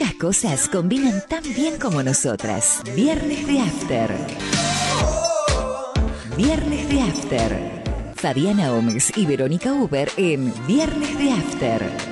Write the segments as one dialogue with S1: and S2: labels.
S1: Pocas cosas combinan tan bien como nosotras. Viernes de After. Viernes de After. Fabiana Gómez y Verónica Uber en Viernes de After.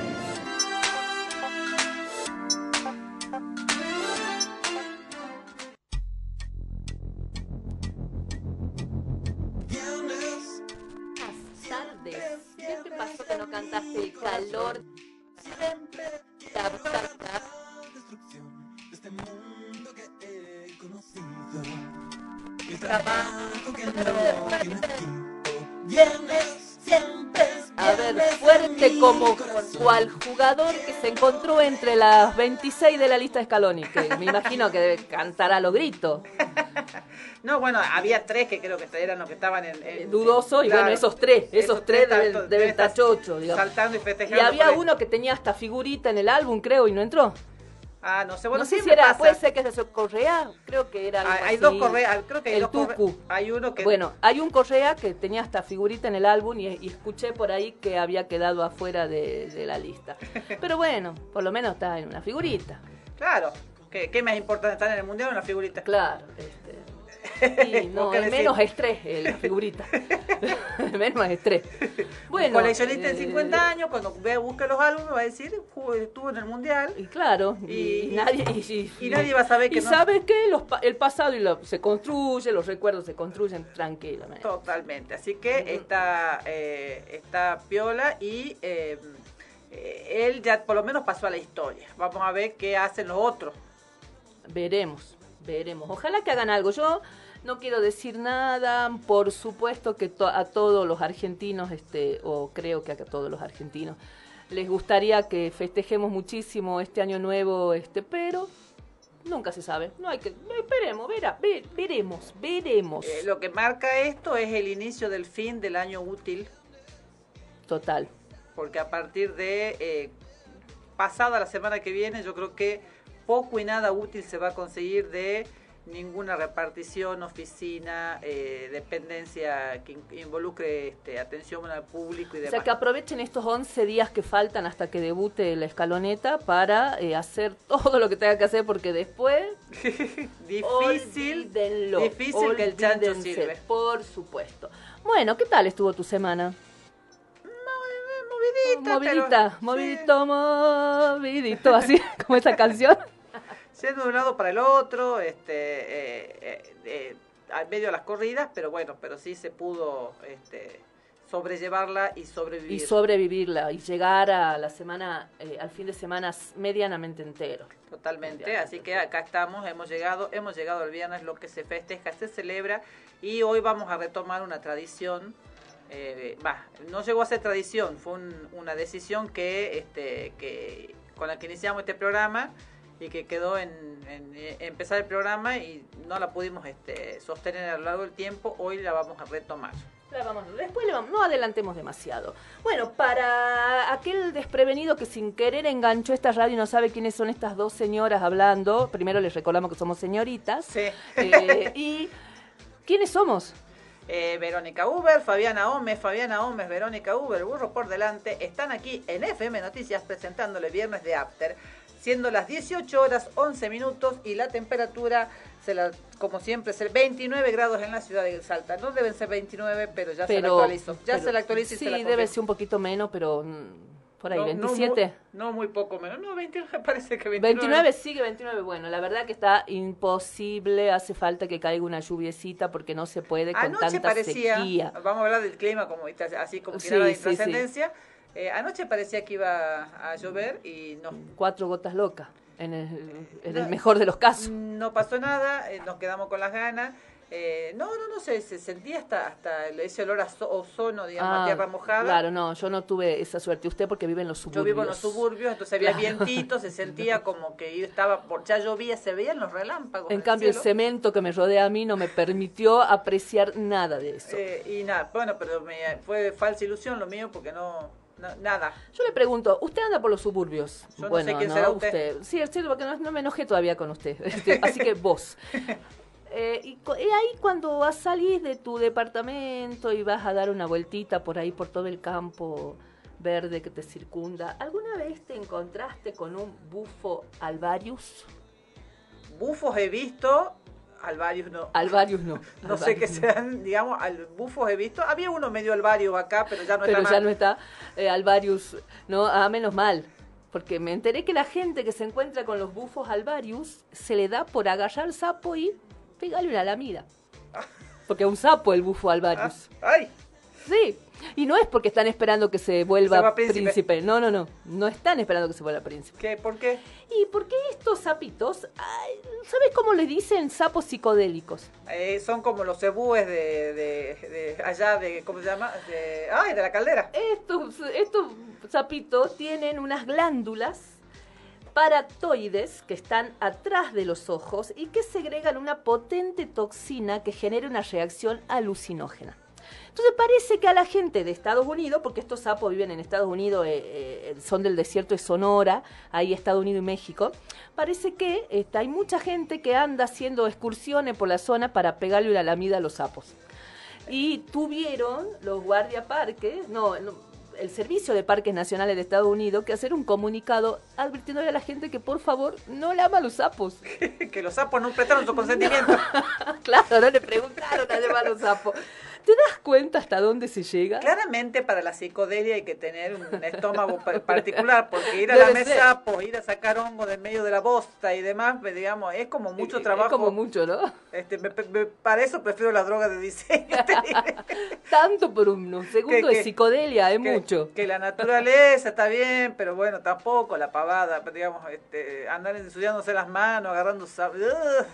S2: Encontró entre las 26 de la lista Scaloni, que me imagino que debe cantar a los gritos.
S3: No, bueno, había tres que creo que eran los que estaban en... en-
S2: Dudoso, y
S3: claro,
S2: bueno, esos tres, esos, tres
S3: tanto-
S2: deben, deben estar digamos.
S3: Saltando y
S2: Y
S3: festejando.
S2: había
S3: por ahí.
S2: uno que tenía hasta figurita en el álbum, creo, y no entró.
S3: Ah, no sé, bueno,
S2: no sé si era,
S3: pasa.
S2: puede ser que es de Correa, creo que era algo
S3: Hay,
S2: así.
S3: dos correas, creo que hay
S2: el
S3: dos. Hay uno que...
S2: Bueno, hay un Correa que tenía hasta figurita en el álbum y, y escuché por ahí que había quedado afuera de, de la lista. Pero bueno, por lo menos está en una figurita.
S3: Claro, ¿qué, qué más importante estar en el Mundial o en la figurita?
S2: Claro, este. Y no,
S3: ¿Vos qué
S2: es
S3: decís?
S2: menos estrés eh, la figurita. menos estrés. Bueno,
S3: coleccionista en
S2: eh,
S3: 50 años, cuando vea, busque los álbumes, va a decir, "Ju- estuvo en el Mundial.
S2: Y claro, y,
S3: Y-
S2: nadie y,
S3: y nadie va a saber que
S2: y
S3: no-
S2: sabes que los, el pasado y lo- se construye, los recuerdos se construyen tranquilamente.
S3: Totalmente. Así que está, eh, está piola y eh, eh, él ya por lo menos pasó a la historia. Vamos a ver qué hacen los otros.
S2: Veremos, veremos. Ojalá que hagan algo. Yo no quiero decir nada. Por supuesto que to- a todos los argentinos, este, o creo que a todos los argentinos, les gustaría que festejemos muchísimo este año nuevo, este, pero nunca se sabe. No hay que, esperemos, verá, ve- veremos, veremos.
S3: Eh, lo que marca esto es el inicio del fin del año útil,
S2: Total.
S3: porque a partir de eh, pasada la semana que viene, yo creo que poco y nada útil se va a conseguir de ninguna repartición, oficina, eh, dependencia que in- involucre este, atención al público y
S2: O
S3: demás.
S2: sea, que aprovechen estos 11 días que faltan hasta que debute la escaloneta para eh, hacer todo lo que tenga que hacer, porque después
S3: difícil,
S2: Olvídenlo,
S3: difícil que el chancho sirve.
S2: Por supuesto. Bueno, ¿qué tal estuvo tu semana?
S3: Movidita,
S2: movidita,
S3: pero-
S2: movidito, movidito, así como esa canción.
S3: Yendo de un lado para el otro, este, eh, eh, al medio de las corridas, pero bueno, pero sí se pudo este, sobrellevarla y sobrevivir.
S2: Y sobrevivirla y llegar a la semana, eh, al fin de semana medianamente entero.
S3: Totalmente, así que acá estamos, hemos llegado, hemos llegado el viernes, lo que se festeja, se celebra y hoy vamos a retomar una tradición, eh, no llegó a ser tradición, fue un- una decisión que, este, que con la que iniciamos este programa y que quedó en, en, eh, empezar el programa y no la pudimos este, sostener a lo largo del tiempo, hoy la vamos a retomar.
S2: La vamos- después vamos- no adelantemos demasiado. Bueno, para aquel desprevenido que sin querer enganchó esta radio y no sabe quiénes son estas dos señoras hablando, primero les recordamos que somos señoritas.
S3: Sí.
S2: Eh, ¿Y quiénes somos?
S3: Eh, Verónica Uber, Fabiana Gómez, Fabiana Gómez, Verónica Uber, burro por delante, están aquí en FM Noticias presentándole Viernes de After, siendo las 18 horas 11 minutos y la temperatura, se la, como siempre, es el 29 grados en la ciudad de Salta. No deben ser 29, pero ya se la
S2: Pero,
S3: actualizó. Ya
S2: pero-
S3: se la actualizó y
S2: sí,
S3: se la
S2: debe ser un poquito menos, pero mm, por ahí,
S3: No, no
S2: 27.
S3: muy- No, muy poco menos. No, 29 parece que 29.
S2: 29 sigue 29. Bueno, la verdad que está imposible. Hace falta que caiga una lluviecita porque no se puede con
S3: Anoche
S2: tanta
S3: parecía,
S2: sequía.
S3: vamos a hablar del clima como así como
S2: Sí,
S3: nada de
S2: sí, sí.
S3: trascendencia. Eh, anoche parecía que iba a llover y no,
S2: Cuatro gotas locas, en el, en el
S3: No.
S2: mejor de los casos.
S3: No pasó nada, eh, nos quedamos con las ganas. Eh, no, no, no sé, se sentía hasta, hasta ese olor a so- ozono, digamos, a
S2: Ah,
S3: tierra mojada.
S2: Claro, no, yo no tuve esa suerte. Usted porque vive en los
S3: Yo
S2: suburbios.
S3: vivo en los suburbios, entonces había
S2: Claro.
S3: vientito, se sentía como que estaba, por, ya llovía, se veían los relámpagos.
S2: En
S3: el
S2: cambio, el
S3: cielo.
S2: cemento que me rodea a mí no me permitió apreciar nada de eso.
S3: Eh, y nada, bueno, pero me, fue falsa ilusión lo mío porque no, no- nada.
S2: Yo le pregunto, ¿usted anda por los suburbios?
S3: Yo no
S2: bueno,
S3: sé quién será usted.
S2: Sí, es cierto, porque no, no me enojé todavía con usted. Este, así que vos. Eh, y, y ahí cuando vas salís de tu departamento y vas a dar una vueltita por ahí, por todo el campo, verde que te circunda. ¿Alguna vez te encontraste con un bufo alvarius?
S3: Bufos he visto, alvarius no.
S2: Alvarius no.
S3: No sé qué sean, digamos, al, bufos he visto. Había uno medio alvario acá, pero ya no
S2: Pero
S3: está
S2: ya
S3: más.
S2: no está eh, alvarius, no, ah, menos mal. Porque me enteré que la gente que se encuentra con los bufos alvarius se le da por agarrar sapo y pegarle una lamida. Porque es un sapo el bufo
S3: Ah,
S2: alvarius.
S3: ¡Ay!
S2: Sí. Y no es porque están esperando que se vuelva
S3: Se príncipe.
S2: príncipe. No, no, no. No están esperando que se vuelva príncipe.
S3: ¿Qué? ¿Por qué?
S2: ¿Y por qué estos sapitos? ay, ¿Sabes cómo le dicen sapos psicodélicos?
S3: Eh, son como los cebúes de, de, de allá de, ¿cómo se llama? De, ¡Ay, de la caldera!
S2: Estos, estos sapitos tienen unas glándulas paratoides que están atrás de los ojos y que segregan una potente toxina que genera una reacción alucinógena. Entonces parece que a la gente de Estados Unidos, porque estos sapos viven en Estados Unidos, eh, eh, son del desierto de Sonora, ahí Estados Unidos y México, parece que este, hay mucha gente que anda haciendo excursiones por la zona para pegarle una lamida a los sapos. Y tuvieron los guardiaparques, no, no, el Servicio de Parques Nacionales de Estados Unidos que hacer un comunicado advirtiéndole a la gente que por favor no lama a los sapos.
S3: que los sapos no prestaron su consentimiento.
S2: claro, no le preguntaron a llamar a los sapos. ¿Te das cuenta hasta dónde se llega?
S3: Claramente para la psicodelia hay que tener un estómago pa- particular, porque ir a la
S2: Debe
S3: mesa, pues ir a sacar hongo del medio de la bosta y demás, pues, digamos, es como mucho
S2: Es
S3: trabajo.
S2: como mucho, ¿no?
S3: Este, me- me- para eso prefiero la droga de diseño.
S2: Tanto por un segundo
S3: Que-
S2: de psicodelia, es
S3: que,
S2: mucho.
S3: que la naturaleza está bien, pero bueno, tampoco la pavada, digamos, este, andar ensuciándose las manos, agarrando... Ugh.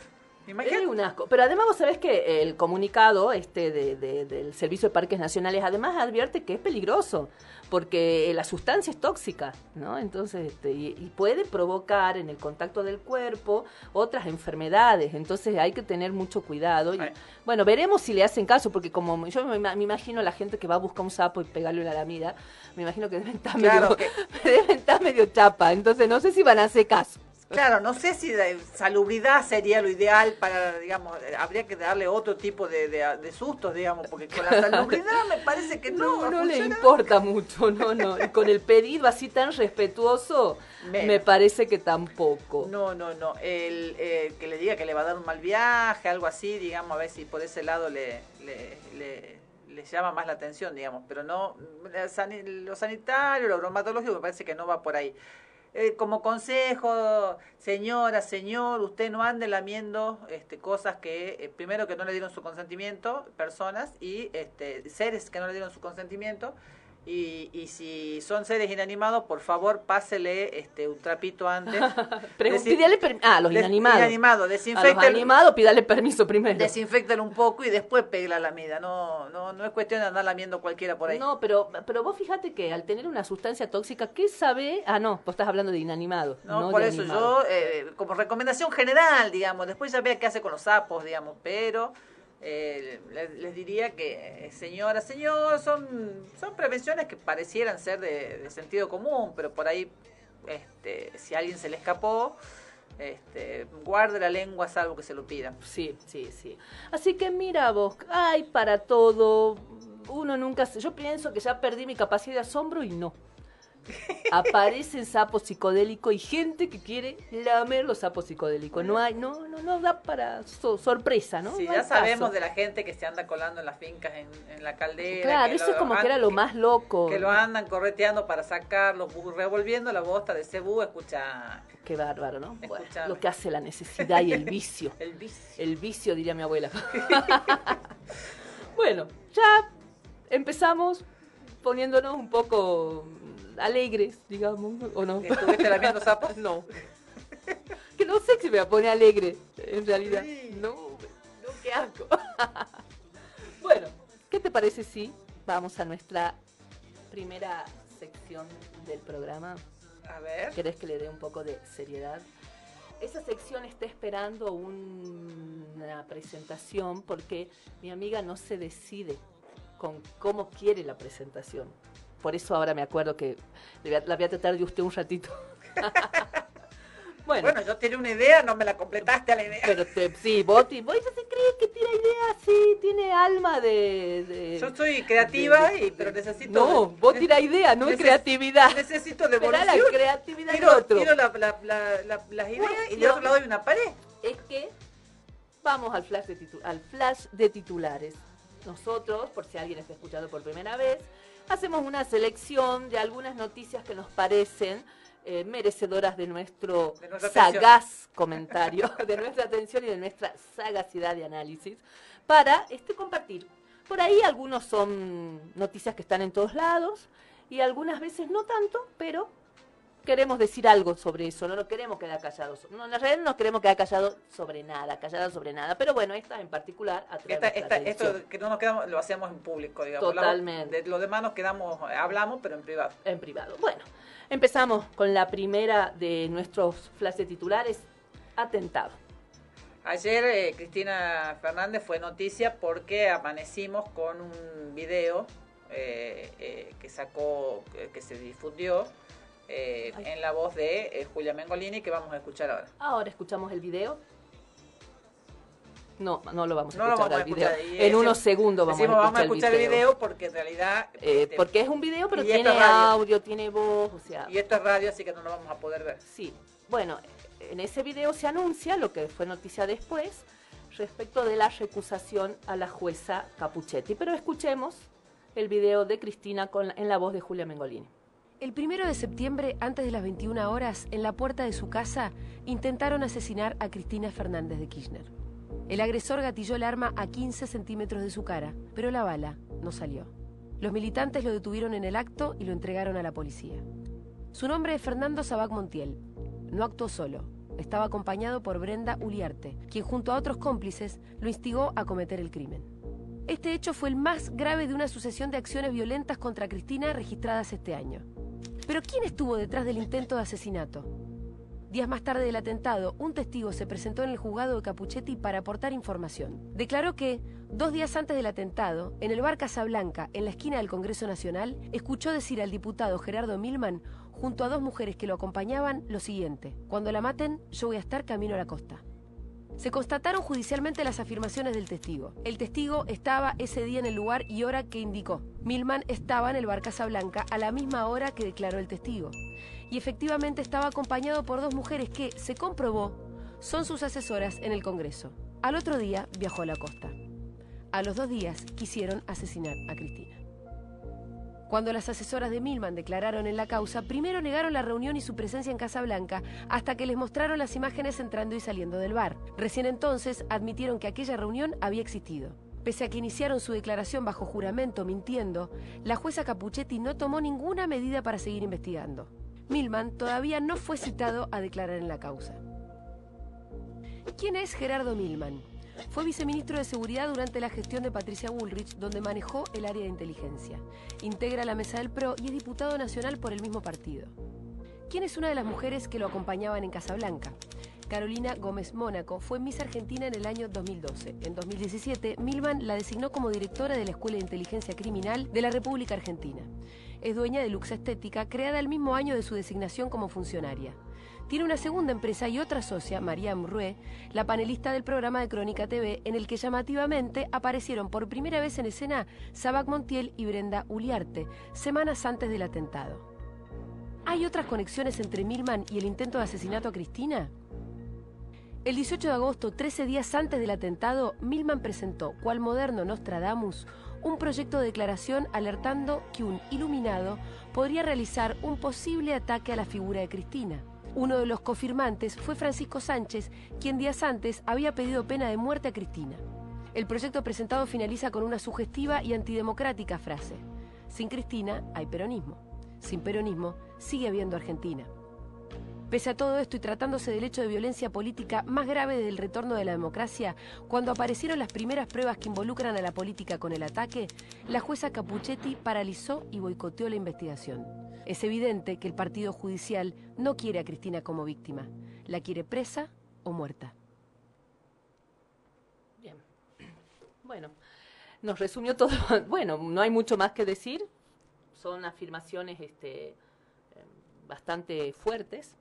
S3: Imagínate.
S2: Es un asco. Pero además vos sabés que el comunicado este de- de- del Servicio de Parques Nacionales además advierte que es peligroso porque la sustancia es tóxica, ¿no? Entonces, este, y, y puede provocar en el contacto del cuerpo otras enfermedades. Entonces hay que tener mucho cuidado. Y,
S3: Ay.
S2: bueno, veremos si le hacen caso porque como yo me, me imagino la gente que va a buscar un sapo y pegarle una lamida, me imagino que deben estar,
S3: Claro
S2: medio, deben estar medio chapa. Entonces no sé si van a hacer caso.
S3: Claro, no sé si la salubridad sería lo ideal para, digamos, eh, habría que darle otro tipo de, de, de sustos, digamos, porque con la salubridad me parece que no,
S2: No,
S3: va a
S2: no le importa mucho, no, no. Y con el pedido así tan respetuoso,
S3: Menos.
S2: me parece que tampoco.
S3: No, no, no. El, eh, que le diga que le va a dar un mal viaje, algo así, digamos, a ver si por ese lado le, le, le, le llama más la atención, digamos. Pero no, lo sanitario, lo bromatológico, me parece que no va por ahí. Eh, como consejo, señora, señor, usted no ande lamiendo este, cosas que, eh, primero, que no le dieron su consentimiento, personas, y este, seres que no le dieron su consentimiento. Y, y si son seres inanimados, por favor, pásele este, un trapito antes.
S2: Pídale ah, los inanimados.
S3: Inanimado,
S2: a los animados, pídale permiso primero.
S3: desinfectalo un poco y después pegue la lamida. No, no, no es cuestión de andar lamiendo cualquiera por ahí.
S2: No, pero, pero vos fíjate que al tener una sustancia tóxica, ¿qué sabe? Ah, no, vos estás hablando de inanimados.
S3: No,
S2: no
S3: por eso yo, eh, como recomendación general, digamos, después ya vea qué hace con los sapos, digamos, pero eh, les, les diría que, eh, señora, señor, son, son prevenciones que parecieran ser de, sentido común, pero por ahí, este, si alguien se le escapó, este, guarde la lengua salvo que se lo pidan.
S2: Sí, sí, sí. Así que mira vos, hay para todo. Uno nunca... Yo pienso que ya perdí mi capacidad de asombro y no. Aparecen sapos psicodélicos y gente que quiere lamer los sapos psicodélicos. No hay, no, no, no da para so- sorpresa, ¿no?
S3: Sí,
S2: No
S3: ya sabemos
S2: caso.
S3: de la gente que se anda colando en las fincas en, en la caldera.
S2: Claro, eso
S3: lo
S2: es como que era lo más loco.
S3: Que lo andan correteando para sacarlo, bu- revolviendo la bosta de cebú, escucha
S2: Qué bárbaro, ¿no? Bueno, lo que hace la necesidad y el vicio.
S3: el vicio.
S2: El vicio, diría mi abuela. bueno, ya empezamos poniéndonos un poco alegres, digamos, ¿o no?
S3: ¿Estuviste lamiendo sapos?
S2: No. Que no sé si me poner alegre, en realidad.
S3: Sí.
S2: No, no, qué asco. bueno, ¿qué te parece si vamos a nuestra primera sección del programa?
S3: A ver.
S2: ¿Querés que le dé un poco de seriedad? Esa sección está esperando un- una presentación porque mi amiga no se decide con cómo quiere la presentación. Por eso ahora me acuerdo que la voy a tratar de usted un ratito.
S3: Bueno, yo tenía una idea, no me la completaste a la idea.
S2: Pero sí, vos, vos ya se cree que tiene idea, sí, tiene alma de...
S3: yo soy creativa, y, pero necesito...
S2: No, vos tira idea, no es creatividad.
S3: Necesito devolución.
S2: la creatividad
S3: tiro, otro. Tiro la, las ideas y de otro lado hay una pared.
S2: Es que vamos al flash, de al flash de titulares. Nosotros, por si alguien está escuchando por primera vez, hacemos una selección de algunas noticias que nos parecen eh, merecedoras de nuestro sagaz comentario, de nuestra atención y de nuestra sagacidad de análisis, para este compartir. Por ahí algunos son noticias que están en todos lados y algunas veces no tanto, pero queremos decir algo sobre eso, no nos queremos quedar callados. No, en realidad no queremos quedar callados sobre nada, callados sobre nada. Pero bueno, esta en particular
S3: esta, Esto que no nos quedamos, lo hacemos en público, digamos.
S2: Totalmente.
S3: de, lo demás nos quedamos, hablamos, pero en privado.
S2: En privado. Bueno, empezamos con la primera de nuestros flashes titulares, atentado.
S3: Ayer eh, Cristina Fernández fue noticia porque amanecimos con un video eh, eh, que sacó, que se difundió, eh, en la voz de eh, Julia Mengolini que vamos a escuchar ahora.
S2: Ahora escuchamos el video. No, no lo vamos a escuchar el video. En unos segundos vamos, a escuchar,
S3: vamos a escuchar el video. porque en realidad...
S2: Eh, este, porque es un video, pero tiene audio, tiene voz, o sea...
S3: Y esto es radio, así que no lo vamos a poder ver.
S2: Sí. Bueno, en ese video se anuncia lo que fue noticia después respecto de la recusación a la jueza Capuchetti. Pero escuchemos el video de Cristina con, en la voz de Julia Mengolini.
S4: El primero de septiembre, antes de las 21 horas, en la puerta de su casa, intentaron asesinar a Cristina Fernández de Kirchner. El agresor gatilló el arma a 15 centímetros de su cara, pero la bala no salió. Los militantes lo detuvieron en el acto y lo entregaron a la policía. Su nombre es Fernando Sabac Montiel. No actuó solo, estaba acompañado por Brenda Uliarte, quien junto a otros cómplices lo instigó a cometer el crimen. Este hecho fue el más grave de una sucesión de acciones violentas contra Cristina registradas este año. Pero ¿quién estuvo detrás del intento de asesinato? Días más tarde del atentado, un testigo se presentó en el juzgado de Capuchetti para aportar información. Declaró que, dos días antes del atentado, en el bar Casablanca, en la esquina del Congreso Nacional, escuchó decir al diputado Gerardo Milman, junto a dos mujeres que lo acompañaban, lo siguiente: Cuando la maten, yo voy a estar camino a la costa. Se constataron judicialmente las afirmaciones del testigo. El testigo estaba ese día en el lugar y hora que indicó. Milman estaba en el bar Casablanca a la misma hora que declaró el testigo. Y efectivamente estaba acompañado por dos mujeres que, se comprobó, son sus asesoras en el Congreso. Al otro día viajó a la costa. A los dos días quisieron asesinar a Cristina. Cuando las asesoras de Milman declararon en la causa, primero negaron la reunión y su presencia en Casa Blanca hasta que les mostraron las imágenes entrando y saliendo del bar. Recién entonces admitieron que aquella reunión había existido. Pese a que iniciaron su declaración bajo juramento mintiendo, la jueza Capuchetti no tomó ninguna medida para seguir investigando. Milman todavía no fue citado a declarar en la causa. ¿Quién es Gerardo Milman? Fue viceministro de Seguridad durante la gestión de Patricia Bullrich, donde manejó el área de inteligencia. Integra la mesa del PRO y es diputado nacional por el mismo partido. ¿Quién es una de las mujeres que lo acompañaban en Casablanca? Carolina Gómez Mónaco fue Miss Argentina en el año 2012. En 2017, Milman la designó como directora de la Escuela de Inteligencia Criminal de la República Argentina. Es dueña de Lux Estética, creada el mismo año de su designación como funcionaria tiene una segunda empresa y otra socia, María Rue, la panelista del programa de Crónica TV, en el que llamativamente aparecieron por primera vez en escena Sabac Montiel y Brenda Uliarte, semanas antes del atentado. ¿Hay otras conexiones entre Milman y el intento de asesinato a Cristina? El 18 de agosto, 13 días antes del atentado, Milman presentó, cual moderno Nostradamus, un proyecto de declaración alertando que un iluminado podría realizar un posible ataque a la figura de Cristina. Uno de los confirmantes fue Francisco Sánchez, quien días antes había pedido pena de muerte a Cristina. El proyecto presentado finaliza con una sugestiva y antidemocrática frase. Sin Cristina hay peronismo. Sin peronismo sigue habiendo Argentina. Pese a todo esto y tratándose del hecho de violencia política más grave desde el retorno de la democracia, cuando aparecieron las primeras pruebas que involucran a la política con el ataque, la jueza Capuchetti paralizó y boicoteó la investigación. Es evidente que el Partido Judicial no quiere a Cristina como víctima, la quiere presa o muerta.
S2: Bien. Bueno, nos resumió todo. Bueno, no hay mucho más que decir. Son afirmaciones este, eh, bastante fuertes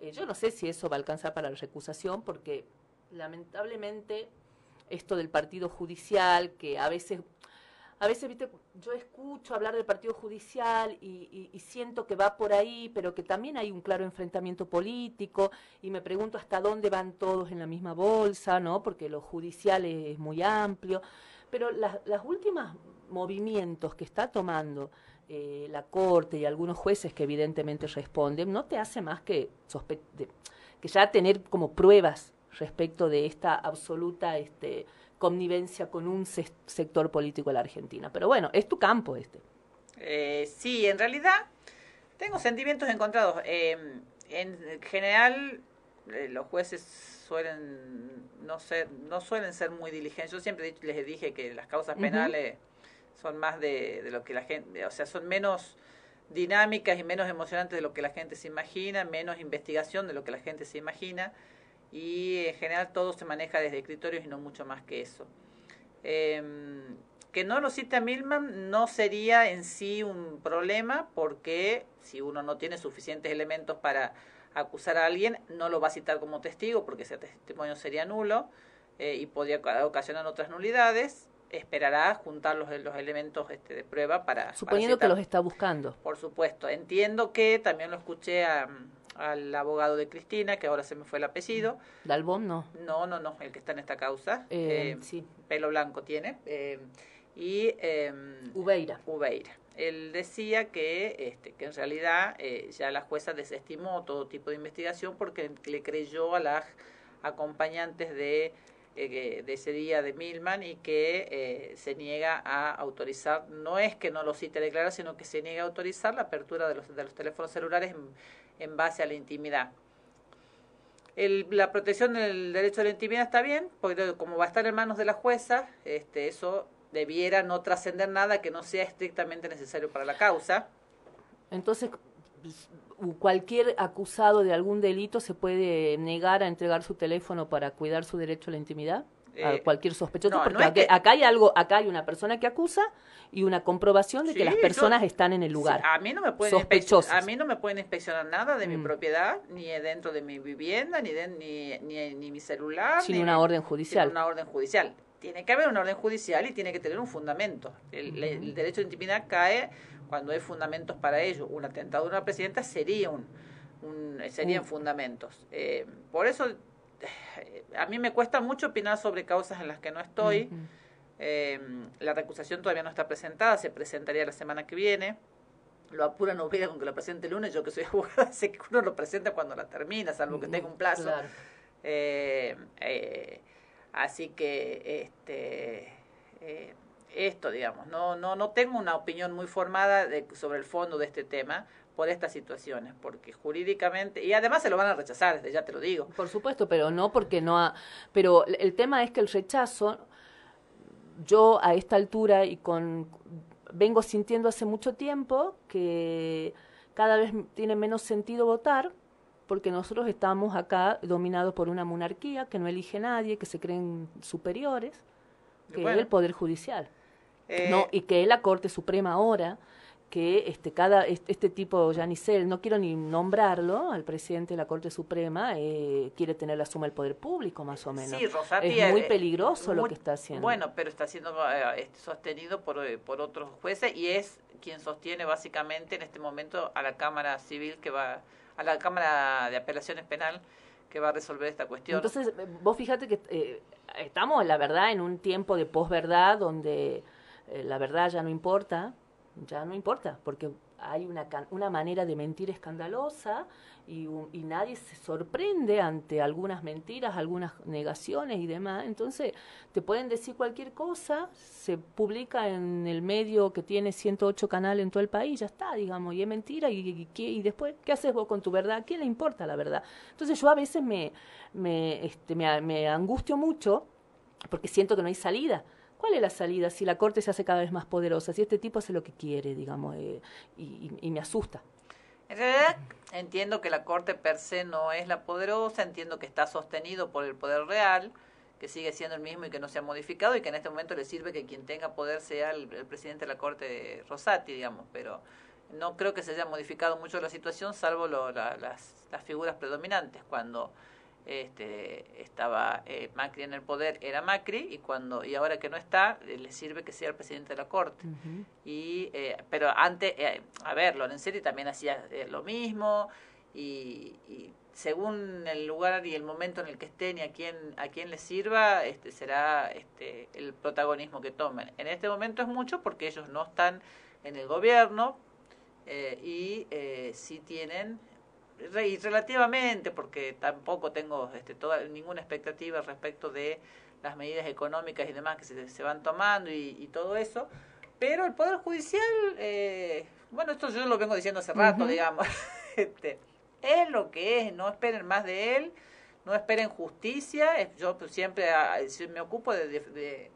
S2: Eh, yo no sé si eso va a alcanzar para la recusación, porque lamentablemente esto del partido judicial, que a veces a veces, viste, yo escucho hablar del partido judicial y, siento que va por ahí, pero que también hay un claro enfrentamiento político y me pregunto hasta dónde van todos en la misma bolsa, ¿no? Porque lo judicial es muy amplio. Pero las, las últimas movimientos que está tomando eh, la Corte y algunos jueces que evidentemente responden, no te hace más que, que ya tener como pruebas respecto de esta absoluta... este connivencia con un sector político de la Argentina. Pero bueno, es tu campo este.
S3: Eh, sí, en realidad tengo sentimientos encontrados. Em, en general, eh, los jueces suelen no ser, no suelen ser muy diligentes. Yo siempre les dije que las causas penales son más de, de, lo que la gente, o sea, son menos dinámicas y menos emocionantes de lo que la gente se imagina, menos investigación de lo que la gente se imagina y en general todo se maneja desde escritorios y no mucho más que eso. Em, que no lo cite Milman no sería en sí un problema porque si uno no tiene suficientes elementos para acusar a alguien, no lo va a citar como testigo porque ese testimonio sería nulo eh, y podría ocasionar otras nulidades. Esperará juntar los, los elementos este, de prueba para...
S2: Suponiendo que los está buscando.
S3: Por supuesto. Entiendo que también lo escuché a al abogado de Cristina, que ahora se me fue el apellido.
S2: ¿Dalbón no?
S3: No, no, no, el que está en esta causa.
S2: Eh, eh, sí.
S3: Pelo blanco tiene. Eh, y
S2: Ubeira.
S3: Ubeira. Él decía que, este, que en realidad ya la jueza desestimó todo tipo de investigación porque le creyó a las acompañantes de de ese día de Milman y que se niega a autorizar, no es que no lo cite declarar, sino que se niega a autorizar la apertura de los, de los teléfonos celulares en, en base a la intimidad. La protección del derecho a la intimidad está bien, porque como va a estar en manos de la jueza, este, eso debiera no trascender nada que no sea estrictamente necesario para la causa.
S2: Entonces, cualquier acusado de algún delito se puede negar a entregar su teléfono para cuidar su derecho a la intimidad a eh, cualquier sospechoso, porque acá, hay algo, acá hay una persona que acusa y una comprobación de que las personas están en el lugar.
S3: a mí no me pueden a mí no me pueden inspeccionar nada de mi mm. propiedad, ni dentro de mi vivienda, ni de, ni, ni, mi celular,
S2: sin una orden judicial.
S3: Sin una orden judicial. Tiene que haber una orden judicial y tiene que tener un fundamento. El, derecho de intimidad cae cuando hay fundamentos para ello. Un atentado de una presidenta sería un, un serían mm. fundamentos. Eh, por eso a mí me cuesta mucho opinar sobre causas en las que no estoy. Em, la recusación todavía no está presentada, se presentaría la semana que viene. Lo apura no hubiera con que lo presente el lunes. Yo que soy abogada sé que uno lo presenta cuando la termina, salvo que tenga un plazo. Eh, eh, así que este eh, esto, digamos, no, no, no tengo una opinión muy formada de, sobre el fondo de este tema por estas situaciones, porque jurídicamente, y además se lo van a rechazar, ya te lo digo.
S2: Por supuesto, pero no porque no ha, pero el tema es que el rechazo, yo a esta altura y con, vengo sintiendo hace mucho tiempo que cada vez tiene menos sentido votar, porque nosotros estamos acá dominados por una monarquía que no elige nadie, que se creen superiores, que es el Poder Judicial. Eh, no, y que es la Corte Suprema ahora, que este, cada, este tipo, Yanisel, no quiero ni nombrarlo, al presidente de la Corte Suprema, eh, quiere tener la suma del poder público, más o menos.
S3: Sí, Rosati,
S2: es muy peligroso lo que está haciendo.
S3: Bueno, pero está siendo eh, sostenido por, eh, por otros jueces y es quien sostiene básicamente en este momento a la Cámara Civil que va, a la Cámara de Apelaciones Penal que va a resolver esta cuestión.
S2: Entonces, vos fíjate que estamos, la verdad, en un tiempo de posverdad donde la verdad ya no importa, ya no importa, porque hay una, una manera de mentir escandalosa y, y, nadie se sorprende ante algunas mentiras, algunas negaciones y demás. Entonces, te pueden decir cualquier cosa, se publica en el medio que tiene 108 canales en todo el país, ya está, digamos, y es mentira. Y, y, después, ¿qué haces vos con tu verdad? ¿A quién le importa la verdad? Entonces, yo a veces me, me, este, me, me angustio mucho porque siento que no hay salida ¿Cuál es la salida si la Corte se hace cada vez más poderosa? Si este tipo hace lo que quiere, digamos, eh, y, me asusta.
S3: En realidad entiendo que la Corte per se no es la poderosa, entiendo que está sostenido por el poder real, que sigue siendo el mismo y que no se ha modificado y que en este momento le sirve que quien tenga poder sea el, presidente de la Corte Rosati, digamos, pero no creo que se haya modificado mucho la situación, salvo las, las, figuras predominantes. Cuando este, estaba eh, Macri en el poder era Macri y cuando y ahora que no está eh, le sirve que sea el presidente de la corte. Y eh, pero antes a ver Lorenzeri también hacía lo mismo y, según el lugar y el momento en el que estén y a quién a quién le sirva este será este el protagonismo que tomen. En este momento es mucho porque ellos no están en el gobierno y sí tienen y relativamente, porque tampoco tengo este, toda, ninguna expectativa respecto de las medidas económicas y demás que se, se van tomando y, todo eso, pero el Poder Judicial, eh, bueno, esto yo lo vengo diciendo hace rato, digamos, este, es lo que es, no esperen más de él, no esperen justicia, yo pues, siempre ah, me ocupo de, de,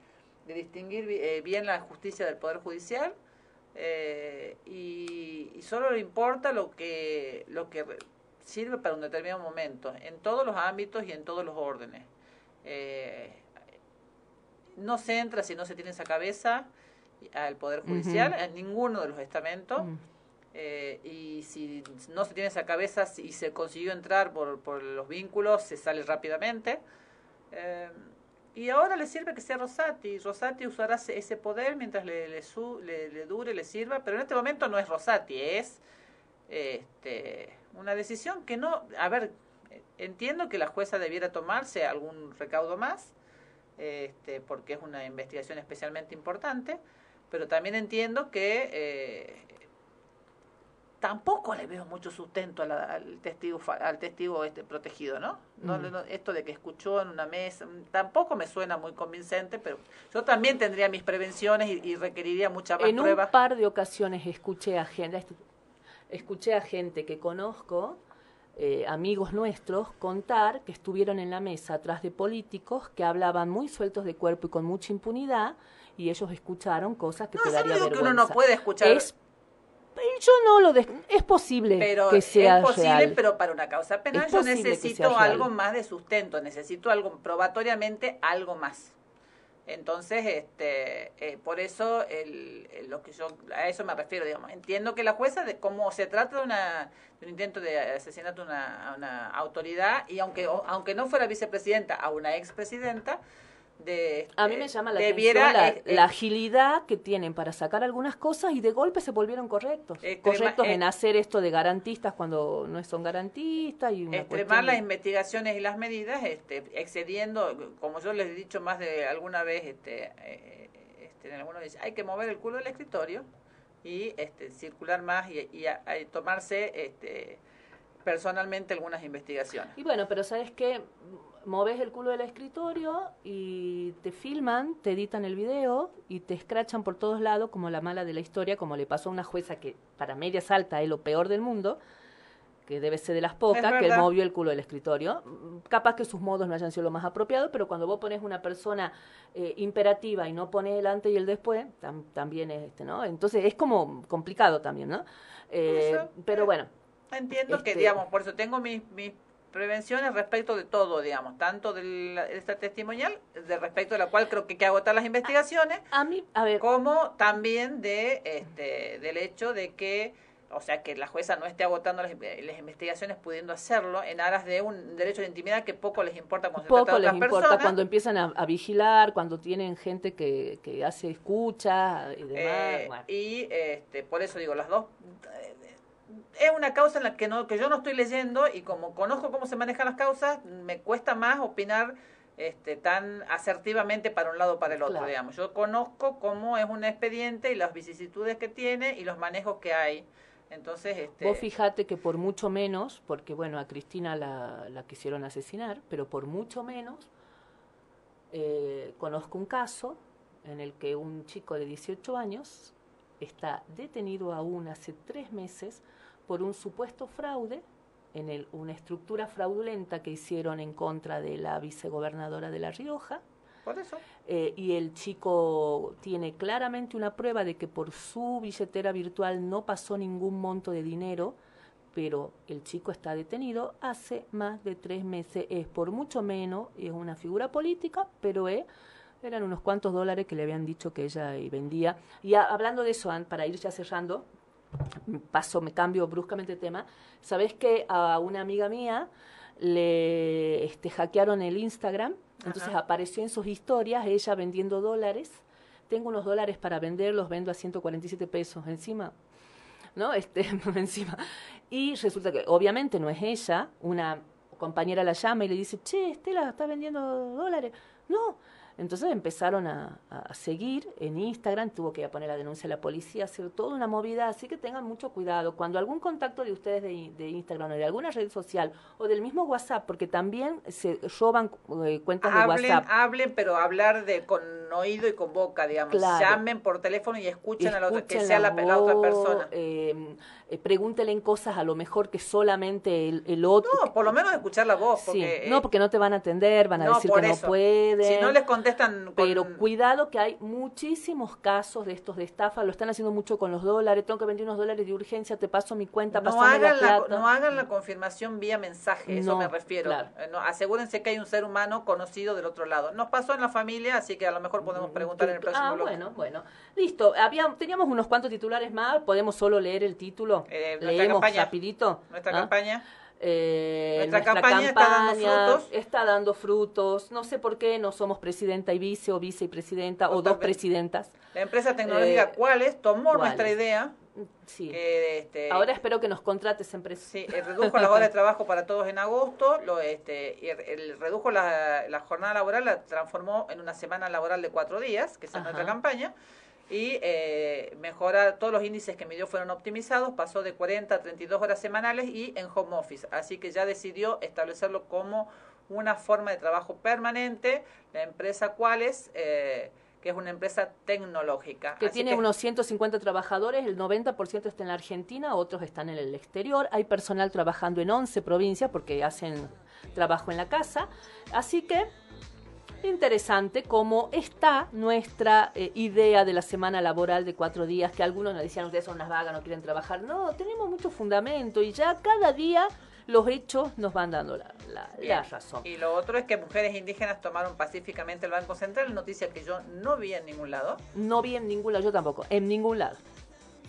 S3: distinguir eh, bien la justicia del Poder Judicial, eh, y, y, solo le importa lo que lo que sirve para un determinado momento, en todos los ámbitos y en todos los órdenes. Eh, no se entra si no se tiene esa cabeza al Poder Judicial, en ninguno de los estamentos. Mm. Eh, y si no se tiene esa cabeza y se consiguió entrar por, por los vínculos, se sale rápidamente. Y ahora le sirve que sea Rosati. Rosati usará ese poder mientras le, le, le, le, dure, le sirva, pero en este momento no es Rosati, es este, una decisión que no, a ver, entiendo que la jueza debiera tomarse algún recaudo más, este, porque es una investigación especialmente importante, pero también entiendo que eh, tampoco le veo mucho sustento al testigo al testigo este protegido, ¿no? No, Esto de que escuchó en una mesa tampoco me suena muy convincente, pero yo también tendría mis prevenciones y, requeriría mucha más
S2: en
S3: prueba.
S2: En un par de ocasiones escuché a gente, escuché a gente que conozco, eh, amigos nuestros, contar que estuvieron en la mesa atrás de políticos que hablaban muy sueltos de cuerpo y con mucha impunidad y ellos escucharon cosas que te daría vergüenza.
S3: que uno no puede escuchar.
S2: Es, yo no lo es posible que sea
S3: es posible, pero para una causa penal yo necesito algo más de sustento, necesito algo probatoriamente algo más. Entonces, este, eh, por eso el, lo que yo a eso me refiero, digamos. Entiendo que la jueza, de cómo se trata de, una, de un intento de asesinato a una, una autoridad y aunque aunque no fuera vicepresidenta, a una expresidenta,
S2: a mí me llama la atención la, eh, eh, agilidad que tienen para sacar algunas cosas y de golpe se volvieron correctos. correctos en hacer esto de garantistas cuando no son garantistas. y
S3: Extremar las investigaciones y las medidas, este, excediendo, como yo les he dicho más de alguna vez, este, eh, este, algunos dicen, hay que mover el culo del escritorio y este, circular más y, y, tomarse este, personalmente algunas investigaciones.
S2: Y bueno, pero ¿sabes qué? Moves el culo del escritorio y te filman, te editan el video y te escrachan por todos lados como la mala de la historia, como le pasó a una jueza que para media salta es lo peor del mundo, que debe ser de las pocas, que movió el culo del escritorio. Capaz que sus modos no hayan sido lo más apropiado, pero cuando vos pones una persona eh, imperativa y no pones el antes y el después, también es este, ¿no? Entonces es como complicado también, ¿no? Eh, pero bueno.
S3: Entiendo que, este digamos, por eso tengo mis, mis prevenciones respecto de todo, digamos, tanto de esta testimonial, de respecto de la cual creo que hay que agotar las investigaciones,
S2: a, mí, a ver.
S3: como también de este del hecho de que o sea, que la jueza no esté agotando las, investigaciones pudiendo hacerlo en aras de un derecho de intimidad que poco les importa cuando
S2: poco se trata les importa cuando empiezan a, vigilar, cuando tienen gente que, que hace escucha y demás.
S3: Eh, y este, por eso digo, las dos es una causa en la que, no, que yo no estoy leyendo y como conozco cómo se manejan las causas, me cuesta más opinar este, tan asertivamente para un lado o para el otro, digamos. Yo conozco cómo es un expediente y las vicisitudes que tiene y los manejos que hay. Entonces, este...
S2: Vos fijate que por mucho menos, porque bueno, a Cristina la, la quisieron asesinar, pero por mucho menos, eh, conozco un caso en el que un chico de 18 años está detenido aún hace tres meses por un supuesto fraude en el, una estructura fraudulenta que hicieron en contra de la vicegobernadora de La Rioja.
S3: Por eso.
S2: Eh, y el chico tiene claramente una prueba de que por su billetera virtual no pasó ningún monto de dinero, pero el chico está detenido hace más de tres meses. Es por mucho menos, es una figura política, pero es, eran unos cuantos dólares que le habían dicho que ella vendía. Y hablando de eso, para ir ya cerrando, paso, me cambio bruscamente de tema. Sabes que a una amiga mía le este, hackearon el Instagram, entonces apareció en sus historias ella vendiendo dólares. Tengo unos dólares para vender, los vendo a 147 pesos encima. ¿No? Este, encima. Y resulta que obviamente no es ella, una compañera la llama y le dice, che, Estela, está vendiendo dólares. No, entonces empezaron a, seguir en Instagram, tuvo que poner la denuncia a la policía, hacer toda una movida, así que tengan mucho cuidado. Cuando algún contacto de ustedes de, Instagram o de alguna red social o del mismo WhatsApp, porque también se roban eh, cuentas de WhatsApp.
S3: Hablen, pero hablar de con oído y con boca, digamos. Llamen por teléfono y escuchen, a la otra, que sea la, otra persona.
S2: Eh, eh, pregúntele en cosas a lo mejor que solamente el, otro.
S3: No, por lo menos escuchar la voz. Porque,
S2: no, porque no te van a atender, van a decir que no pueden.
S3: Si no les contestan.
S2: Pero cuidado que hay muchísimos casos de estos de estafa, lo están haciendo mucho con los dólares, tengo que vender unos dólares de urgencia, te paso mi cuenta, no hagan la,
S3: No hagan la confirmación vía mensaje, eso me refiero. Eh, asegúrense que hay un ser humano conocido del otro lado. Nos pasó en la familia, así que a lo mejor podemos preguntar en el próximo
S2: ah, bueno, bueno. Listo, Había, teníamos unos cuantos titulares más, podemos solo leer el título.
S3: Eh, Leemos campaña,
S2: rapidito.
S3: Nuestra ¿ah? campaña.
S2: Eh, nuestra, campaña, está, dando frutos. está dando frutos. No sé por qué no somos presidenta y vice o vice y presidenta o, dos presidentas.
S3: La empresa tecnológica eh, ¿cuáles? tomó nuestra idea.
S2: Sí. este, Ahora espero que nos contrates empresa.
S3: Sí, eh, redujo las horas de trabajo para todos en agosto, lo, este, el, redujo la, la, jornada laboral, la transformó en una semana laboral de cuatro días, que es nuestra campaña y eh, mejora, todos los índices que midió fueron optimizados, pasó de 40 a 32 horas semanales y en home office, así que ya decidió establecerlo como una forma de trabajo permanente, la empresa Cuales, eh, que es una empresa tecnológica.
S2: Que tiene unos 150 trabajadores, el 90% está en la Argentina, otros están en el exterior, hay personal trabajando en 11 provincias porque hacen trabajo en la casa, así que interesante cómo está nuestra eh, idea de la semana laboral de cuatro días, que algunos nos decían, ustedes son unas vagas, no quieren trabajar. No, tenemos mucho fundamento y ya cada día los hechos nos van dando la, la, razón.
S3: Y lo otro es que mujeres indígenas tomaron pacíficamente el Banco Central, noticia que yo no vi en ningún lado.
S2: No vi en ningún lado, yo tampoco, en ningún lado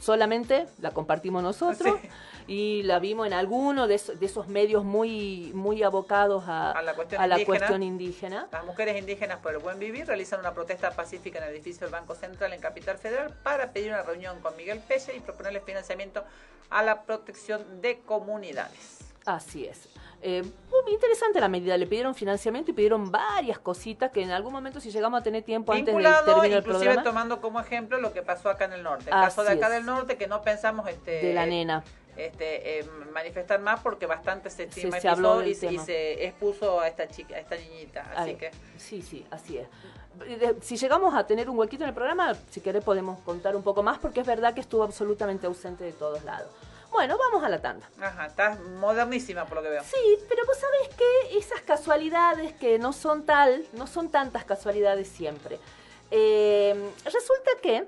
S2: solamente la compartimos nosotros y la vimos en alguno de esos, medios muy muy abocados a, la, cuestión, indígena.
S3: Las mujeres indígenas por el buen vivir realizan una protesta pacífica en el edificio del Banco Central en Capital Federal para pedir una reunión con Miguel Pelle y proponerle financiamiento a la protección de comunidades.
S2: Así es. Eh, muy interesante la medida, le pidieron financiamiento y pidieron varias cositas que en algún momento si llegamos a tener tiempo antes de terminar el programa.
S3: tomando como ejemplo lo que pasó acá en el norte. El caso de acá del norte que no pensamos este
S2: de la nena
S3: este, eh, manifestar más porque bastante se estigmatizó y, se expuso a esta chica, a esta niñita. Así que
S2: sí, sí, así es. Si llegamos a tener un huequito en el programa, si querés podemos contar un poco más porque es verdad que estuvo absolutamente ausente de todos lados. Bueno, vamos a la tanda.
S3: Ajá, estás modernísima por lo que veo.
S2: Sí, pero vos sabés que esas casualidades que no son tal, no son tantas casualidades siempre. Eh, resulta que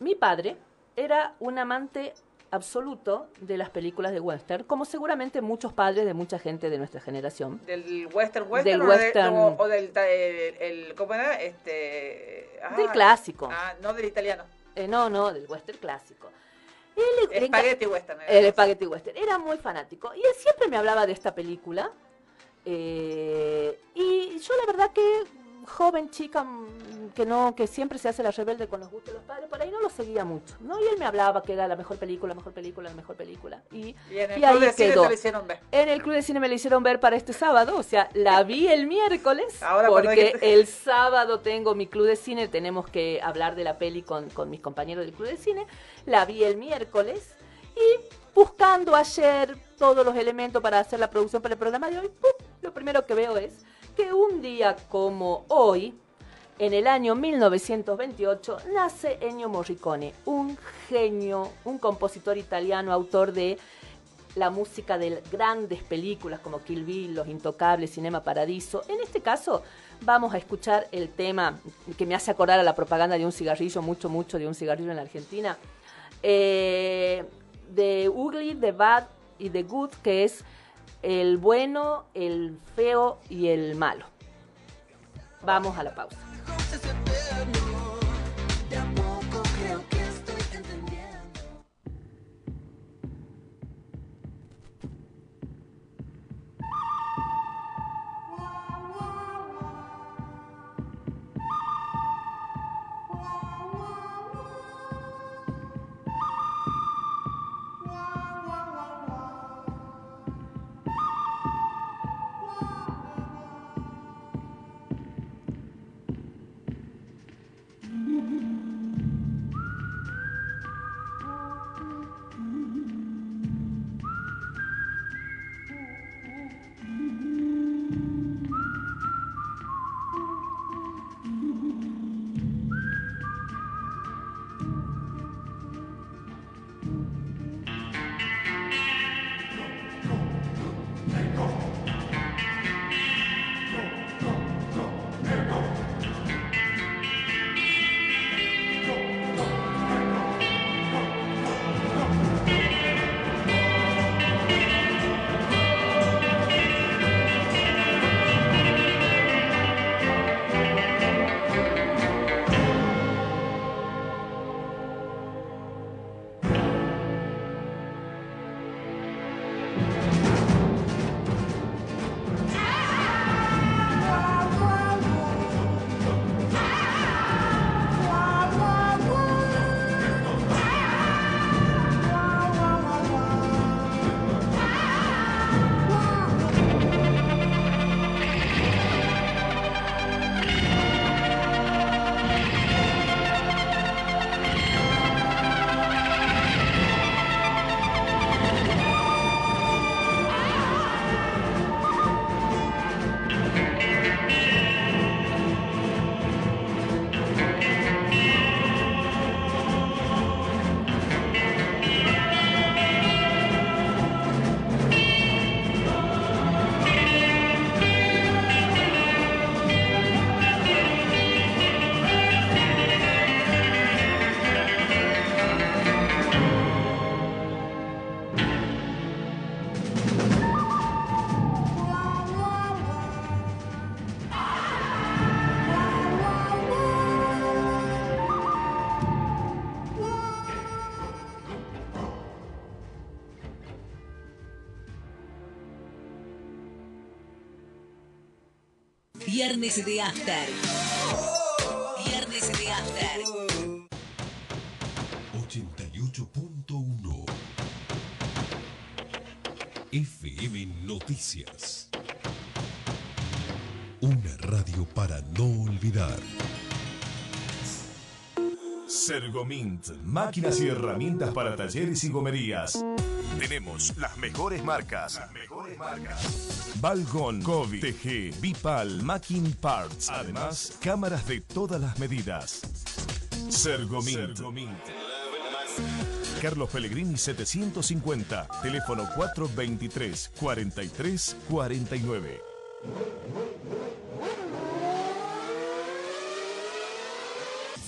S2: mi padre era un amante absoluto de las películas de western, como seguramente muchos padres de mucha gente de nuestra generación.
S3: ¿Del western western? Del western. o, del, el, ¿cómo era? Este,
S2: del clásico.
S3: Ah, no del italiano.
S2: Eh, no, no, del western clásico.
S3: El Spaghetti Western.
S2: El Spaghetti Western. Era muy fanático. Y él siempre me hablaba de esta película. Eh, y yo la verdad que joven chica mm, que no que siempre se hace la rebelde con los gustos de los padres por ahí no lo seguía mucho no y él me hablaba que era la mejor película la mejor película la mejor película. Y,
S3: en el club de cine me lo hicieron ver.
S2: En el club de cine me lo hicieron ver para este sábado o sea la vi el miércoles porque el sábado tengo mi club de cine tenemos que hablar de la peli con, con mis compañeros del club de cine la vi el miércoles y buscando ayer todos los elementos para hacer la producción para el programa de hoy lo primero que veo es que un día como hoy, en el año 1928, nace Ennio Morricone, un genio, un compositor italiano, autor de la música de grandes películas como Kill Bill, Los Intocables, Cinema Paradiso. En este caso, vamos a escuchar el tema que me hace acordar a la propaganda de un cigarrillo, mucho, mucho de un cigarrillo en la Argentina, eh, de Ugly, The Bad y The Good, que es el bueno, el feo y el malo. Vamos a la pausa.
S1: Viernes de After. Viernes de After.
S5: 88.1 FM Noticias. Una radio para no olvidar.
S6: Sergomint, máquinas y herramientas para talleres y gomerías. Tenemos las mejores marcas. Las mejores marcas. Balgon, Kovi, TG, Bipal, Macking Parts. Además, cámaras de todas las medidas. Sergomint. Carlos Pellegrini 750, teléfono 423 43 49.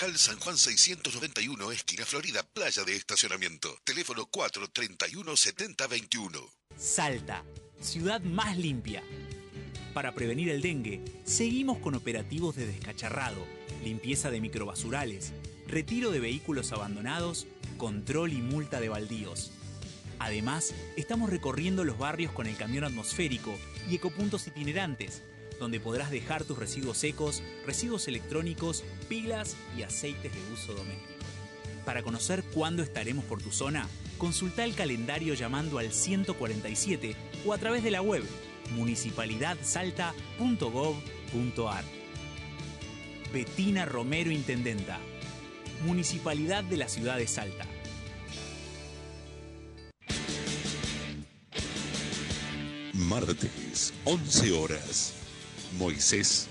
S5: Local San Juan 691, esquina Florida, playa de estacionamiento. Teléfono 431 7021.
S7: Salta, ciudad más limpia. Para prevenir el dengue, seguimos con operativos de descacharrado, limpieza de microbasurales, retiro de vehículos abandonados, control y multa de baldíos. Además, estamos recorriendo los barrios con el camión atmosférico y ecopuntos itinerantes, donde podrás dejar tus residuos secos, residuos electrónicos, pilas y aceites de uso doméstico. Para conocer cuándo estaremos por tu zona, consulta el calendario llamando al 147 o a través de la web municipalidadsalta.gov.ar. Betina Romero Intendenta. Municipalidad de la Ciudad de Salta.
S5: Martes, 11 horas. Moisés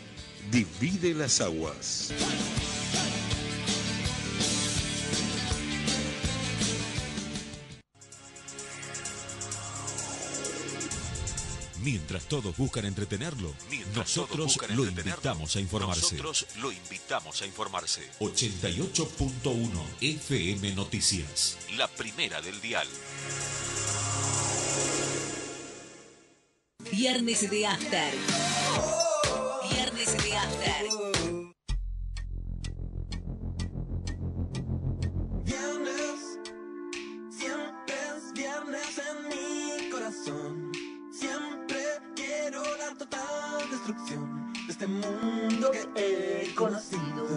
S5: divide las aguas. Mientras todos buscan entretenerlo, nosotros lo invitamos a informarse.
S8: Nosotros lo invitamos a informarse.
S5: 88.1 FM Noticias.
S8: La primera del dial.
S1: Viernes de After is. Viernes, siempre es
S9: viernes en mi corazón. Siempre quiero la total destrucción de este mundo que he conocido.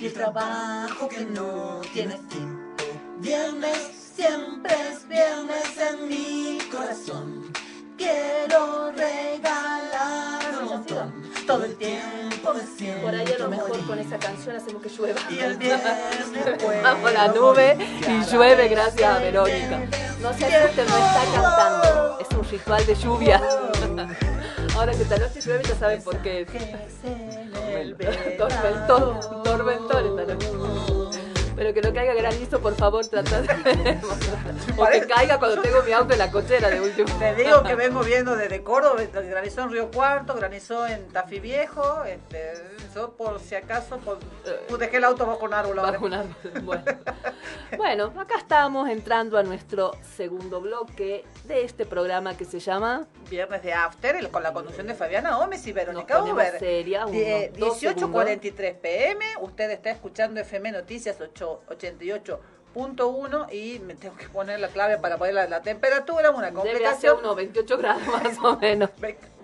S9: Y el trabajo que no tiene fin. Viernes, siempre es viernes en mi corazón. Quiero regalar un. Todo el tiempo me siento
S2: Por ahí a lo mejor con esa canción hacemos que llueva.
S9: Y el
S2: Bajo la nube y llueve gracias a Verónica. No se asusten, no está cantando. Es un ritual de lluvia. Ahora que esta noche llueve ya saben por qué. Tormentón, tormentón esta noche. Pero que no caiga granizo, por favor, trata de... O que caiga cuando tengo mi auto en la cochera de último.
S3: Te digo que vengo viendo desde Córdoba, granizó en Río Cuarto, granizó en Tafí Viejo, este, yo por si acaso, por, pues dejé el auto bajo un árbol ahora.
S2: Bajo un árbol, Bueno. bueno, acá estamos entrando a nuestro segundo bloque de este programa que se llama
S3: Viernes de After, el- con la conducción de Fabiana Gómez y Verónica Uber.
S2: seria, unos
S3: Die-
S2: dos
S3: 18.43 pm, usted está escuchando FM Noticias 8 88.1 y me tengo que poner la clave para poner la, la temperatura, una
S2: Debe hacer
S3: complicación.
S2: unos 28 grados más o menos.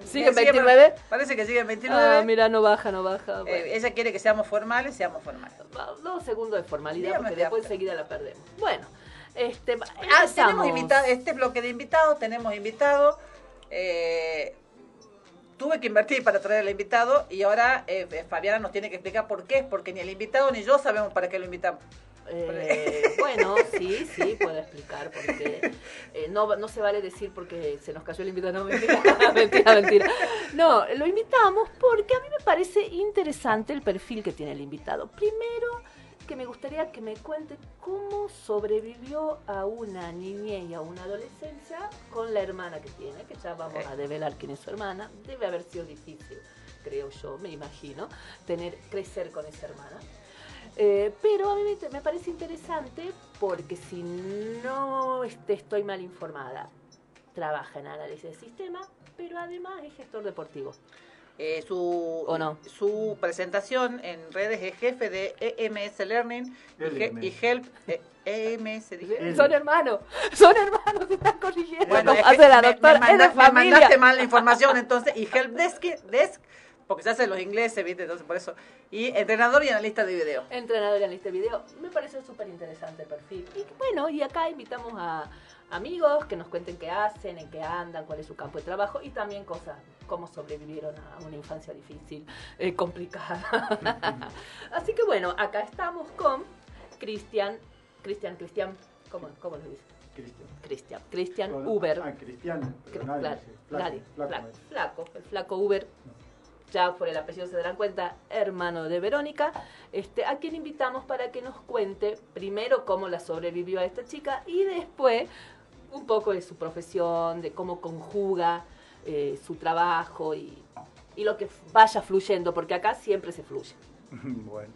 S2: ¿Sigue en
S3: Sigue-
S2: 29?
S3: Parece que sigue en 29.
S2: Ah, mira, no baja, no baja. Bueno.
S3: Eh, ella quiere que seamos formales, seamos formales.
S2: Dos segundos de formalidad
S3: Dígame
S2: porque
S3: de
S2: después
S3: after.
S2: seguida la perdemos. Bueno, este,
S3: Ah, tenemos invitado, este bloque de invitados, tenemos invitado. eh, tuve que invertir para traer al invitado y ahora eh, eh, Fabiana nos tiene que explicar por qué, porque ni el invitado ni yo sabemos para qué lo invitamos.
S2: Eh, bueno, sí, sí, puedo explicar porque no, no se vale decir porque se nos cayó el invitado. No, mentira, mentira, mentira. No, lo invitamos porque a mí me parece interesante el perfil que tiene el invitado. Primero, que me gustaría que me cuente cómo sobrevivió a una niñez y a una adolescencia con la hermana que tiene, que ya vamos a develar quién es su hermana. Debe haber sido difícil, creo yo, me imagino, tener crecer con esa hermana. Eh, pero a mí me, me parece interesante porque si no este, estoy mal informada, trabaja en análisis de sistema, pero además es gestor deportivo.
S3: Eh, su,
S2: ¿O no?
S3: su presentación en redes es jefe de EMS Learning y,
S10: LMS.
S3: y Help eh, EMS. dije.
S2: Son hermanos, son hermanos, se están corrigiendo.
S3: Bueno, es
S2: hace la
S3: me-
S2: doctora,
S3: me,
S2: de
S3: manda- me mandaste mal la información entonces y Help Desk, Desk porque se hacen los ingleses, ¿viste? Entonces por eso. Y entrenador y analista de video.
S2: entrenador en este video. Me parece súper interesante el perfil. Y bueno, y acá invitamos a amigos que nos cuenten qué hacen, en qué andan, cuál es su campo de trabajo y también cosas, cómo sobrevivieron a una infancia difícil, eh, complicada. Así que bueno, acá estamos con Cristian, Cristian, Cristian, ¿cómo, cómo lo dice?
S10: Cristian.
S2: Cristian, Cristian Uber.
S10: Ah, Cristian. nadie dice flaco,
S2: nadie,
S10: flaco,
S2: flaco,
S10: no
S2: flaco, el flaco Uber, ya por el apellido se darán cuenta, hermano de Verónica, este, a quien invitamos para que nos cuente primero cómo la sobrevivió a esta chica y después un poco de su profesión, de cómo conjuga eh, su trabajo y, y lo que vaya fluyendo, porque acá siempre se fluye.
S10: bueno.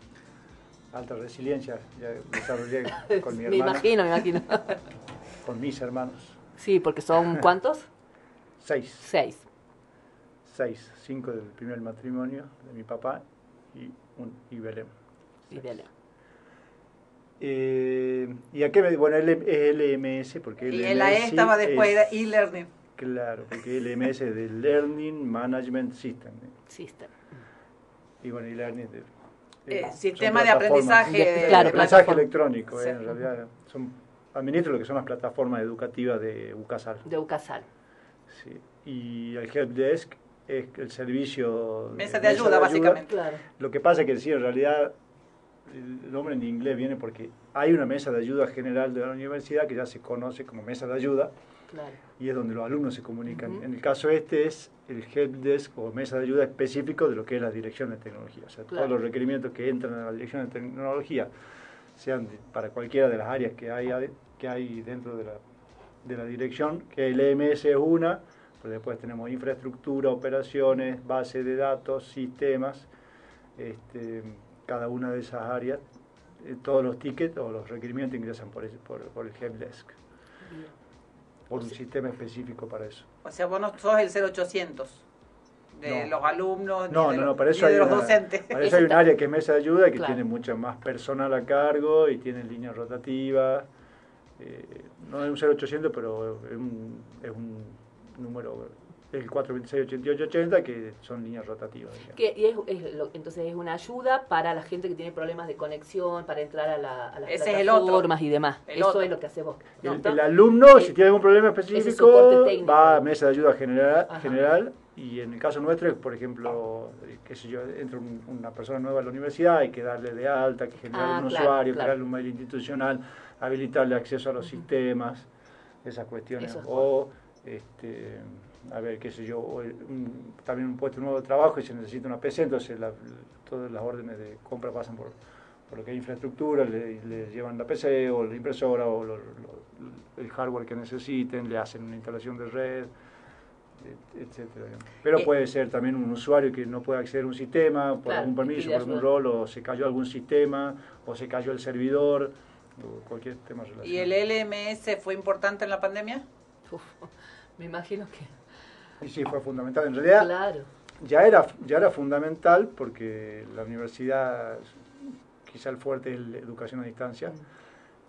S10: Alta resiliencia, ya desarrollé con mi
S2: me
S10: hermana.
S2: imagino, me imagino.
S10: Con mis hermanos.
S2: sí, porque son ¿cuántos?
S10: Seis.
S2: Seis.
S10: Seis. Cinco del primer matrimonio de mi papá y, un, y Belén.
S2: Y Belén.
S10: Eh, ¿Y a qué me Bueno, L- es LMS, porque
S3: Y
S10: LMS
S3: en la E estaba después,
S10: es-
S3: e-learning.
S10: Claro, porque LMS es del Learning Management System. ¿eh?
S2: System.
S10: Y bueno, y Learning de,
S3: Eh, sistema de aprendizaje
S10: de,
S3: de-
S10: de
S2: Claro,
S10: aprendizaje
S2: plataforma.
S10: electrónico.
S3: Sí.
S10: eh, en realidad son, administro lo que son las plataformas educativas de UCASAL.
S2: De Ucasal.
S10: Sí. Y el helpdesk es el servicio
S3: Mesa de ayuda, básicamente.
S2: Claro.
S10: Lo que pasa es que sí, en realidad el nombre en inglés viene porque hay una mesa de ayuda general de la universidad que ya se conoce como mesa de ayuda
S2: Claro.
S10: y es donde los alumnos se comunican. En el caso este es el helpdesk o mesa de ayuda específico de lo que es la dirección de tecnología. O sea,
S2: Claro.
S10: todos los requerimientos que entran a la dirección de tecnología, sean de- para cualquiera de las áreas que hay, que hay dentro de la, de la dirección, que el EMS es una, pero después tenemos infraestructura, operaciones, base de datos, sistemas, este, cada una de esas áreas, eh, todos los tickets o los requerimientos ingresan por, ese- por, por el helpdesk, por un sistema específico para eso.
S3: O sea, vos no sos el 0800 de
S10: No.
S3: los alumnos,
S10: No,
S3: ni de,
S10: no,
S3: los,
S10: no, para eso
S3: ni de los
S10: una-
S3: docentes.
S10: Para eso hay un área que es mesa de ayuda que
S2: Claro.
S10: tiene mucha más personal a cargo y tiene líneas rotativas. eh, no es un 0800, pero es un, es un número el 426, 88, 80, que son líneas rotativas.
S2: Que, y es, es lo- entonces es una ayuda para la gente que tiene problemas de conexión, para entrar a, la, a las
S3: Ese es el otro.
S2: plataformas y demás.
S3: El
S2: Eso
S3: otro.
S2: es lo que haces vos. ¿no?
S10: El,
S2: ¿no?
S10: el alumno,
S2: Eh,
S10: si tiene algún problema específico, va a mesa de ayuda general,
S2: Ajá.
S10: general y en el caso nuestro, es, por ejemplo, eh, qué sé yo, entra un- una persona nueva a la universidad, hay que darle de alta, hay que generar
S2: Ah,
S10: un
S2: claro,
S10: usuario,
S2: claro.
S10: crearle un mail institucional, habilitarle acceso a los sistemas, esas cuestiones.
S2: Eso es
S10: o, este, a ver, qué sé yo, o el- un- también un puesto nuevo de trabajo y se necesita una PC, entonces la- todas las órdenes de compra pasan por, por lo que es infraestructura, le, le llevan la PC o la impresora o lo- lo- el hardware que necesiten, le hacen una instalación de red, et- etcétera. Pero
S2: Eh,
S10: puede ser también un usuario que no puede acceder a un sistema por
S2: Claro,
S10: algún permiso, por algún rol, o se cayó algún sistema, o se cayó el servidor, o cualquier tema relacionado.
S3: ¿Y el LMS fue importante en la pandemia?
S2: Uf, me imagino que...
S10: Y sí, fue fundamental. En realidad,
S2: Claro.
S10: ya era, ya era fundamental porque la universidad, quizá el fuerte es la educación a distancia,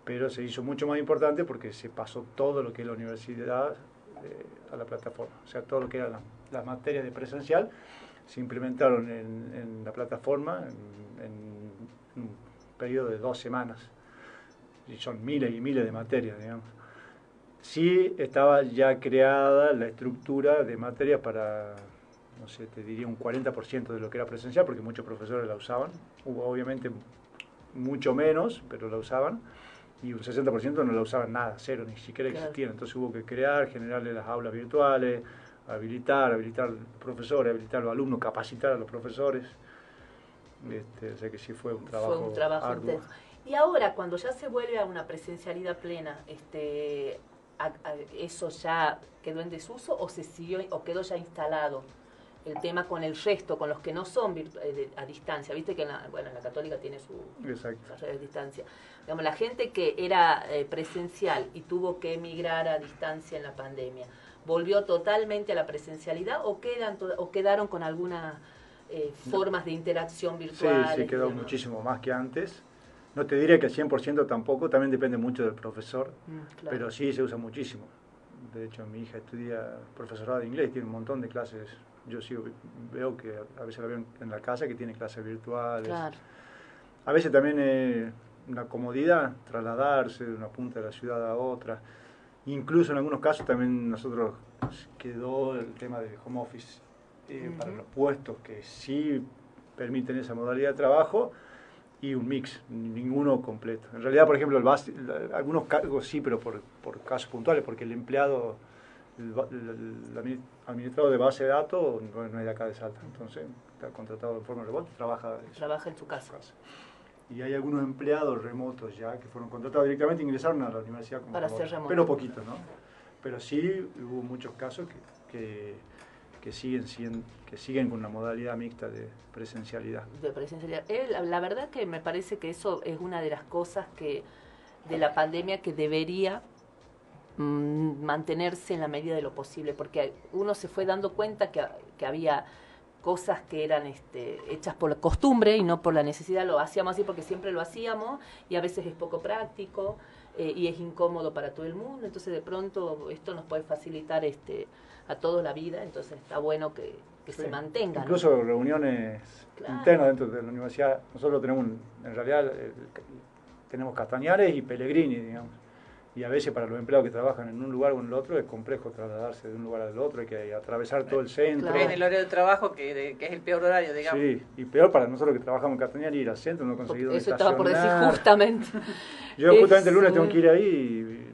S10: pero se hizo mucho más importante porque se pasó todo lo que es la universidad eh, a la plataforma. O sea, todo lo que eran las, materias de presencial se implementaron en, en la plataforma en, en un periodo de dos semanas. Y son miles y miles de materias, digamos. Sí estaba ya creada la estructura de materias para, no sé, te diría un 40% de lo que era presencial, porque muchos profesores la usaban. Hubo obviamente mucho menos, pero la usaban. Y un 60% no la usaban nada, cero, ni siquiera existían. Entonces hubo que crear, generarle las aulas virtuales, habilitar, habilitar al profesor, habilitar a los alumnos, capacitar a los profesores. Este, o sea que sí fue un trabajo,
S2: Fue un trabajo intenso. Y ahora, cuando ya se vuelve a una presencialidad plena, este, a- a- ¿eso ya quedó en desuso o se siguió o quedó ya instalado? El tema con el resto, con los que no son eh, a distancia. Viste que en la, bueno, en la católica tiene su de distancia. Digamos, la gente que era eh, presencial y tuvo que emigrar a distancia en la pandemia, ¿volvió totalmente a la presencialidad o, quedan o quedaron con algunas eh, formas de interacción
S10: Sí,
S2: virtual?
S10: sí, quedó muchísimo más que antes. No te diría que al 100% tampoco, también depende mucho del profesor,
S2: Mm, claro.
S10: pero sí se usa muchísimo. De hecho, mi hija estudia profesorado de inglés, tiene un montón de clases. Yo sí veo que a veces la veo en- la casa que tiene clases virtuales.
S2: Claro.
S10: A veces también es una comodidad trasladarse de una punta de la ciudad a otra. Incluso en algunos casos también nosotros quedó el tema del home office eh, para los puestos que sí permiten esa modalidad de trabajo y un mix, ninguno completo. En realidad, por ejemplo, el base- algunos cargos sí, pero por, por casos puntuales, porque el empleado, el, el- el admi- administrador de base de datos no, no es de acá de Salta, entonces está contratado de forma remota, trabaja
S2: Trabaja en su casa.
S10: y hay algunos empleados remotos ya que fueron contratados directamente e ingresaron a la universidad como
S2: Para ser remoto.
S10: Pero poquito, ¿no? Pero sí hubo muchos casos que, que, que siguen, que siguen con una modalidad mixta de presencialidad.
S2: de. Eh, la, la verdad que me parece que eso es una de las cosas que de la pandemia que debería mm, mantenerse en la medida de lo posible, porque uno se fue dando cuenta que había cosas que eran este, hechas por costumbre y no por la necesidad, lo hacíamos así porque siempre lo hacíamos y a veces es poco práctico eh, y es incómodo para todo el mundo, entonces de pronto esto nos puede facilitar este, a todos la vida, entonces está bueno que, que se mantenga. ¿no?
S10: Incluso reuniones
S2: Claro.
S10: internas dentro de la universidad. Nosotros tenemos, un- en realidad, tenemos Castañares y Pellegrini, digamos. Y a veces para los empleados que trabajan en un lugar o en el otro es complejo trasladarse de un lugar al otro, hay que atravesar todo el centro.
S3: En el horario de trabajo, que, de- que es el peor horario, digamos.
S10: Sí, y peor para nosotros que trabajamos en Castañar ir al centro, no conseguir
S2: Eso estaba por decir justamente.
S10: Yo justamente el lunes tengo que ir ahí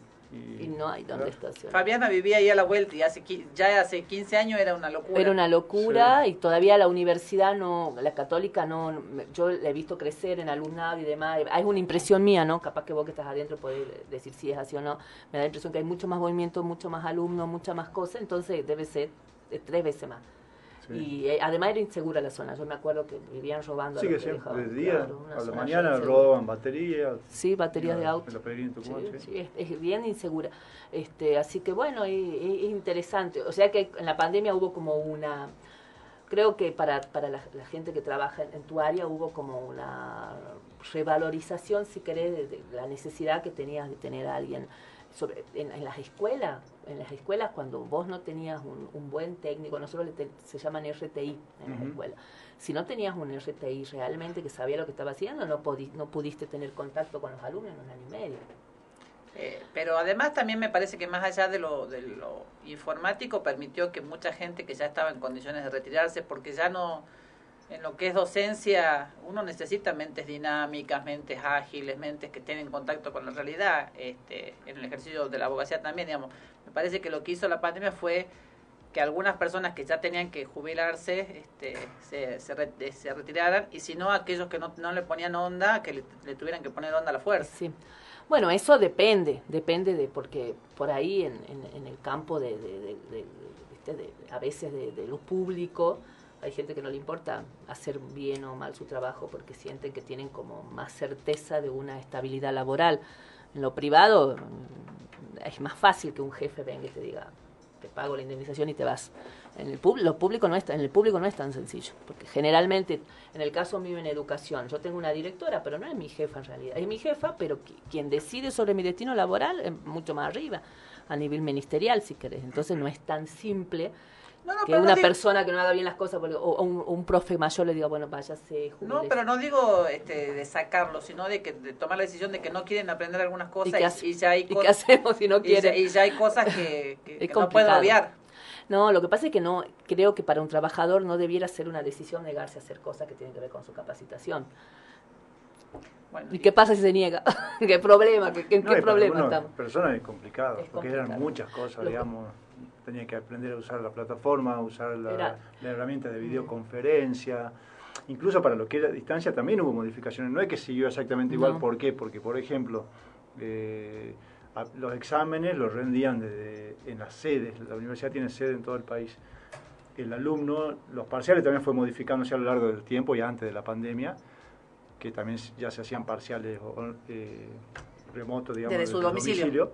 S10: y,
S2: no hay dónde estacionar.
S3: Fabiana vivía ahí a la vuelta y hace, ya hace 15 años era una locura.
S2: Era una locura y todavía la universidad no, la católica no, no- yo la he visto crecer en alumnado y demás. Es una impresión mía, ¿no? Capaz que vos que estás adentro podés decir si es así o no. Me da la impresión que hay mucho más movimiento, mucho más alumnos, mucha más cosas, entonces debe ser eh, tres veces más.
S10: Sí.
S2: Y eh, además era insegura la zona. Yo me acuerdo que vivían robando. a
S10: Sigue
S2: los que
S10: siempre,
S2: dejaban.
S10: de día,
S2: Claro,
S10: a la mañana roban baterías.
S2: Sí, baterías de auto.
S10: en Tucumán,
S2: Sí,
S10: sí.
S2: sí, es, es bien insegura. Este, así que bueno, es, es- es interesante. O sea que en la pandemia hubo como una creo que para, para la, la gente que trabaja en, en tu área hubo como una revalorización, si querés, de, de la necesidad que tenías de tener a alguien sobre, en, en las escuelas, en las escuelas cuando vos no tenías un, un buen técnico, nosotros le te- se llaman RTI en las escuelas, si no tenías un RTI realmente que sabía lo que estaba haciendo, no, podi- no pudiste tener contacto con los alumnos en un año y medio.
S3: Eh, pero además también me parece que más allá de lo, de lo informático permitió que mucha gente que ya estaba en condiciones de retirarse, porque ya no, en lo que es docencia, uno necesita mentes dinámicas, mentes ágiles, mentes que estén en contacto con la realidad, este, en el ejercicio de la abogacía también, digamos. Me parece que lo que hizo la pandemia fue que algunas personas que ya tenían que jubilarse este, se, se, re- se retiraran y si no aquellos que no, no le ponían onda, que le, tuvieran que poner onda a la fuerza.
S2: Sí. Bueno, eso depende, depende de, porque por ahí en, en, en el campo de, de, a veces de lo público, hay gente que no le importa hacer bien o mal su trabajo porque sienten que tienen como más certeza de una estabilidad laboral. En lo privado mm, es más fácil que un jefe venga y te diga, te pago la indemnización y te vas. En el, lo público no es, en el público no es tan sencillo, porque generalmente, en el caso mío en educación, yo tengo una directora, pero no es mi jefa en realidad, es mi jefa, pero qui- quien decide sobre mi destino laboral es mucho más arriba, a nivel ministerial, si querés. Entonces no es tan simple
S3: No, no,
S2: que
S3: pero no
S2: una
S3: digo-
S2: persona que no haga bien las cosas, porque- o, o un, profe mayor le diga, bueno, váyase,
S3: No,
S2: jubílese.
S3: pero no digo este, de sacarlo, sino de que de tomar la decisión de que no quieren aprender algunas cosas y,
S2: hace-
S3: y ya hay
S2: y qué
S3: cosas
S2: hacemos si no
S3: y ya-
S2: quieren?
S3: Y, ya hay cosas que, que- no pueden obviar.
S2: No, lo que pasa es que no creo que para un trabajador no debiera ser una decisión negarse a hacer cosas que tienen que ver con su capacitación.
S3: Bueno,
S2: ¿Y qué pasa si se niega? ¿Qué problema? ¿Qué, qué,
S10: No,
S2: problema estamos?
S10: personas es complicado,
S2: Es
S10: porque
S2: complicado.
S10: eran muchas cosas,
S2: Lo-
S10: digamos. Tenía que aprender a usar la plataforma, usar la, la herramienta de videoconferencia. Incluso para lo que era a distancia también hubo modificaciones. No es que siguió exactamente igual.
S2: No.
S10: ¿Por qué? Porque, por ejemplo, eh, a- los exámenes los rendían desde, en las sedes. La universidad tiene sede en todo el país. El alumno, los parciales también fue modificándose a lo largo del tiempo y antes de la pandemia, que también ya se hacían parciales eh, remotos, digamos,
S3: Desde su
S10: desde el
S3: domicilio.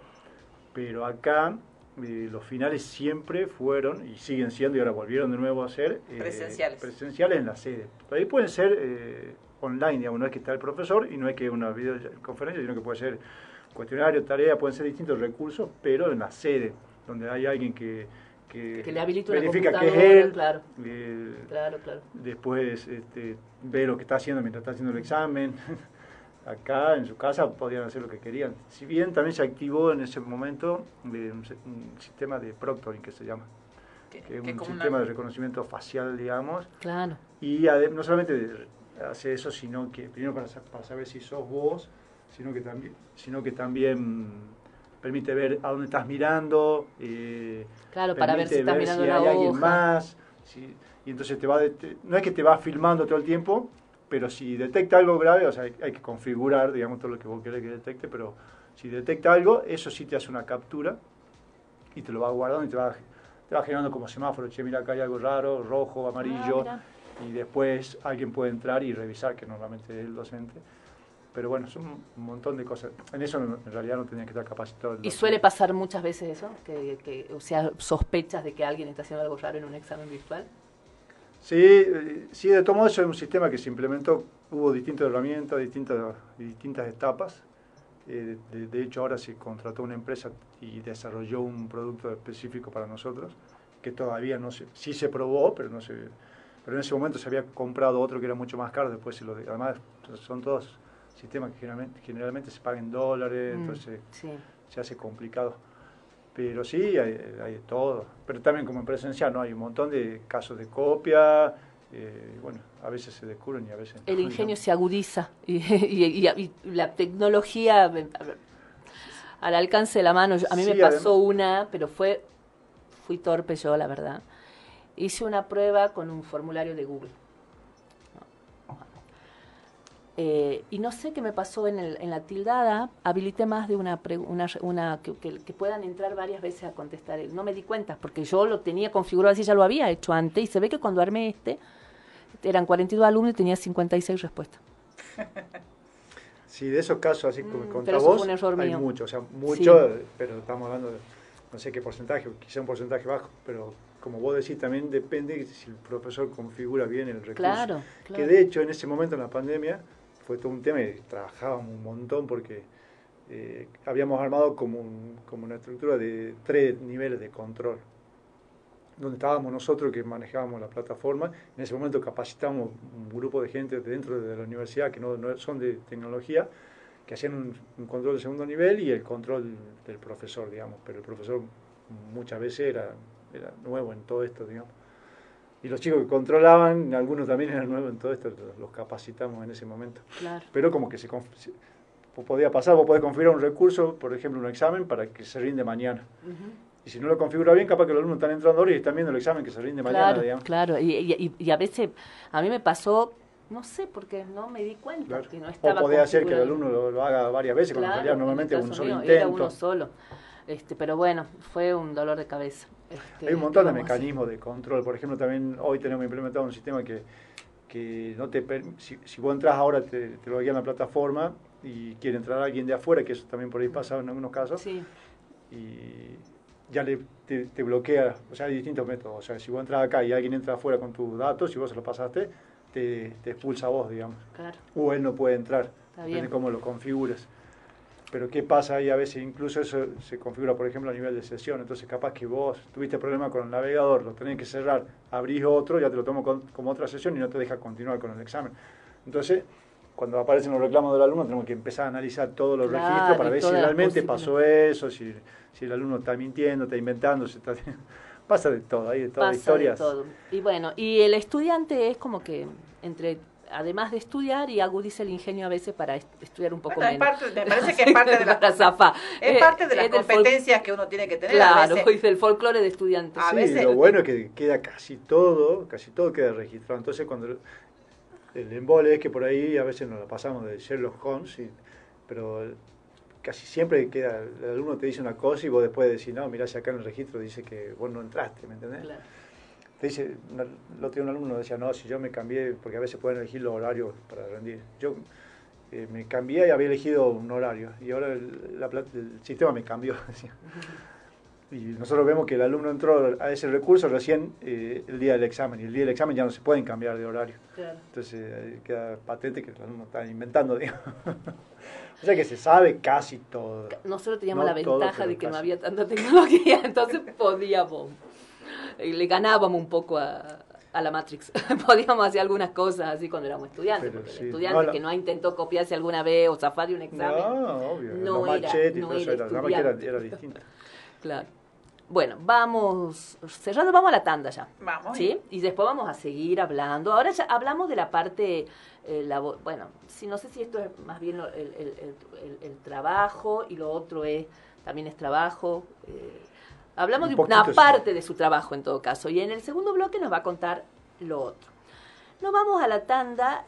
S10: Pero acá eh, los finales siempre fueron y siguen siendo y ahora volvieron de nuevo a ser eh,
S3: Presenciales.
S10: presenciales en la sede. Ahí pueden ser eh, online, digamos, no es que está el profesor y no es que una videoconferencia, sino que puede ser cuestionario, tarea, pueden ser distintos recursos, pero en la sede, donde hay alguien que, que,
S2: Que le
S10: verifica que es él,
S2: claro.
S10: eh,
S2: Claro, claro.
S10: después este, ve lo que está haciendo mientras está haciendo el examen. Acá en su casa podían hacer lo que querían. Si bien también se activó en ese momento eh, un, un sistema de proctoring que se llama,
S3: Que,
S10: que es
S3: que
S10: un
S3: como una-
S10: sistema de reconocimiento facial, digamos,
S2: Claro.
S10: y no solamente hace eso, sino que primero para, para saber si sos vos, sino que también, sino que también permite ver a dónde estás mirando. eh,
S2: Claro, para ver si estás mirando
S10: si
S2: la
S10: hay alguien
S2: hoja.
S10: más. si- y entonces te va, de- te- no es que te va filmando todo el tiempo, pero si detecta algo grave, o sea, hay, hay que configurar, digamos, todo lo que vos querés que detecte, pero si detecta algo, eso sí te hace una captura y te lo va guardando y te va, te va generando como semáforo, che, mira acá hay algo raro, rojo, amarillo,
S2: Ah,
S10: y después alguien puede entrar y revisar, que normalmente es el docente. Pero bueno, son un montón de cosas. En eso no- en realidad no tenía que estar capacitado. el
S2: ¿Y suele pasar muchas veces eso? Que, que, o sea, sospechas de que alguien está haciendo algo raro en un examen virtual.
S10: Sí, eh, sí, de todo modo eso es un sistema que se implementó, hubo distintas herramientas, distintas, distintas etapas. Eh, de, de hecho, ahora se contrató una empresa y desarrolló un producto específico para nosotros, que todavía no se, sí se probó, pero no se, pero en ese momento se había comprado otro que era mucho más caro, después se lo, además son todos sistemas que generalmente, generalmente se pagan en dólares,
S2: Mm,
S10: entonces
S2: sí.
S10: se hace complicado. Pero sí, hay, hay todo. Pero también como en presencial, ¿no? Hay un montón de casos de copia. eh, bueno, a veces se descubren y a veces
S2: El ingenio
S10: ¿no?
S2: se agudiza y, y- y- y la tecnología al alcance de la mano. A mí
S10: Sí,
S2: me pasó
S10: además-
S2: una, pero fue fui torpe yo, la verdad. Hice una prueba con un formulario de Google. Eh, y no sé qué me pasó en, el- en la tildada, habilité más de una, pre- una, una que, que- que puedan entrar varias veces a contestar. No me di cuenta, porque yo lo tenía configurado así, ya lo había hecho antes, y se ve que cuando armé este, eran 42 alumnos y tenía 56 respuestas.
S10: Sí, de esos casos, así como
S2: Mm,
S10: vos, hay
S2: mío.
S10: mucho, o sea, mucho,
S2: Sí.
S10: pero estamos hablando de no sé qué porcentaje, quizá un porcentaje bajo, pero como vos decís, también depende si el profesor configura bien el recurso.
S2: Claro,
S10: Que
S2: claro.
S10: de hecho en ese momento en la pandemia fue todo un tema y trabajábamos un montón porque eh, habíamos armado como, un- como una estructura de tres niveles de control donde estábamos nosotros que manejábamos la plataforma. En ese momento capacitamos un grupo de gente dentro de la universidad que no, son de tecnología, que hacían un, control de segundo nivel y el control del profesor, digamos. Pero el profesor muchas veces era nuevo en todo esto, digamos. Y los chicos que controlaban, algunos también eran nuevos en todo esto, los- capacitamos en ese momento.
S2: Claro.
S10: Pero como que se, podía pasar, vos podés configurar un recurso, por ejemplo un examen, para que se rinde mañana. Y si no lo configura bien, capaz que los alumnos están entrando ahora y están viendo el examen que se rinde mañana,
S2: Claro,
S10: digamos.
S2: claro. Y, y- y a veces, a mí me pasó, no sé por qué, no me di cuenta
S10: Claro.
S2: que no
S10: O
S2: estaba
S10: podés hacer que el alumno lo, lo haga varias veces, cuando
S2: Claro,
S10: salía
S2: en
S10: normalmente un solo
S2: mío
S10: intento.
S2: Era uno solo. Este, pero bueno, fue un dolor de cabeza. Este,
S10: Hay un montón de mecanismos de control. Por ejemplo, también hoy tenemos implementado un sistema que, que no te si, si vos entras ahora te, te lo guía en la plataforma y quiere entrar alguien de afuera, que eso también por ahí pasa en algunos casos,
S2: Sí,
S10: y ya le, te, te bloquea, o sea, hay distintos métodos. O sea, si vos entras acá y alguien entra afuera con tus datos, si vos se los pasaste, te, te expulsa a vos, digamos.
S2: claro.
S10: O él no puede entrar,
S2: Está
S10: depende cómo lo configuras. Pero ¿qué pasa ahí? A veces incluso eso se configura, por ejemplo, a nivel de sesión. Entonces, capaz que vos tuviste problema con el navegador, lo tenés que cerrar, abrís otro, ya te lo tomo con- como otra sesión y no te deja continuar con el examen. Entonces, cuando aparecen los reclamos del alumno, tenemos que empezar a analizar todos los
S2: Claro,
S10: registros para ver si realmente pasó eso, si, si el alumno está mintiendo, está inventando, si está... pasa de todo, hay de todas
S2: Pasa
S10: historias.
S2: de todo. Y bueno, y el estudiante es como que entre además de estudiar y agudiza el ingenio a veces para est- estudiar un poco
S3: Bueno, es
S2: menos.
S3: parte- me parece que es parte de la-. Es
S2: Eh,
S3: parte de las
S2: es
S3: competencias que uno tiene que tener. a
S2: Claro,
S3: veces.
S2: y del folclore de estudiantes.
S3: A
S10: sí,
S3: veces-
S10: lo bueno es que queda casi todo, casi todo queda registrado. Entonces, cuando el- el embole es que por ahí a veces nos la pasamos de Sherlock Holmes, y- pero casi siempre queda, el alumno te dice una cosa y vos después decís, no, mirá, si acá en el registro dice que vos no entraste, ¿me entendés?
S2: Claro.
S10: Te dice, el otro día un alumno decía, no, si yo me cambié, porque a veces pueden elegir los horarios para rendir. Yo eh, me cambié y había elegido un horario, y ahora el, la el sistema me cambió. decía. Y nosotros vemos que el alumno entró a ese recurso recién eh, el día del examen, y el día del examen ya no se pueden cambiar de horario.
S2: Claro.
S10: Entonces eh, queda patente que el alumno está inventando, digamos. o sea que se sabe casi todo.
S2: Nosotros teníamos
S10: No
S2: la ventaja de que no había tanta tecnología, entonces podíamos, le ganábamos un poco a, a la Matrix. podíamos hacer algunas cosas así cuando éramos estudiantes,
S10: Pero
S2: porque el estudiante
S10: no, la-
S2: que no intentó copiarse alguna vez o zafar de un examen.
S10: No, obvio.
S2: no
S10: los
S2: era-
S10: machetes
S2: no
S10: todo eso
S2: era
S10: era, era, distinto.
S2: Claro. Bueno, vamos cerrando, vamos a la tanda ya.
S3: Vamos.
S2: ¿Sí? Y después vamos a seguir hablando. Ahora ya hablamos de la parte, eh, labo- bueno, si no sé si esto es más bien lo- el, el- el- el- el trabajo y lo otro es, también es trabajo. eh, hablamos
S10: Un
S2: de una
S10: sí.
S2: parte de su trabajo en todo caso. Y en el segundo bloque nos va a contar lo otro. Nos vamos a la tanda.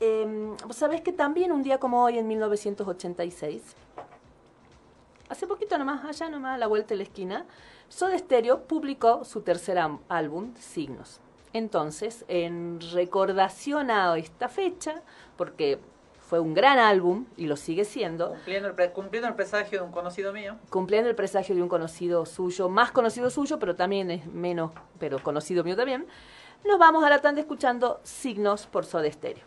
S2: Eh, ¿Sabes que también un día como hoy, en 1986, hace poquito nomás, allá nomás, a la vuelta de la esquina, Soda Stereo publicó su tercer álbum, Signos. Entonces, en recordación a esta fecha, porque fue un gran álbum y lo sigue siendo,
S3: Cumpliendo el, pre- cumpliendo el presagio de un conocido mío.
S2: cumpliendo el presagio de un conocido suyo, más conocido suyo, pero también es menos, pero conocido mío también, nos vamos a la tanda escuchando Signos por Soda Stereo.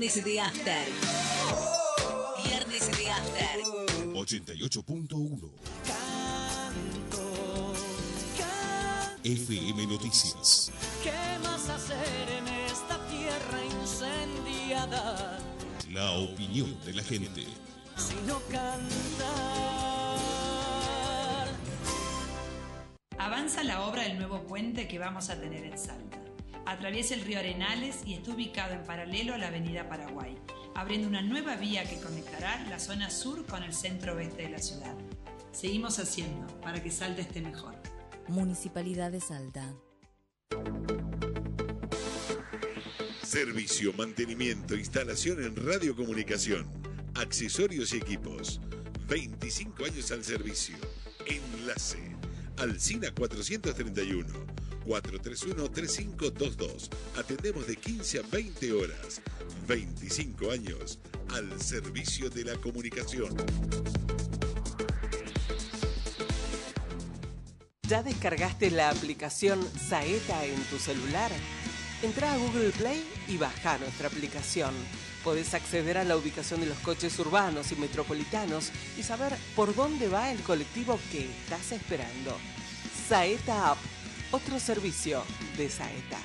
S1: Viernes de After. Viernes de After.
S5: 88.1 FM Noticias.
S11: ¿Qué más hacer en esta tierra incendiada?
S5: La opinión de la gente.
S11: Sino cantar.
S12: Avanza la obra del nuevo puente que vamos a tener en Salta. Atraviesa el río Arenales y está ubicado en paralelo a la avenida Paraguay, abriendo una nueva vía que conectará la zona sur con el centro oeste de la ciudad. Seguimos haciendo para que Salta esté mejor.
S1: Municipalidad de Salta.
S13: Servicio, mantenimiento, instalación en radiocomunicación, accesorios y equipos. 25 años al servicio. Enlace. Alcina 431. 431-3522. Atendemos de 15 a 20 horas. 25 años al servicio de la comunicación.
S14: ¿Ya descargaste la aplicación Saeta en tu celular? Entra a Google Play y baja nuestra aplicación. Podés acceder a la ubicación de los coches urbanos y metropolitanos y saber por dónde va el colectivo que estás esperando. Saeta App, otro servicio de Saeta.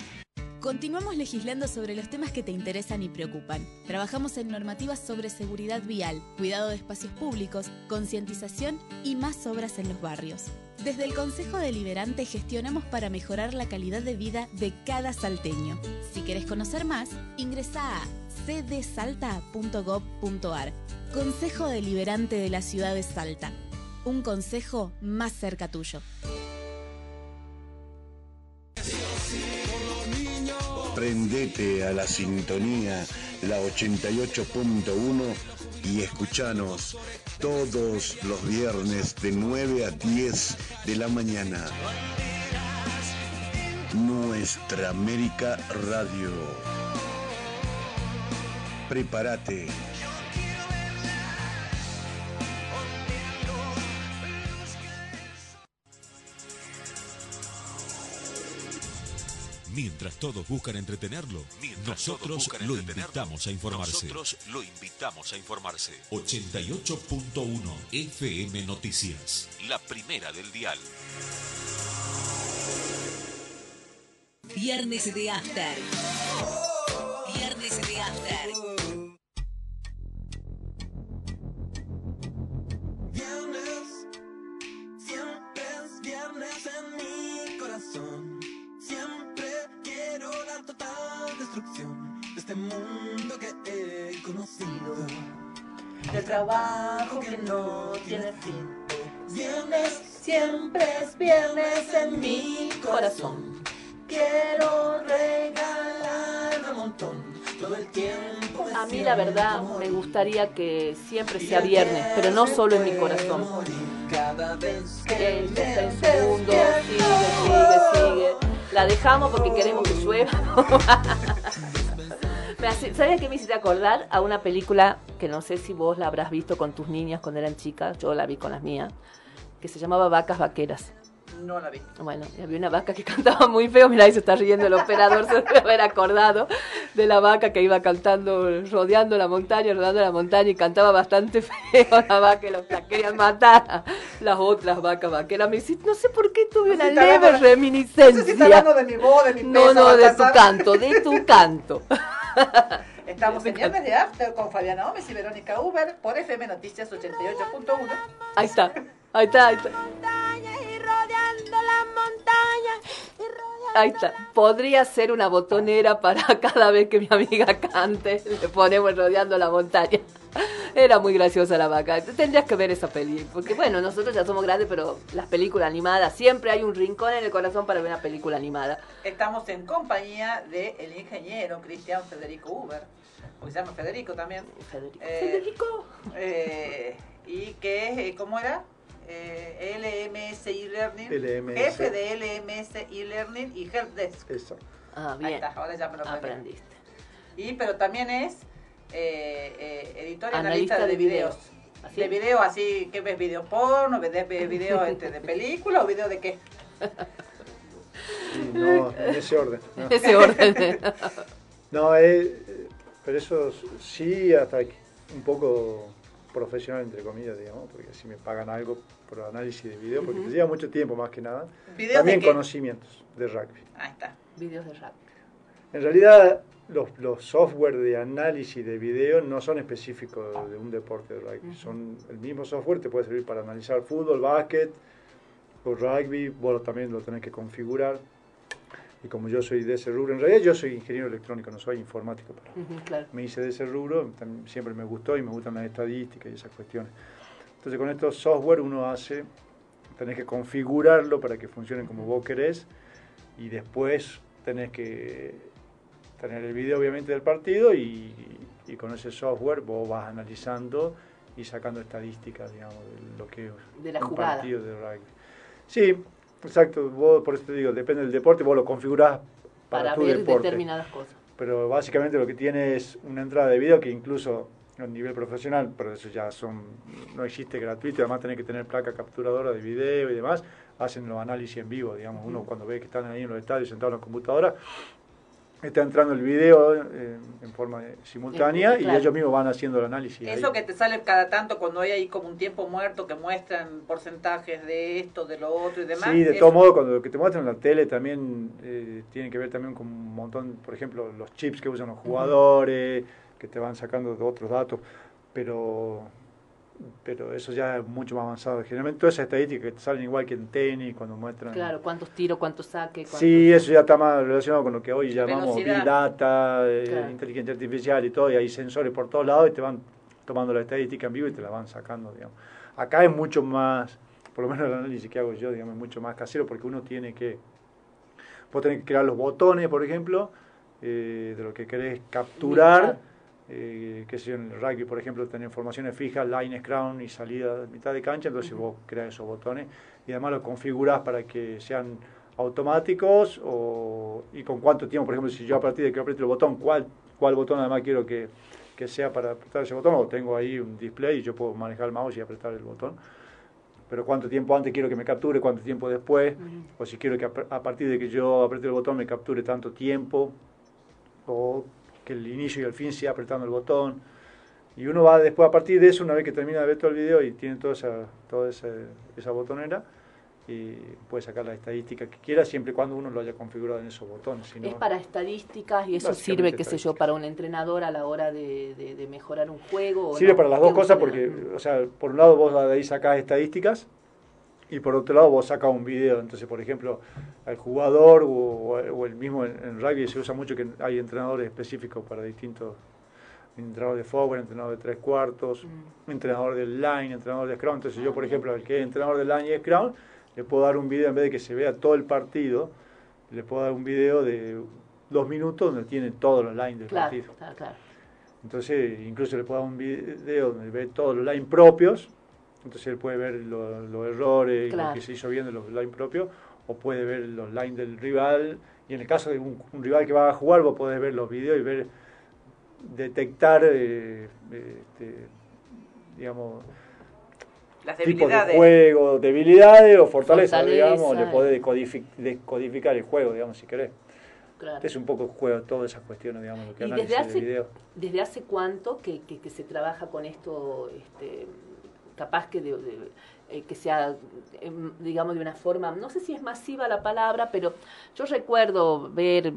S15: Continuamos legislando sobre los temas que te interesan y preocupan. Trabajamos en normativas sobre seguridad vial, cuidado de espacios públicos, concientización y más obras en los barrios. Desde el Consejo Deliberante gestionamos para mejorar la calidad de vida de cada salteño. Si querés conocer más, ingresa a cdsalta.gov.ar. Consejo Deliberante de la Ciudad de Salta. Un consejo más cerca tuyo.
S16: Prendete a la sintonía, la 88.1 y escuchanos todos los viernes de 9 a 10 de la mañana. Nuestra América Radio. Prepárate.
S6: Mientras todos buscan entretenerlo, nosotros lo invitamos a informarse.
S8: Nosotros lo invitamos a informarse.
S6: 88.1 FM Noticias.
S8: La primera del dial.
S1: Viernes de After. Viernes de After.
S9: Quiero la total destrucción de este mundo que he conocido.
S2: Del trabajo que no tiene fin.
S9: Viernes, siempre es viernes en mi corazón. Quiero regalar un montón todo el tiempo.
S2: A mí la verdad me gustaría que siempre sea viernes, pero no solo en mi corazón.
S9: Cada vez
S2: está en segundo, sigue, sigue, sigue. La dejamos porque queremos que llueva. ¿Saben qué me hiciste acordar? A una película que no sé si vos la habrás visto con tus niñas cuando eran chicas, yo la vi con las mías, que se llamaba Vacas Vaqueras.
S3: No la vi.
S2: Bueno, había una vaca que cantaba muy feo, mira, ahí se está riendo el operador, se debe haber acordado de la vaca que iba cantando, rodeando la montaña, rodeando la montaña y cantaba bastante feo la vaca y los- la querían matar las otras vacas vaqueras. Me dice, no sé por qué tuve una leve reminiscencia.
S3: No sé si está hablando de mi voz, de mi
S2: No, no, de tu canto, de tu canto.
S3: Estamos en Viernes de After con Fabiana Gómez y Verónica Uber por FM Noticias 88.1.
S2: Ahí está, ahí está, ahí está.
S9: Y rodeando las montañas.
S2: Ahí está. Podría ser una botonera para cada vez que mi amiga cante. Le ponemos rodeando la montaña. Era muy graciosa la vaca. Tendrías que ver esa peli. Porque bueno, nosotros ya somos grandes, pero las películas animadas, siempre hay un rincón en el corazón para ver una película animada.
S3: Estamos en compañía del ingeniero Cristian Federico Uber, porque se llama Federico también.
S2: Federico.
S3: Eh,
S2: Federico.
S3: eh, y que, eh, ¿cómo era? Eh, LMS e-learning,
S10: LMS.
S3: jefe de LMS e-learning y helpdesk.
S10: Eso.
S2: Ah,
S3: Ahí
S2: bien.
S3: está, ahora ya me lo aprendí.
S2: Aprendiste.
S3: Y pero también es eh, eh, editor y
S2: Analista
S3: analista de,
S2: de
S3: videos.
S2: videos. ¿Así?
S3: De video, así que ves videos porno, ves ves videos este, de película o video de qué.
S10: No, en ese orden. ¿no?
S2: Ese orden.
S10: No, eh, pero eso sí, hasta que un poco profesional, entre comillas, digamos, porque si me pagan algo por análisis de video, porque te lleva mucho tiempo más que nada.
S3: ¿Videos
S10: También
S3: de
S10: conocimientos de rugby.
S3: Ahí está.
S2: Videos de rap.
S10: En realidad, los, los software de análisis de video no son específicos de un deporte de rugby. Son el mismo software, te puede servir para analizar fútbol, básquet o rugby. Vos también lo tenés que configurar. Y como yo soy de ese rubro, en realidad yo soy ingeniero electrónico, no soy informático. Pero
S2: Ujú, claro.
S10: me hice de ese rubro, tam- siempre me gustó y me gustan las estadísticas y esas cuestiones. Entonces con estos software uno hace, tenés que configurarlo para que funcione como vos querés y después tenés que tener el video obviamente del partido y, y con ese software vos vas analizando y sacando estadísticas, digamos, de lo que es
S2: De la
S10: un
S2: jugada.
S10: partido de rugby. Sí, exacto, vos por eso te digo, depende del deporte, vos lo configurás para,
S2: Para
S10: tu
S2: ver
S10: deporte
S2: determinadas cosas.
S10: pero básicamente lo que tiene es una entrada de video que incluso a nivel profesional, pero eso ya son no existe gratuito, además tenés que tener placa capturadora de video y demás, hacen los análisis en vivo, digamos, uno cuando ve que están ahí en los estadios sentados en la computadora, está entrando el video eh, en forma simultánea y
S3: claro.
S10: ellos mismos van haciendo el análisis.
S3: Eso
S10: ahí.
S3: que te sale cada tanto cuando hay ahí como un tiempo muerto que muestran porcentajes de esto, de lo otro y demás.
S10: Sí, de
S3: eso-
S10: todos modos, cuando lo que te muestran en la tele también eh, tiene que ver también con un montón, por ejemplo, los chips que usan los jugadores, que te van sacando de otros datos, pero pero eso ya es mucho más avanzado. Generalmente todas esas estadísticas que te salen igual que en tenis, cuando muestran...
S2: Claro, cuántos tiros, cuántos saques. cuántos-
S10: Sí, eso ya está más relacionado con lo que hoy llamamos. Big Data, eh,
S2: Claro.
S10: inteligencia artificial y todo, y hay sensores por todos lados y te van tomando la estadística en vivo y te la van sacando, digamos. Acá es mucho más, por lo menos el análisis que hago yo, digamos, es mucho más casero porque uno tiene que, vos tenés que crear los botones, por ejemplo, eh, de lo que querés capturar, eh, que sé yo, en el rugby, por ejemplo, tener formaciones fijas, line, crown y salida a mitad de cancha, entonces vos creas esos botones y además los configurás para que sean automáticos o, y con cuánto tiempo, por ejemplo, si yo a partir de que aprieto el botón, cuál, cuál botón además quiero que, que sea para apretar ese botón, o tengo ahí un display y yo puedo manejar el mouse y apretar el botón. pero cuánto tiempo antes quiero que me capture, cuánto tiempo después, o si quiero que a, a partir de que yo apriete el botón me capture tanto tiempo, o que el inicio y el fin sea apretando el botón. Y uno va después, a partir de eso, una vez que termina de ver todo el video y tiene toda esa, toda esa, esa botonera, y puede sacar la estadística que quiera siempre y cuando uno lo haya configurado en esos botones. Si no-
S2: Es para estadísticas y eso sirve, qué sé yo, para un entrenador a la hora de, de- de mejorar un juego.
S10: Sirve
S2: no?
S10: para las
S2: ¿Qué
S10: dos cosas porque, o sea, por un lado vos de ahí sacás estadísticas y por otro lado vos sacás un video. Entonces, por ejemplo, al jugador o, o el mismo en, en rugby se usa mucho que hay entrenadores específicos para distintos entrenador de forward, entrenador de tres cuartos, entrenador del line, entrenador de scrum. Entonces yo, por ejemplo, al que es entrenador del line y scrum, le puedo dar un video, en vez de que se vea todo el partido, le puedo dar un video de dos minutos donde tiene todos los lines del
S2: Claro,
S10: partido.
S2: claro, claro.
S10: Entonces, incluso le puedo dar un video donde ve todos los lines propios, entonces él puede ver lo- los errores,
S2: Claro.
S10: lo que se hizo bien de los lines propios, o puede ver los lines del rival, y en el caso de un, un rival que va a jugar, vos podés ver los videos y ver, detectar, eh, este, digamos,
S3: Las
S10: tipos de
S3: debilidades.
S10: juego, debilidades o fortalezas,
S2: Fortaleza,
S10: digamos, le
S2: eh.
S10: podés decodifi- decodificar el juego, digamos, si querés.
S2: Claro.
S10: Es un poco juego todas esas cuestiones, digamos, lo que
S2: ¿Y desde
S10: de
S2: hace,
S10: video.
S2: desde hace cuánto que, que- que se trabaja con esto, este, capaz que, de- de- eh, que sea, em, digamos, de una forma, no sé si es masiva la palabra, pero yo recuerdo ver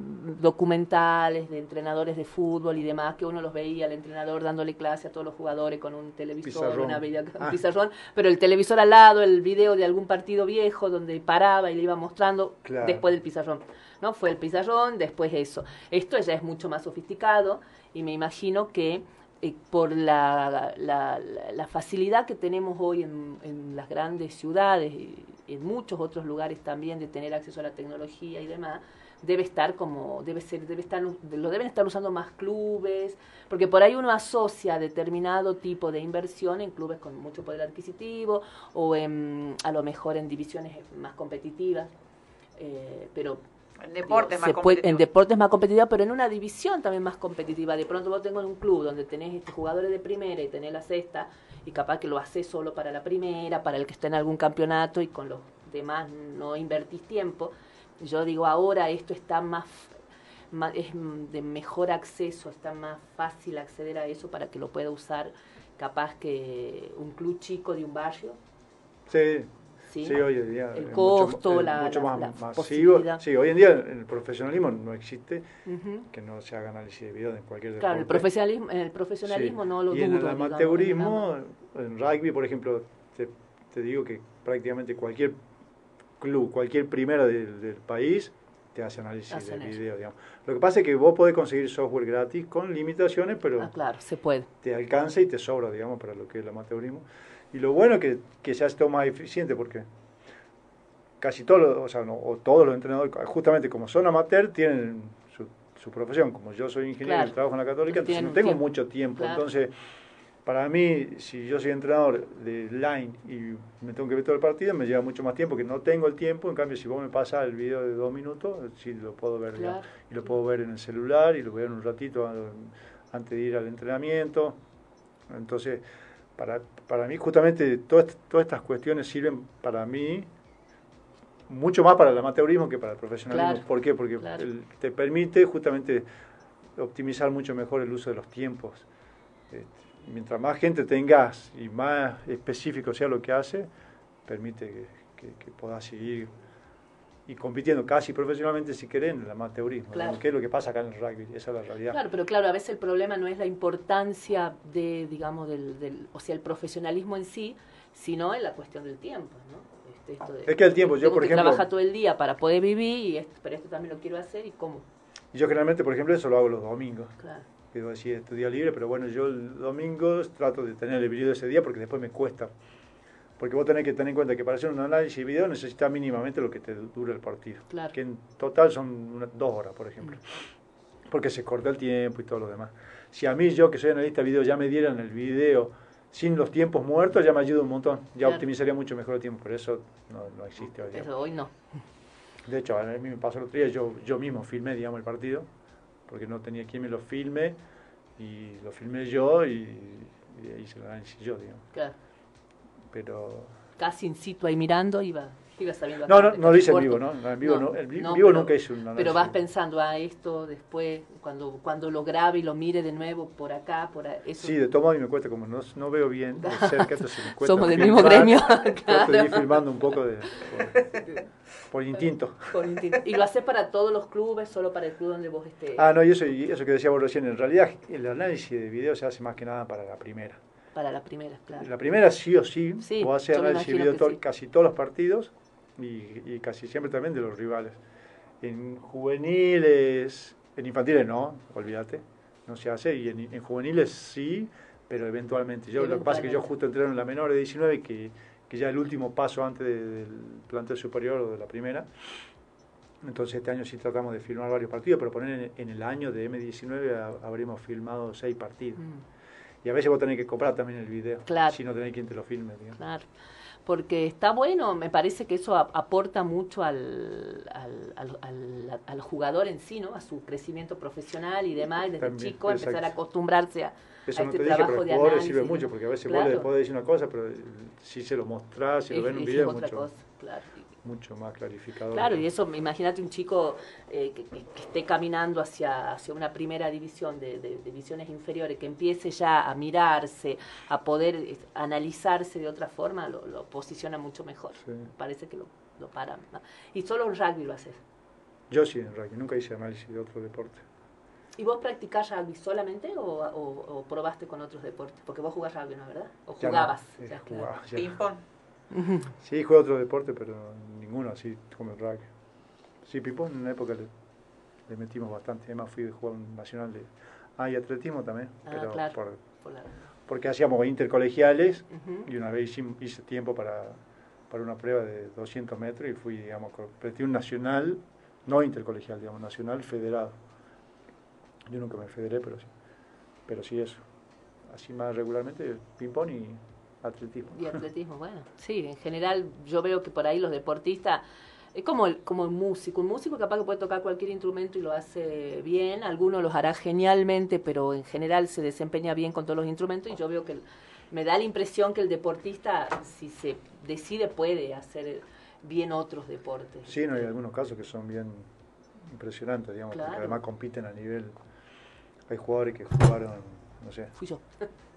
S2: documentales de entrenadores de fútbol y demás, que uno los veía, el entrenador dándole clase a todos los jugadores con un televisor,
S10: Pizarrón.
S2: una video, un
S10: Ah.
S2: pizarrón, pero el televisor al lado, el video de algún partido viejo donde paraba y le iba mostrando
S10: Claro.
S2: después del pizarrón. ¿no? Fue el pizarrón, después eso. Esto ya es mucho más sofisticado y me imagino que eh, por la, la, facilidad que tenemos hoy en, en las grandes ciudades y en muchos otros lugares también de tener acceso a la tecnología y demás, debe estar como, debe ser, debe estar, lo deben estar usando más clubes, porque por ahí uno asocia determinado tipo de inversión en clubes con mucho poder adquisitivo o en, a lo mejor en divisiones más competitivas, eh, pero
S3: En deportes
S2: Digo,
S3: más
S2: puede- en deportes más competitiva, pero en una división también más competitiva. De pronto vos tengo en un club donde tenés este, jugadores de primera y tenés la sexta, y capaz que lo haces solo para la primera, para el que está en algún campeonato, y con los demás no invertís tiempo. Yo digo, ahora esto está más, ma- es mm, de mejor acceso, está más fácil acceder a eso para que lo pueda usar capaz que un club chico de un barrio.
S10: Sí,
S2: Sí.
S10: sí, hoy en día
S2: El costo,
S10: mucho,
S2: la-
S10: mucho más
S2: la.
S10: Sí, hoy en día el profesionalismo no existe que no se haga análisis de video en cualquier
S2: Claro, el
S10: deporte.
S2: profesionalismo, en el profesionalismo no lo
S10: y
S2: dudo.
S10: en el amateurismo, en rugby, por ejemplo, te, te digo que prácticamente cualquier club, cualquier primera del, del país te hace análisis
S2: Hacen
S10: de
S2: eso.
S10: video, digamos. Lo que pasa es que vos podés conseguir software gratis con limitaciones, pero
S2: Ah, claro, se puede.
S10: te alcanza y te sobra, digamos, para lo que es el amateurismo. Y lo bueno es que, que se hace todo más eficiente porque casi todos, los- o sea, no, o todos los entrenadores, justamente como son amateur, tienen su, su profesión. Como yo soy ingeniero
S2: Claro.
S10: y trabajo en la Católica, entonces no tengo
S2: tiempo.
S10: mucho tiempo.
S2: Claro.
S10: Entonces, para mí, si yo soy entrenador de line y me tengo que ver todo el partido, me lleva mucho más tiempo, que no tengo el tiempo. En cambio, si vos me pasas el video de dos minutos, sí lo puedo ver.
S2: Claro.
S10: Y lo puedo ver en el celular y lo veo en un ratito antes de ir al entrenamiento. Entonces, para, para mí, justamente, todas, todas estas cuestiones sirven para mí mucho más para el amateurismo que para el profesionalismo.
S2: Claro,
S10: ¿Por qué? Porque
S2: claro.
S10: el- te permite justamente optimizar mucho mejor el uso de los tiempos. Este, mientras más gente tengas y más específico sea lo que hace, permite que, que, que puedas seguir y compitiendo casi profesionalmente si querés en el amateurismo,
S2: Claro.
S10: ¿no? que es lo que pasa acá en el rugby, esa es la realidad.
S2: Claro, pero claro, a veces el problema no es la importancia de, digamos, del, del, o sea, el profesionalismo en sí, sino en la cuestión del tiempo, ¿no? Este, esto de-
S10: Es que el tiempo, yo, por ejemplo-
S2: trabajar todo el día para poder vivir, y esto, pero esto también lo quiero hacer, ¿y cómo?
S10: Y Yo generalmente, por ejemplo, eso lo hago los domingos.
S2: Claro.
S10: que decís, es tu día libre, pero bueno, yo el domingo trato de tener el video ese día porque después me cuesta. Porque vos tenés que tener en cuenta que para hacer un análisis de video necesitas mínimamente lo que te dura el partido.
S2: Claro.
S10: Que en total son una- dos horas, por ejemplo. Porque se corta el tiempo y todo lo demás. Si a mí, yo que soy analista de video, ya me dieran el video sin los tiempos muertos, ya me ayuda un montón. Ya
S2: Claro.
S10: optimizaría mucho mejor el tiempo, pero eso no, no existe hoy.
S2: Eso hoy no.
S10: De hecho, a mí me pasó el otro día, yo, yo mismo filmé, digamos, el partido, porque no tenía quien me lo filme, y lo filmé yo y, y hice el análisis yo, digamos.
S2: Claro.
S10: Pero
S2: casi in situ ahí mirando, iba, iba sabiendo
S10: No, no, no lo hice en vivo, ¿no? No, en vivo no, en
S2: no,
S10: vivo
S2: pero-
S10: nunca hice un
S2: Pero
S10: análisis.
S2: vas pensando, ah, esto después, cuando, cuando lo grabe y lo mire de nuevo por acá, por eso.
S10: Sí, de todo modo a me cuesta, como no, no veo bien de cerca, entonces me cuesta
S2: Somos del
S10: filmar.
S2: mismo gremio, claro.
S10: filmando un poco de, por, por instinto.
S2: Por instinto. ¿Y lo haces para todos los clubes, solo para el club donde vos estés?
S10: Ah, no, y eso, y eso que decía vos recién, en realidad el análisis de video se hace más que nada para la primera.
S2: Para la primera, claro.
S10: La primera sí o sí,
S2: Sí,
S10: vos to-
S2: sí.
S10: casi todos los partidos y, y casi siempre también de los rivales. En juveniles, en infantiles no, olvídate, no se hace, y en, en juveniles sí, pero eventualmente. Yo, Lo que pasa es que yo justo entré en la menor de 19, que, que ya el último paso antes de- del plantel superior o de la primera. Entonces este año sí tratamos de filmar varios partidos, pero poner en, en el año de M19 ha- habremos filmado seis partidos. Y a veces vos tenés que comprar también el video.
S2: Claro.
S10: si no tenés quien te lo filme. digamos.
S2: Claro. Porque está bueno, me parece que eso a- aporta mucho al, al, al, al- al jugador en sí, ¿no? A su crecimiento profesional y demás, desde
S10: También,
S2: chico empezar a
S10: exacto.
S2: acostumbrarse a,
S10: Eso no
S2: este
S10: te dije, pero
S2: trabajo
S10: el jugador le sirve mucho, porque a veces vos
S2: Claro.
S10: le podés decir una cosa, pero si se lo mostrás, si lo ves en un video, es mucho,
S2: cosa, claro.
S10: Mucho más clarificador.
S2: Claro, y eso, imagínate un chico eh, que, que- que esté caminando hacia, hacia una primera división de, de- de divisiones inferiores, que empiece ya a mirarse, a poder eh, analizarse de otra forma, lo, lo posiciona mucho mejor.
S10: Sí.
S2: Parece que lo, lo para. ¿no? Y solo en rugby lo haces.
S10: Yo sí, en rugby, nunca hice análisis de otro deporte.
S2: ¿Y vos practicás rugby solamente o, o- o probaste con otros deportes? Porque vos jugás rugby, ¿no es verdad? ¿O
S10: Ya no,
S2: jugabas?
S10: sí,
S2: Ya
S10: jugaba, ya.
S3: Ping-pong.
S10: Sí, jugué otro deporte, pero ninguno así como el rugby. Sí, ping-pong en una época le, le metimos bastante. Además fui a jugar un nacional de... Ah, y atletismo también,
S2: Ah,
S10: pero
S2: claro.
S10: por-
S2: Por la-
S10: porque hacíamos intercolegiales y una vez hice, hice tiempo para, para una prueba de 200 metros y fui, digamos, competí un nacional, no intercolegial, digamos, nacional federado. Yo nunca me federé, pero sí, pero sí eso. Así más regularmente, ping-pong y atletismo.
S2: Y atletismo, bueno, sí, en general yo veo que por ahí los deportistas, es como el, como el músico, un músico capaz que puede tocar cualquier instrumento y lo hace bien, algunos los hará genialmente, pero en general se desempeña bien con todos los instrumentos y yo veo que el- me da la impresión que el deportista, si se decide, puede hacer bien otros deportes.
S10: Sí, no, hay algunos casos que son bien impresionantes, digamos, porque
S2: Claro.
S10: además compiten a nivel... Hay jugadores que jugaron, no sé...
S2: Fui yo.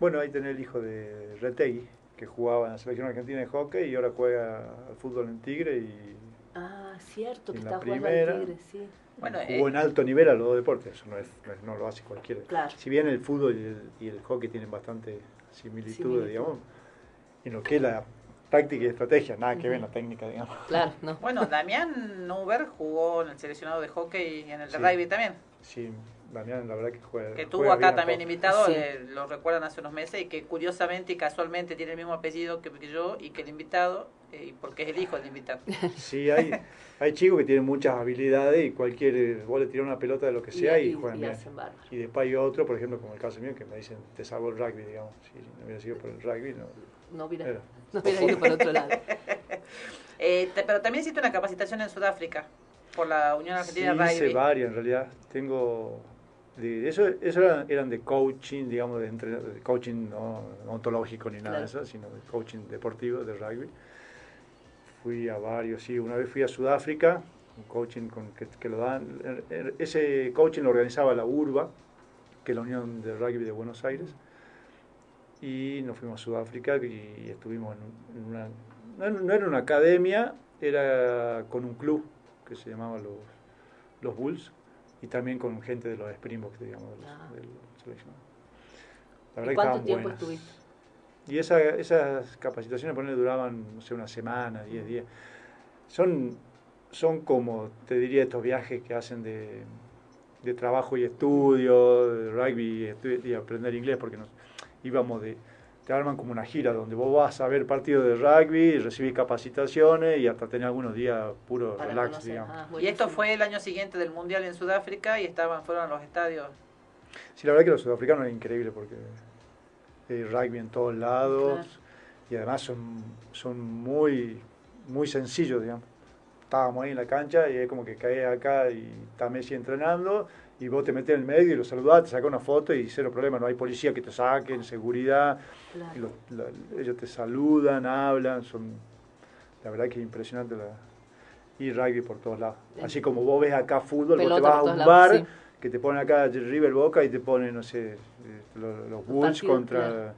S10: Bueno, ahí tenés el hijo de Retegui, que jugaba en la selección argentina de hockey y ahora juega al fútbol en Tigre y
S2: Ah, cierto, que
S10: En
S2: está
S10: la
S2: jugando
S10: primera.
S2: al Tigre, sí.
S3: Bueno,
S10: jugó
S3: eh,
S10: en alto nivel a los dos deportes, eso no, es, no, es- no lo hace cualquiera.
S2: Claro.
S10: Si bien el fútbol y el, y el hockey tienen bastante similitudes,
S2: Similitud.
S10: digamos, en lo que es la táctica y estrategia, nada que ver en
S3: Ujú.
S10: la técnica, digamos.
S2: Claro, no.
S3: Bueno, Damián Nuber jugó en el seleccionado de hockey y en el de
S10: Sí.
S3: rugby también.
S10: Sí, Damián, la verdad que juega.
S3: Que tuvo
S10: juega
S3: acá
S10: bien
S3: también
S10: todo.
S3: invitado,
S2: Sí.
S3: eh, lo recuerdan hace unos meses, y que curiosamente y casualmente tiene el mismo apellido que, yo y que el invitado, eh, porque es el hijo del invitado.
S10: Sí, hay, hay chicos que tienen muchas habilidades y cualquier, eh, vos le tirás una pelota de lo que sea y,
S2: y-
S10: juegan
S2: y
S10: bien.
S2: hacen bárbaro.
S10: Y después hay otro, por ejemplo, como el caso mío, que me dicen, te salvo el rugby, digamos. Si no hubiera sido por el rugby, no.
S2: No hubiera,
S10: Era.
S2: no hubiera ido por otro lado.
S3: Eh, te- pero también hiciste una capacitación en Sudáfrica por la Unión Argentina
S10: Sí,
S3: de
S10: hice
S3: Rugby.
S10: varias en realidad. Tengo. De, eso eso eran, eran de coaching, digamos, de, entre- de coaching no, ontológico ni nada
S2: Claro.
S10: de eso, sino de coaching deportivo, de rugby. Fui a varios, sí. Una vez fui a Sudáfrica, un coaching con, que, que lo dan. er- er- Ese coaching lo organizaba la URBA, que es la Unión de Rugby de Buenos Aires. Y nos fuimos a Sudáfrica y estuvimos en, en una. No, no era una academia, era con un club que se llamaba los, los Bulls y también con gente de los Springboks, digamos, de los,
S2: Ah.
S10: de los seleccionados. La
S2: ¿Y
S10: verdad que
S2: cuánto tiempo
S10: buenas.
S2: estuviste?
S10: Y esa, esas capacitaciones ponele, duraban, no sé, una semana, 10 días. Son, son como, te diría, estos viajes que hacen de, de trabajo y estudio, de rugby y, estu- y aprender inglés, porque nos íbamos de, te arman como una gira donde vos vas a ver partidos de rugby, recibís capacitaciones y hasta tenés algunos días puro
S2: Para
S10: relax,
S2: conocer.
S10: digamos.
S2: Ah,
S3: Y esto fue el año siguiente del Mundial en Sudáfrica y estaban fueron a los estadios.
S10: Sí, la verdad que los sudafricanos es increíble porque hay rugby en todos lados
S2: Claro.
S10: y además son, son muy, muy sencillos, digamos. estábamos ahí en la cancha y es como que caes acá y está Messi entrenando y vos te metes en el medio y lo saludás, te sacas una foto y cero problema, no hay policía que te saquen, seguridad,
S2: Claro.
S10: y los- la- ellos te saludan, hablan, son, la verdad que es impresionante la, y rugby por todos lados. Así como vos ves acá fútbol, vos te vas a un bar
S2: sí.
S10: que te ponen acá River Boca y te ponen, no sé, eh, los, los Bulls contra...
S2: claro.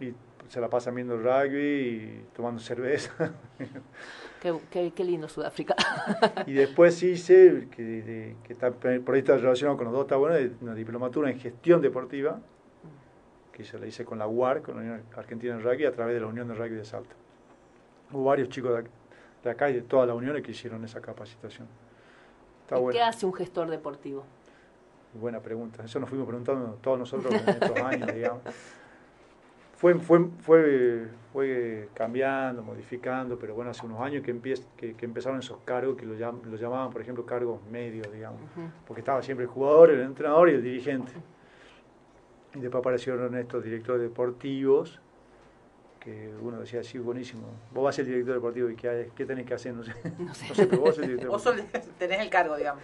S10: Y se la pasan viendo rugby y tomando cerveza.
S2: Qué, qué- qué lindo Sudáfrica.
S10: y después hice, que, de- que está, por ahí está relacionado con los dos, está bueno, una diplomatura en gestión deportiva, que se la hice con la UAR, con la Unión Argentina de Rugby, a través de la Unión de Rugby de Salta. Hubo varios chicos de, de acá y de todas las uniones que hicieron esa capacitación. Está
S2: ¿Y
S10: bueno.
S2: ¿Qué hace un gestor deportivo?
S10: Buena pregunta. Eso nos fuimos preguntando todos nosotros en estos años, digamos. Fue, fue, fue, fue cambiando, modificando, pero bueno, hace unos años que, empiez- que, que empezaron esos cargos que lo, llam- lo llamaban, por ejemplo, cargos medios, digamos. Porque estaba siempre el jugador, el entrenador y el dirigente. Y después aparecieron estos directores deportivos, que uno decía, sí, buenísimo. Vos vas a ser el director deportivo y ¿qué, hay- qué tenés que hacer? No sé. No sé, pero vos sos el director
S3: Vos
S10: deportivo.
S3: sos- tenés el cargo, digamos.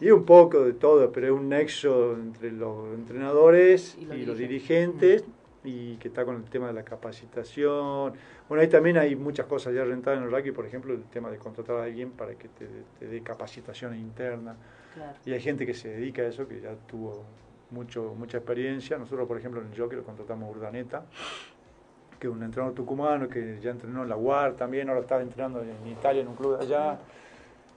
S10: Y un poco de todo, pero es un nexo entre los entrenadores y los dirigentes y que está con el tema de la capacitación. Bueno, ahí también hay muchas cosas ya rentadas en el rugby, por ejemplo, el tema de contratar a alguien para que te, te dé capacitación interna.
S2: Claro.
S10: Y hay gente que se dedica a eso, que ya tuvo mucho, mucha experiencia. Nosotros, por ejemplo, en el Jockey lo contratamos a Urdaneta, que es un entrenador tucumano que ya entrenó en la UAR también, ahora está entrenando en Italia en un club de allá.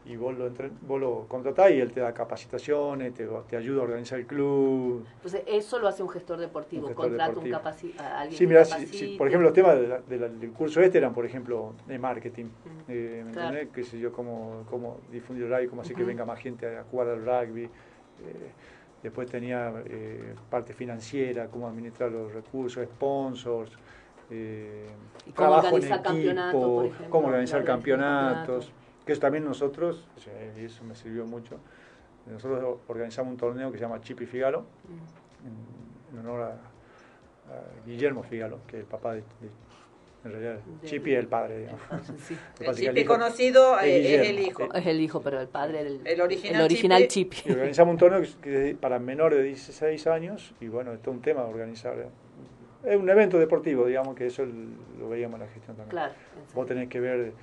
S10: Y vos lo, vos lo contratás y él te da capacitaciones, te, te ayuda a organizar el club.
S2: Entonces, eso lo hace un gestor deportivo,
S10: Un gestor
S2: contrata
S10: deportivo.
S2: Un capaci- a alguien
S10: Sí, mira, si, si, por ejemplo, los temas de la- de la- del curso este eran, por ejemplo, de marketing. eh, ¿Me
S2: claro.
S10: entendés? Qué sé yo, cómo, cómo difundir el rugby, cómo hacer que venga más gente a jugar al rugby. eh, después tenía eh, parte financiera, cómo administrar los recursos, sponsors.
S2: Y cómo
S10: trabajo en
S2: organizar campeonatos,
S10: equipo,
S2: por ejemplo,
S10: cómo organizar campeonatos. Que también nosotros, y eso me sirvió mucho, nosotros organizamos un torneo que se llama Chip y Figaro, en, en honor a, a Guillermo Figaro, que es el papá de, de- en realidad,
S2: De-
S10: Chipi es el padre, digamos.
S2: Sí.
S3: El
S10: es
S3: Chipi
S10: hijo-
S3: conocido,
S10: es
S3: eh, es el hijo.
S2: Es el hijo, pero el padre el,
S3: El original
S2: original
S3: Chipi.
S2: Chipi.
S10: Y organizamos un torneo que- que es para menores de 16 años y bueno, es todo un tema de organizar. eh. Es un evento deportivo, digamos que eso lo veíamos en la gestión también.
S2: Claro,
S10: Vos tenés que ver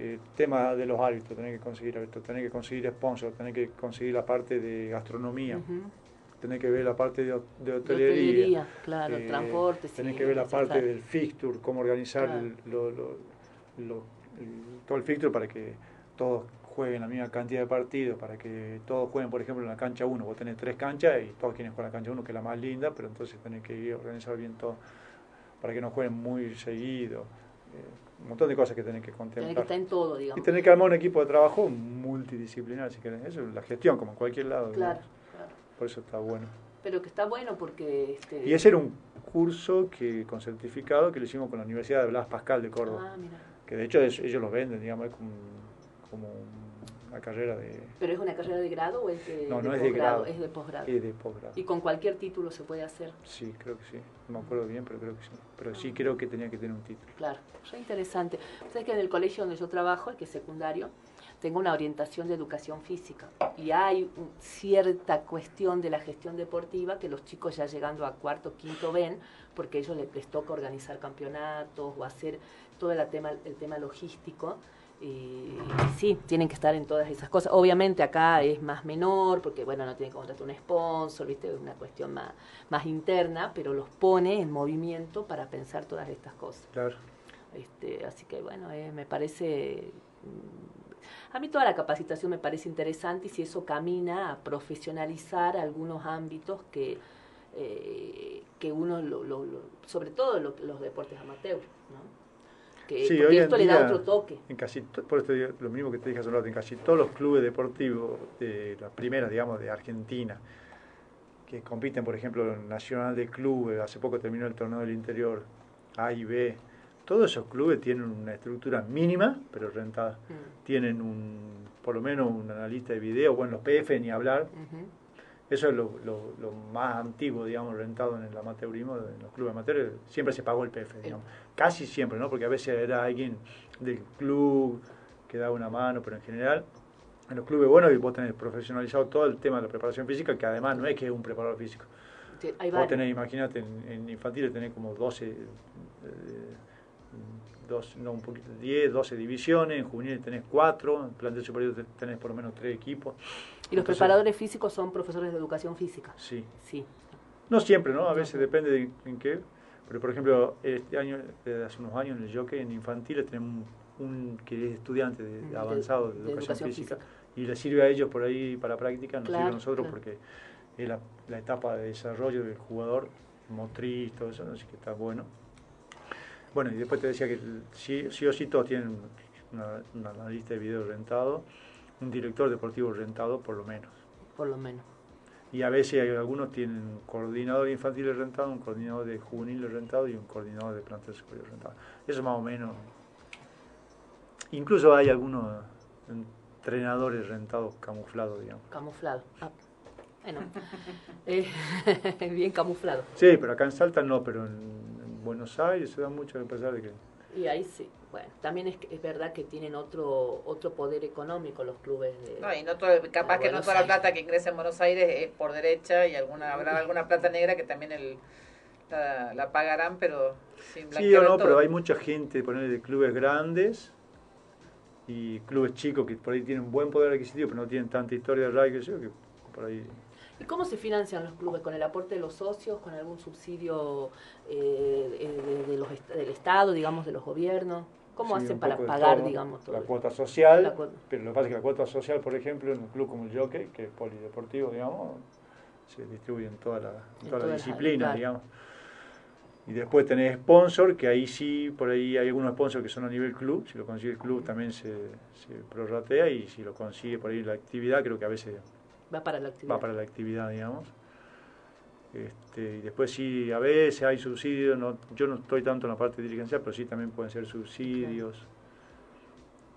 S10: eh, tema de los árbitros, tenés que conseguir árbitros, tenés que conseguir sponsors, tenés que conseguir la parte de gastronomía,
S2: Ujú.
S10: tenés que ver la parte de, ho- de
S2: De
S10: hotelería,
S2: hotelería, claro,
S10: eh,
S2: transporte,
S10: tenés
S2: sí,
S10: que ver la parte del fixture, cómo organizar
S2: Claro.
S10: el- lo- lo- lo- el- todo el fixture para que todos jueguen la misma cantidad de partidos, para que todos jueguen, por ejemplo, en la cancha 1. Vos tenés tres canchas y todos quieren jugar en la cancha 1, que es la más linda, pero entonces tenés que organizar bien todo para que no jueguen muy seguido. Eh, un montón de cosas que tenés que
S2: Tiene
S10: contemplar.
S2: que estar en todo,
S10: Y
S2: digamos.
S10: tener que armar un equipo de trabajo multidisciplinar, si querés. Eso es la gestión, como en cualquier lado.
S2: Claro, claro.
S10: Por eso está bueno.
S2: Pero que está bueno porque... Este,
S10: Y ese era un curso que con certificado que lo hicimos con la Universidad de Blas Pascal de Córdoba.
S2: Ah, mira.
S10: Que de hecho es- ellos lo venden, digamos, es como, como una carrera de...
S2: ¿Pero es una carrera de grado o es de
S10: No, no
S2: de
S10: es de
S2: posgrado?
S10: grado.
S2: Es de posgrado.
S10: Es de posgrado.
S2: Y con cualquier título se puede hacer.
S10: Sí, creo que sí. No me acuerdo bien, pero creo que sí. Pero sí creo que tenía que tener un título.
S2: Claro, es interesante. Sabes que en el colegio donde yo trabajo, el que es secundario, tengo una orientación de educación física y hay un- cierta cuestión de la gestión deportiva que los chicos ya llegando a cuarto, quinto ven, porque a ellos les, les toca organizar campeonatos o hacer todo el tema, el tema logístico. Y sí, tienen que estar en todas esas cosas. Obviamente acá es más menor, porque bueno, no tienen que contratar un sponsor, ¿viste? Es una cuestión más, más interna, pero los pone en movimiento para pensar todas estas cosas.
S10: Claro.
S2: Este, así que bueno, eh, me parece... mm, A mí toda la capacitación me parece interesante y si eso camina a profesionalizar algunos ámbitos que, eh, que uno, lo, lo- lo- sobre todo lo- los deportes amateur, ¿no? Que,
S10: Sí, hoy en
S2: esto le da
S10: día,
S2: otro toque.
S10: En casi, por esto digo lo mismo que te dije hace un rato, en casi todos los clubes deportivos de las primeras, digamos, de Argentina, que compiten, por ejemplo, en Nacional de Clubes, hace poco terminó el torneo del interior, A y B, todos esos clubes tienen una estructura mínima, pero rentada.
S2: Mm.
S10: Tienen un, por lo menos un analista de video, bueno, los PF ni hablar. Eso es lo, lo- lo más antiguo, digamos, rentado en el amateurismo, en los clubes amateurs, siempre se pagó el PF, digamos. Casi siempre, ¿no? Porque a veces era alguien del club que da una mano, pero en general, en los clubes buenos vos tenés profesionalizado todo el tema de la preparación física, que además no es que es un preparador físico. Vos tenés, imagínate, en, en infantiles tenés como 12, eh, dos, no, un poquito, 10, 12 divisiones, en juveniles tenés 4, en plantel superior te- tenés por lo menos 3 equipos.
S2: Y los
S10: Entonces,
S2: preparadores físicos son profesores de educación física.
S10: Sí.
S2: Sí.
S10: No siempre, ¿no? A veces depende de en qué. Pero, por ejemplo, este año, desde hace unos años en el jockey, en infantiles, tenemos un, un que es estudiante de,
S2: De-
S10: avanzado de,
S2: de
S10: educación,
S2: educación
S10: física,
S2: física.
S10: y le sirve a ellos por ahí para práctica, nos sirve a nosotros
S2: claro.
S10: porque es la, la etapa de desarrollo del jugador, motriz, todo eso, así que está bueno. Bueno, y después te decía que sí, sí o sí todos tienen una, una analista de video rentado, un director deportivo rentado por lo menos.
S2: Por lo menos.
S10: Y a veces hay, algunos tienen un coordinador infantil rentado, un coordinador de juvenil rentado y un coordinador de plantel superior rentado. Eso más o menos. Incluso hay algunos entrenadores rentados camuflados, digamos.
S2: Camuflado. Ah, bueno. Eh, bien camuflado.
S10: Sí, pero acá en Salta no, pero en Buenos Aires se da mucho a pesar de que...
S2: Y ahí sí. Bueno, también es, que- es verdad que tienen otro otro poder económico los clubes de...
S3: No, y no todo, capaz
S2: de
S3: que no toda la plata que ingresa en Buenos Aires es por derecha y alguna habrá alguna plata negra que también el, la, la pagarán, pero sin
S10: Sí o no,
S3: todo.
S10: pero hay mucha gente, ponerle de clubes grandes y clubes chicos que por ahí tienen un buen poder adquisitivo, pero no tienen tanta historia de rugby, que, sé yo, que por ahí...
S2: ¿Y cómo se financian los clubes? ¿Con el aporte de los socios? ¿Con algún subsidio eh, de, de los, est- del Estado, digamos, de los gobiernos? ¿Cómo
S10: Sí,
S2: hacen para pagar,
S10: todo.
S2: digamos, todo?
S10: La cuota social,
S2: La cuota.
S10: pero lo que pasa es que la cuota social, por ejemplo, en un club como el Jockey, que es polideportivo, digamos, se distribuye en toda la, en
S2: En
S10: toda la
S2: todas las
S10: disciplina,
S2: áreas,
S10: digamos. Y después tenés sponsor, que ahí sí, por ahí hay algunos sponsors que son a nivel club, si lo consigue el club también se, se prorratea y si lo consigue por ahí la actividad, creo que a veces
S2: Va para la actividad.
S10: va para la actividad, digamos. Este, y después sí, a veces hay subsidios, no, yo no estoy tanto en la parte dirigencial, pero sí también pueden ser subsidios.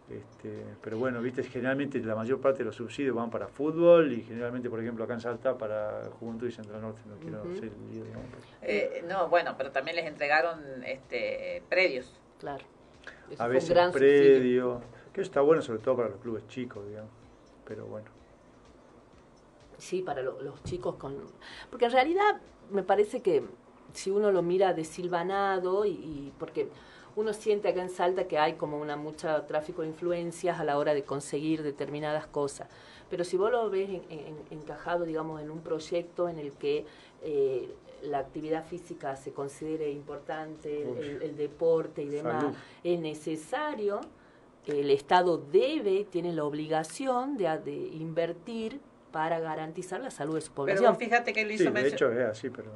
S10: Este, pero bueno, viste, generalmente la mayor parte de los subsidios van para fútbol y generalmente, por ejemplo, acá en Salta para Juventud y Central Norte, no quiero hacer el lío, digamos. pero-
S3: Eh, no, bueno, pero también les entregaron este predios.
S2: Claro.
S10: a veces predio, que eso está bueno sobre todo para los clubes chicos, digamos. Pero bueno.
S2: Sí, para lo- los chicos con... Porque en realidad me parece que si uno lo mira desilvanado y, y porque uno siente acá en Salta que hay como una mucha tráfico de influencias a la hora de conseguir determinadas cosas. Pero si vos lo ves en- en- encajado, digamos, en un proyecto en el que eh, la actividad física se considere importante, el, el deporte y demás,
S10: Salud.
S2: es necesario, el Estado debe, tiene la obligación de, de invertir para garantizar la salud de su
S3: Pero
S2: población.
S3: vos fíjate que él
S10: Sí,
S3: hizo
S10: de
S3: mención,
S10: hecho es así, pero...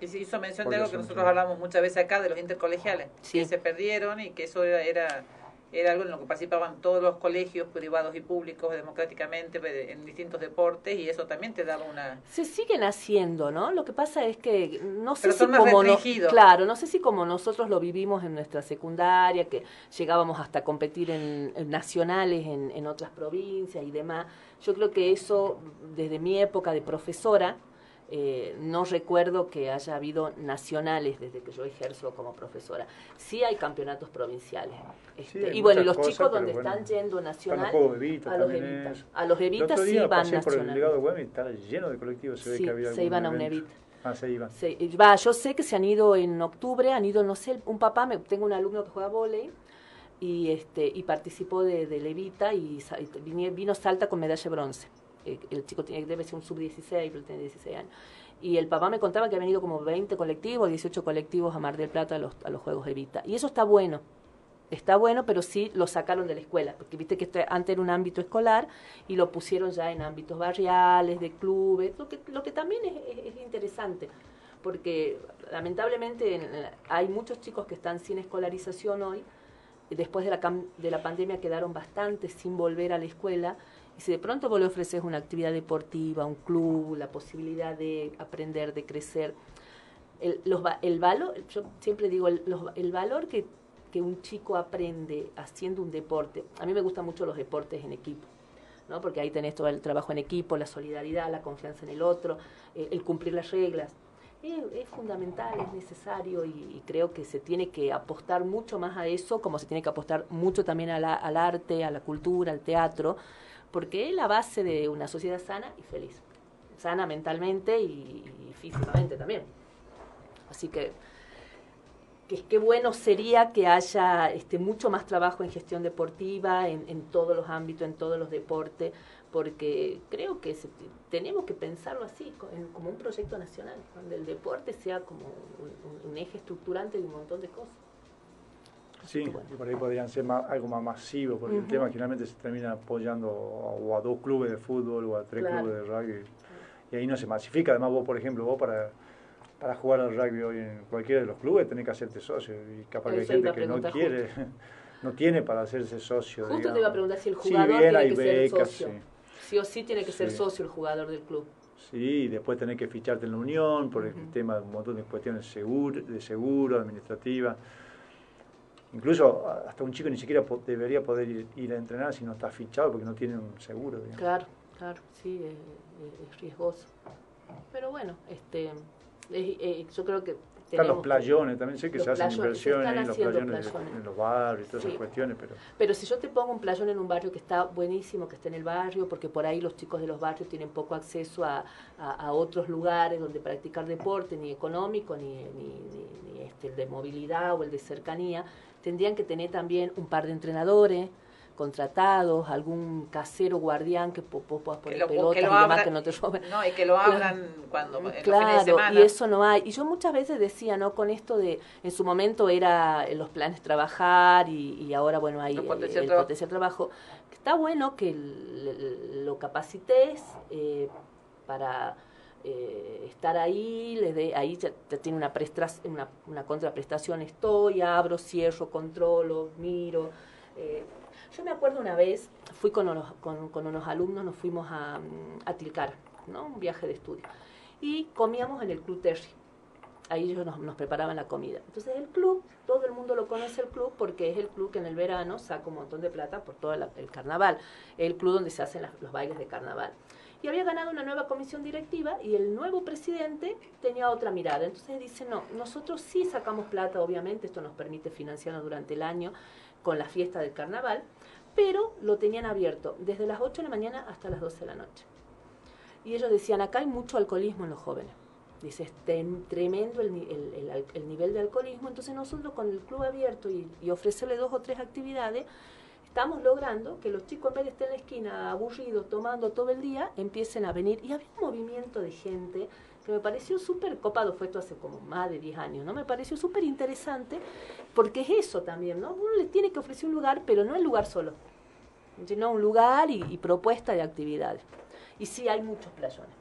S3: y se hizo mención de algo que
S10: son-
S3: nosotros hablamos muchas veces acá, de los intercolegiales, que se perdieron y que eso era, era, era algo en lo que participaban todos los colegios privados y públicos democráticamente pe- en distintos deportes y eso también te daba una...
S2: Se siguen haciendo, ¿no? Lo que pasa es que no sé
S3: Pero
S2: si
S3: son más
S2: como no- claro, no sé si como nosotros lo vivimos en nuestra secundaria, que llegábamos hasta competir en, en nacionales en, en otras provincias y demás. Yo creo que eso desde mi época de profesora eh, no recuerdo que haya habido nacionales desde que yo ejerzo como profesora. Sí hay campeonatos provinciales. Este,
S10: hay
S2: y bueno, los
S10: cosas,
S2: chicos donde
S10: bueno,
S2: están yendo nacional, a los evitas.
S10: es.
S2: A los evitas sí van
S10: pasé por el
S2: nacional.
S10: legado de Güemes y estaba lleno de colectivos, se ve
S2: Sí,
S10: que había
S2: se iban a un evita.
S10: Ah, se iban.
S2: Sí, va, yo sé que se han ido en octubre, han ido, no sé, un papá, me, tengo un alumno que juega volei y este y participó de, Levita y, y vino Salta con medalla de bronce. Eh, El chico tiene, debe ser un sub-16, pero tiene 16 años. Y el papá me contaba que habían ido como 20 colectivos, 18 colectivos a Mar del Plata a los, a los Juegos Evita. Y eso está bueno. Está bueno, pero sí lo sacaron de la escuela, porque viste que antes era un ámbito escolar y lo pusieron ya en ámbitos barriales, de clubes, lo que, lo que también es, es- es interesante, porque lamentablemente en- hay muchos chicos que están sin escolarización hoy, después de la, de la pandemia quedaron bastantes sin volver a la escuela, y si de pronto vos le ofreces una actividad deportiva, un club, la posibilidad de aprender, de crecer, el, los, el valor, yo siempre digo, el, los- el valor que, que un chico aprende haciendo un deporte, a mí me gustan mucho los deportes en equipo, ¿no? porque ahí tenés todo el trabajo en equipo, la solidaridad, la confianza en el otro, eh, el cumplir las reglas. Es, es fundamental, es necesario y, creo que se tiene que apostar mucho más a eso, como se tiene que apostar mucho también a la- al arte, a la cultura, al teatro, porque es la base de una sociedad sana y feliz. Sana mentalmente y, físicamente también. Así que que qué bueno sería que haya este, mucho más trabajo en gestión deportiva, en, en todos los ámbitos, en todos los deportes, porque creo que se- tenemos que pensarlo así, como un proyecto nacional, donde el deporte sea como un, eje estructurante de un montón de cosas.
S10: Sí, y por ahí podrían ser más- algo más masivo, porque el tema generalmente se termina apoyando a, o a dos clubes de fútbol o a tres
S2: Claro.
S10: clubes de rugby, y ahí no se masifica. Además, vos, por ejemplo, vos para, para jugar al rugby hoy en cualquiera de los clubes tenés que hacerte socio, y capaz que hay gente que no quiere, no tiene para hacerse socio.
S2: Justo te
S10: digamos.
S2: iba a preguntar si el
S10: Sí,
S2: jugador
S10: bien,
S2: tiene que ser socio.
S10: sí.
S2: Sí o sí tiene que ser socio el jugador del club.
S10: Sí, y después tenés que ficharte en la unión por el tema de un montón de cuestiones seguro, de seguro, administrativa. Incluso hasta un chico ni siquiera po- debería poder ir, ir a entrenar si no está fichado porque no tiene un seguro. digamos.
S2: Claro, claro, sí, es, es- es riesgoso. Pero bueno, este, es- eh, yo creo que
S10: Están los playones, también sé que se hacen inversiones en los playones, de-
S2: playones.
S10: en los barrios y todas
S2: Sí.
S10: esas cuestiones, pero
S2: Pero si yo te pongo un playón en un barrio que está buenísimo, que está en el barrio, porque por ahí los chicos de los barrios tienen poco acceso a, a- a otros lugares donde practicar deporte, ni económico, ni, ni, ni- ni este, el de movilidad o el de cercanía, tendrían que tener también un par de entrenadores contratados, algún casero guardián que puedas
S3: Que
S2: poner
S3: lo,
S2: pelotas
S3: que lo
S2: y demás que no te roben.
S3: no, y que lo
S2: Claro.
S3: abran cuando en los fines de
S2: Claro,
S3: semana.
S2: y eso no hay. Y yo muchas veces decía, ¿no? Con esto de, en su momento era en los planes trabajar y, y ahora, bueno, hay
S3: El
S2: eh,
S3: potencial
S2: el
S3: trabajo.
S2: potencial trabajo. Está bueno que lo capacites eh, para eh, estar ahí, le dé, ahí ya, ya tiene una, una, una contraprestación, estoy, abro, cierro, controlo, miro. eh, yo me acuerdo una vez, fui con unos, con, con unos alumnos, nos fuimos a, mm, a ¿no? Un viaje de estudio. Y comíamos en el Club Terry. Ahí ellos nos, nos preparaban la comida. Entonces el club, todo el mundo lo conoce el club porque es el club que en el verano saca un montón de plata por todo la- el carnaval. El club donde se hacen los bailes de carnaval. Y había ganado una nueva comisión directiva y el nuevo presidente tenía otra mirada. Entonces dice, no, nosotros sí sacamos plata, obviamente, esto nos permite financiarnos durante el año con la fiesta del carnaval, pero lo tenían abierto desde las 8 de la mañana hasta las 12 de la noche. Y ellos decían, acá hay mucho alcoholismo en los jóvenes. Dice, es tremendo el, el- el nivel de alcoholismo. Entonces nosotros con el club abierto y, y ofrecerle dos o tres actividades, estamos logrando que los chicos en vez de estar en la esquina aburridos, tomando todo el día, empiecen a venir. Y había un movimiento de gente que me pareció súper copado, fue esto hace como más de 10 años, ¿no? Me pareció súper interesante, porque es eso también, ¿no? Uno le tiene que ofrecer un lugar, pero no el lugar solo, sino un lugar y, y propuesta de actividades. Y sí, hay muchos playones.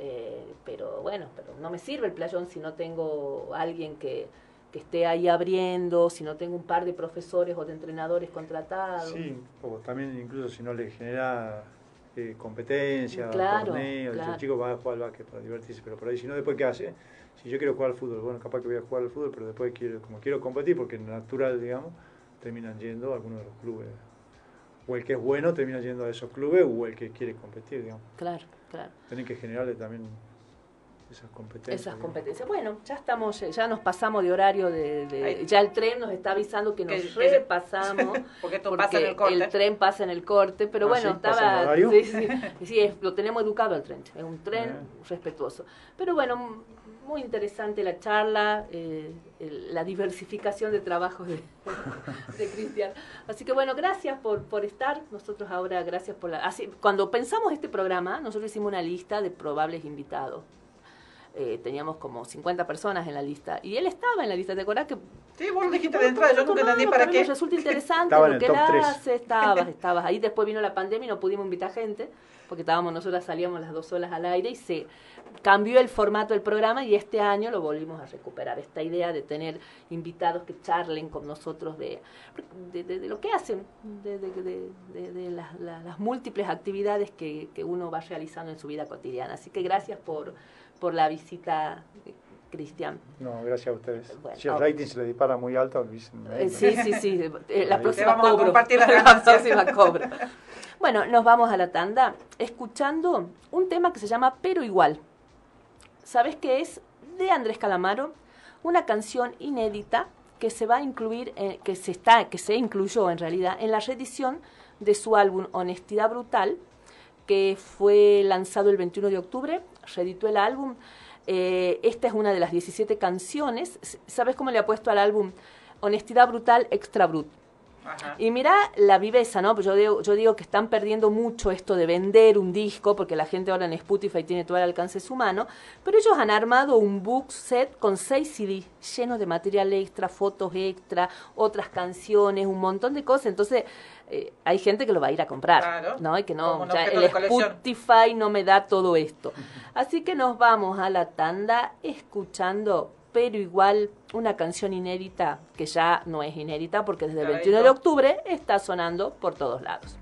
S2: Eh, pero bueno, pero no me sirve el playón si no tengo alguien que, que esté ahí abriendo, si no tengo un par de profesores o de entrenadores contratados.
S10: sí, o también incluso si no le genera eh, competencia,
S2: Claro,
S10: torneos,
S2: claro.
S10: el chico va a jugar al básquet para divertirse, pero por ahí si no, después ¿qué hace? Si yo quiero jugar al fútbol, bueno, capaz que voy a jugar al fútbol, pero después quiero, como quiero competir, porque natural, digamos, terminan yendo a algunos de los clubes. O el que es bueno termina yendo a esos clubes, o el que quiere competir, digamos.
S2: Claro, claro.
S10: Tienen que generarle también esas competencias.
S2: Esas competencias. Bueno, ya estamos, ya nos pasamos de horario de, de- ya el tren nos está avisando que nos
S3: Que-
S2: repasamos
S3: Porque esto pasa en el corte.
S2: tren pasa en el corte, pero
S10: Ah,
S2: bueno,
S10: ¿sí? ¿Pasa en
S2: estaba sí, sí, sí, es- lo tenemos educado al tren, es un tren
S10: Ah.
S2: respetuoso. Pero bueno, muy interesante la charla, eh, el- la diversificación de trabajos de, de Cristian. Así que bueno, gracias por, por estar. Nosotros ahora, gracias por la... así- cuando pensamos este programa, nosotros hicimos una lista de probables invitados. Eh, teníamos como 50 personas en la lista. Y él estaba en la lista, ¿te acordás que
S3: Sí, vos lo dijiste de entrada, yo nunca entendí para qué.
S2: Resulta interesante lo que él hace, estabas, estabas ahí. Después vino la pandemia y no pudimos invitar gente, porque estábamos, nosotras salíamos las dos horas al aire y se cambió el formato del programa y este año lo volvimos a recuperar. Esta idea de tener invitados que charlen con nosotros de, de, de- de lo que hacen, de, de- de- de- de las, las- las múltiples actividades que, que uno va realizando en su vida cotidiana. Así que gracias por, por la visita, Cristian.
S10: No, gracias a ustedes.
S2: Bueno,
S10: si el rating se le dispara muy alto, avísenme.
S2: Eh, sí, sí, sí. eh, la próxima
S3: Te vamos a
S2: cobro.
S3: compartir las
S2: La
S3: ganancias.
S2: próxima cobro. Bueno, nos vamos a la tanda escuchando un tema que se llama Pero Igual. ¿Sabes qué es?
S17: de Andrés Calamaro, una canción inédita que se va a incluir, eh, que se está, que se incluyó en realidad en la reedición de su álbum Honestidad Brutal, que fue lanzado el 21 de octubre, reeditó el álbum. Eh, esta es una de las 17 canciones. ¿Sabes cómo le ha puesto al álbum Honestidad Brutal Extra Brut? Y mira la viveza, ¿no? Yo digo, yo digo que están perdiendo mucho esto de vender un disco, porque la gente ahora en Spotify tiene todo el alcance humano, pero ellos han armado un book set con seis CDs lleno de material extra, fotos extra, otras canciones, un montón de cosas. Entonces, eh, hay gente que lo va a ir a comprar, ¿no? Y que no, ya el Spotify no me da todo esto. Así que nos vamos a la tanda escuchando pero igual una canción inédita que ya no es inédita porque desde el 21 de octubre está sonando por todos lados.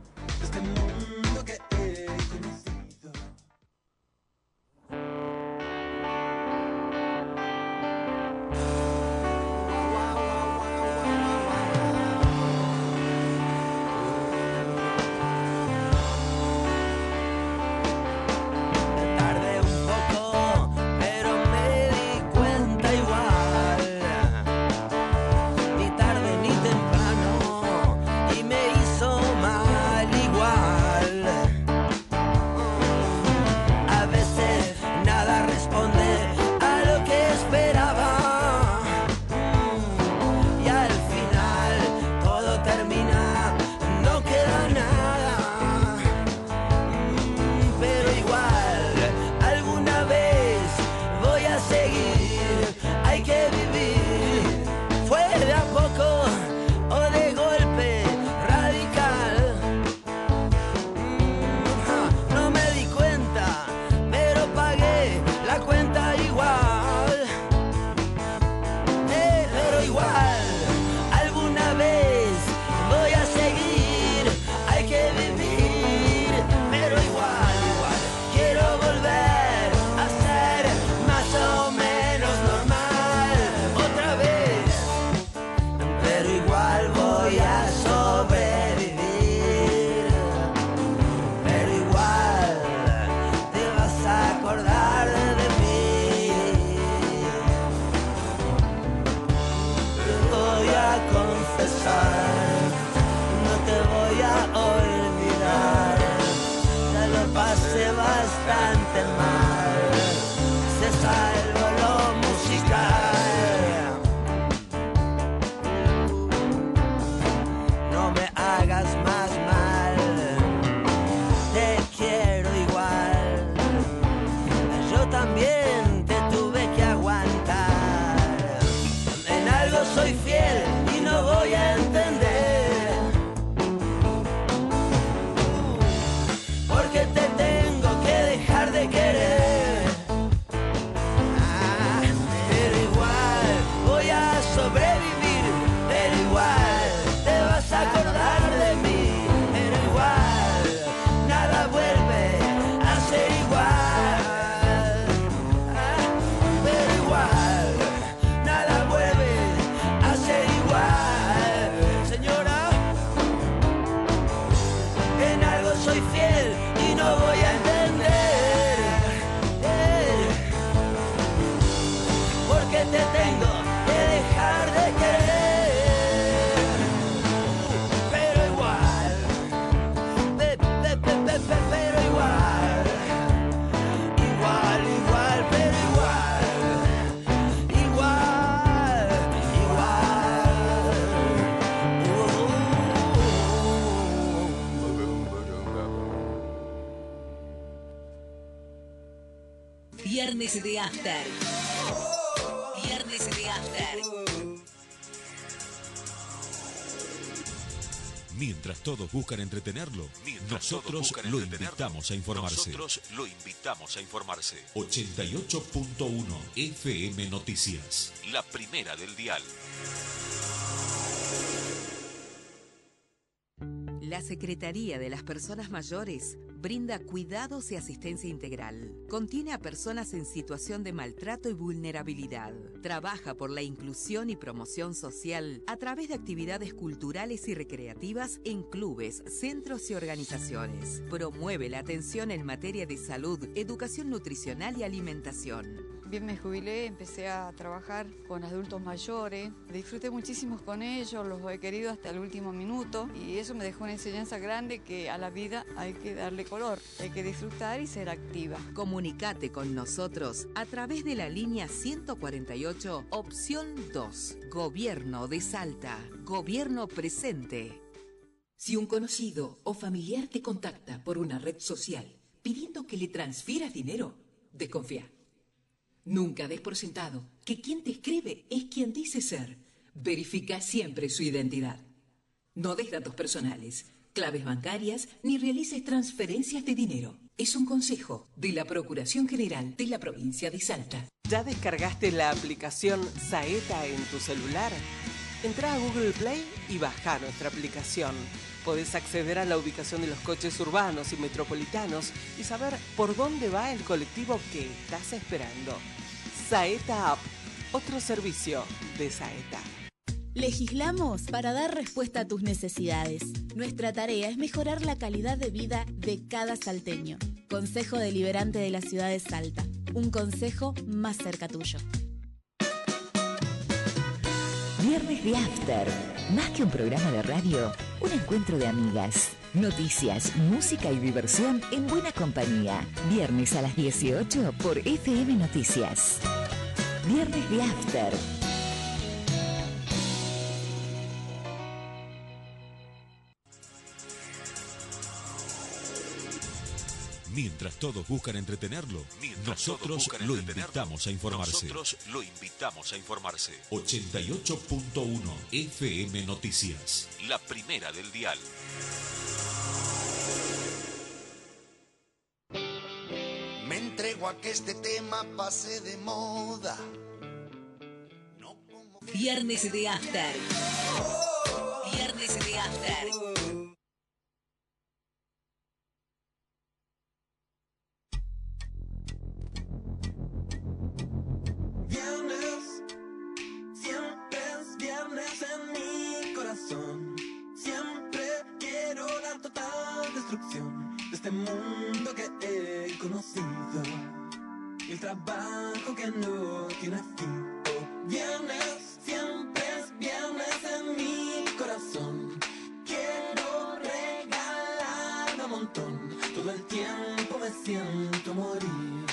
S8: Todos buscan entretenerlo, nosotros lo invitamos a informarse.
S18: Nosotros lo invitamos a informarse.
S8: 88.1 FM Noticias.
S18: La primera del dial.
S1: La Secretaría de las Personas Mayores brinda cuidados y asistencia integral. Contiene a personas en situación de maltrato y vulnerabilidad. Trabaja por la inclusión y promoción social a través de actividades culturales y recreativas en clubes, centros y organizaciones. Promueve la atención en materia de salud, educación nutricional y alimentación
S19: bien me jubilé, empecé a trabajar con adultos mayores. Disfruté muchísimo con ellos, los he querido hasta el último minuto y eso me dejó una enseñanza grande que a la vida hay que darle color, hay que disfrutar y ser activa.
S1: Comunicate con nosotros a través de la línea 148, opción 2, Gobierno de Salta, Gobierno presente.
S20: Si un conocido o familiar te contacta por una red social pidiendo que le transfieras dinero, desconfía. Nunca des por sentado que quien te escribe es quien dice ser. Verifica siempre su identidad. No des datos personales, claves bancarias ni realices transferencias de dinero. Es un consejo de la Procuración General de la provincia de Salta.
S14: ¿Ya descargaste la aplicación Saeta en tu celular? Entra a Google Play y baja nuestra aplicación. Podés acceder a la ubicación de los coches urbanos y metropolitanos y saber por dónde va el colectivo que estás esperando. Saeta App, otro servicio de Saeta.
S15: Legislamos para dar respuesta a tus necesidades. Nuestra tarea es mejorar la calidad de vida de cada salteño. Consejo Deliberante de la Ciudad de Salta. Un consejo más cerca tuyo.
S21: Viernes de After. Más que un programa de radio, un encuentro de amigas. Noticias, música y diversión en buena compañía. Viernes a las 18 por FM Noticias. Viernes de After.
S8: Mientras todos buscan entretenerlo, nosotros lo invitamos a informarse.
S6: Nosotros lo invitamos a informarse.
S8: 88.1 FM Noticias.
S6: La primera del dial.
S9: Me entrego a que este tema pase de moda.
S21: Viernes de After. Viernes de After.
S9: Corazón. Siempre quiero la total destrucción de este mundo que he conocido. Y el trabajo que no tiene fin. Oh, viernes, siempre es viernes en mi corazón. Quiero regalarme un montón. Todo el tiempo me siento morir.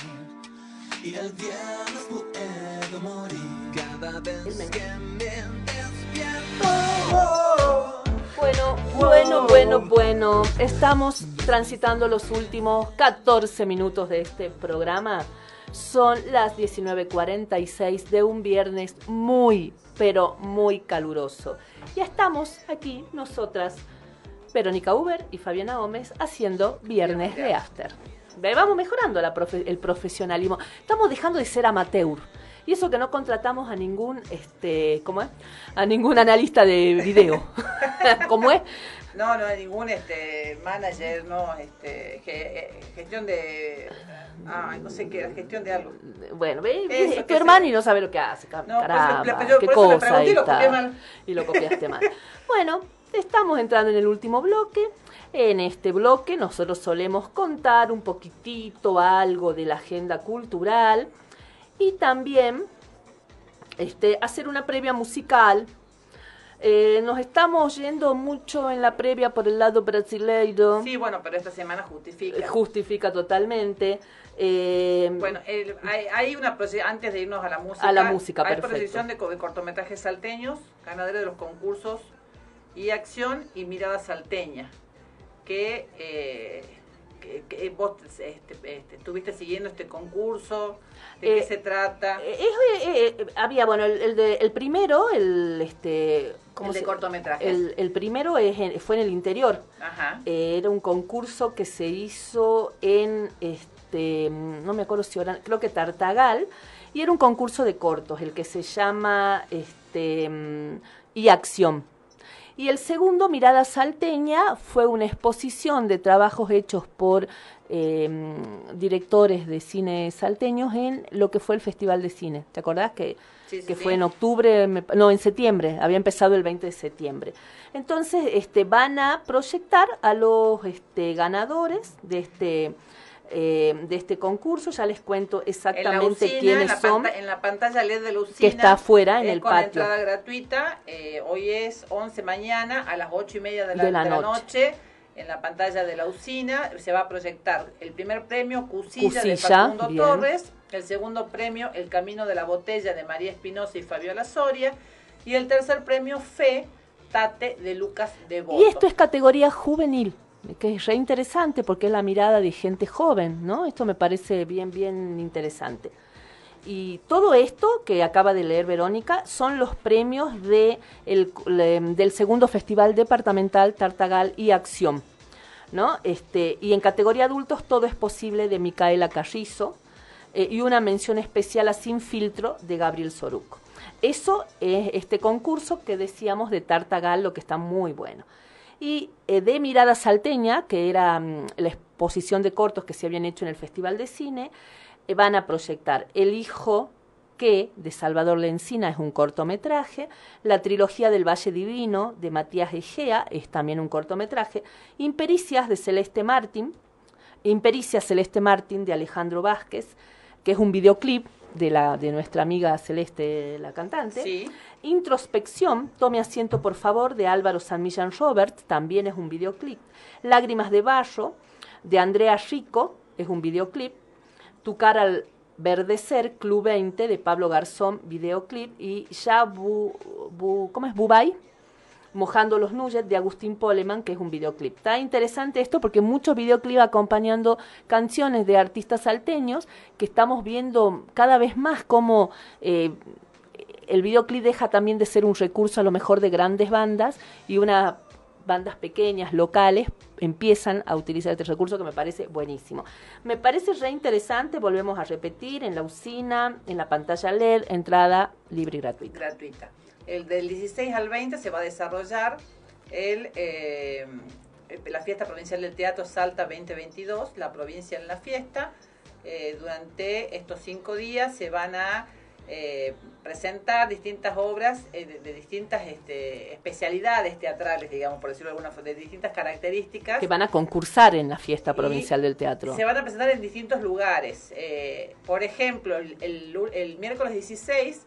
S9: Y el viernes puedo morir cada vez que me.
S2: Bueno, bueno, bueno, bueno. Estamos transitando los últimos 14 minutos de este programa. Son las 19.46 de un viernes muy, pero muy caluroso. Y estamos aquí nosotras, Verónica Uber y Fabiana Gómez, haciendo Viernes de After. Vamos mejorando el profesionalismo. Estamos dejando de ser amateur. Y eso que no contratamos a ningún, este, ¿cómo es? A ningún analista de video. ¿Cómo es?
S3: No, no ningún este manager, no, este ge- eh, gestión de ay, no sé qué, era, gestión de algo.
S2: Bueno, ve, tu hermano y no sabe lo que hace, car-
S3: No, por eso
S2: caramba,
S3: le- yo
S2: qué
S3: por eso le
S2: cosa
S3: y lo copié mal.
S2: Y lo copiaste mal. Bueno, estamos entrando en el último bloque. En este bloque nosotros solemos contar un poquitito algo de la agenda cultural y también este, hacer una previa musical. Eh, nos estamos yendo mucho en la previa por el lado brasileiro.
S3: Sí, bueno, pero esta semana justifica.
S2: Justifica totalmente. Eh,
S3: Bueno, el- hay, hay una antes de irnos a la música.
S2: A la música,
S3: hay
S2: perfecto.
S3: proyección de, de cortometrajes salteños, ganadores de los concursos y acción y mirada salteña, eh, que vos este, este, estuviste siguiendo este concurso, de
S2: Eh,
S3: qué se trata.
S2: Eh, eh, eh, había, bueno, el, el de- el primero, el este ¿cómo
S3: El de
S2: se-
S3: cortometrajes.
S2: El, el primero es en- fue en el interior.
S3: Ajá.
S2: Eh, era un concurso que se hizo en este no me acuerdo si ahora, creo que Tartagal, y era un concurso de cortos, el que se llama este mm, y acción. Y el segundo, Mirada Salteña, fue una exposición de trabajos hechos por eh, directores de cine salteños en lo que fue el Festival de Cine. ¿Te acordás que,
S3: Sí, sí,
S2: que
S3: sí.
S2: fue en octubre, me- no, en septiembre, había empezado el 20 de septiembre? Entonces, este, van a proyectar a los este, ganadores de este eh, de este concurso. Ya les cuento exactamente
S3: usina,
S2: quiénes
S3: en la
S2: son.
S3: en la pantalla LED de la usina.
S2: Que está afuera, en el
S3: con
S2: patio.
S3: entrada gratuita. eh, hoy es 11 mañana a las 8 y media de la,
S2: De la
S3: de la
S2: noche.
S3: En la pantalla de la usina se va a proyectar el primer premio Cusilla, de Facundo
S2: bien.
S3: Torres, el segundo premio El Camino de la Botella de María Espinosa y Fabiola Soria y el tercer premio Fe Tate de Lucas de Boto.
S2: Y esto es categoría juvenil, que es re interesante porque es la mirada de gente joven, ¿no? Esto me parece bien, bien interesante. Y todo esto que acaba de leer Verónica son los premios de el- del segundo Festival Departamental Tartagal y Acción. ¿no? Este, y en categoría adultos todo es posible de Micaela Carrizo eh, y una mención especial a Sin Filtro de Gabriel Soruco. Eso es este concurso que decíamos de Tartagal, lo que está muy bueno. Y eh, de Mirada Salteña, que era mm, la exposición de cortos que se habían hecho en el Festival de Cine, eh, van a proyectar El Hijo que de Salvador Lencina es un cortometraje, la trilogía del Valle Divino de Matías Egea es también un cortometraje, Impericias de Celeste Martín, Impericia Celeste Martín de Alejandro Vázquez, que es un videoclip de, la, de nuestra amiga Celeste, la cantante.
S3: Sí.
S2: Introspección, Tome asiento por favor, de Álvaro San Millán Robert, también es un videoclip. Lágrimas de Barro, de Andrea Rico, es un videoclip. Tu cara al verdecer, Club 20, de Pablo Garzón, videoclip. Y Ya Bu, Bu- ¿cómo es? Bubay, Mojando los Nugget de Agustín Poleman, que es un videoclip. Está interesante esto porque muchos videoclips acompañando canciones de artistas salteños que estamos viendo cada vez más como eh, el videoclip deja también de ser un recurso a lo mejor de grandes bandas y unas bandas pequeñas, locales, empiezan a utilizar este recurso que me parece buenísimo. Me parece re interesante, volvemos a repetir, en la usina, en la pantalla LED, entrada libre y gratuita.
S3: El del 16 al 20 se va a desarrollar el, eh, la fiesta provincial del teatro Salta 2022, la provincia en la fiesta. Eh, durante estos cinco días se van a eh, presentar distintas obras eh, de, de distintas este, especialidades teatrales, digamos, por decirlo de alguna forma, de distintas características.
S2: Que van a concursar en la fiesta provincial del teatro.
S3: Se van a presentar en distintos lugares. Por ejemplo, el, el el miércoles 16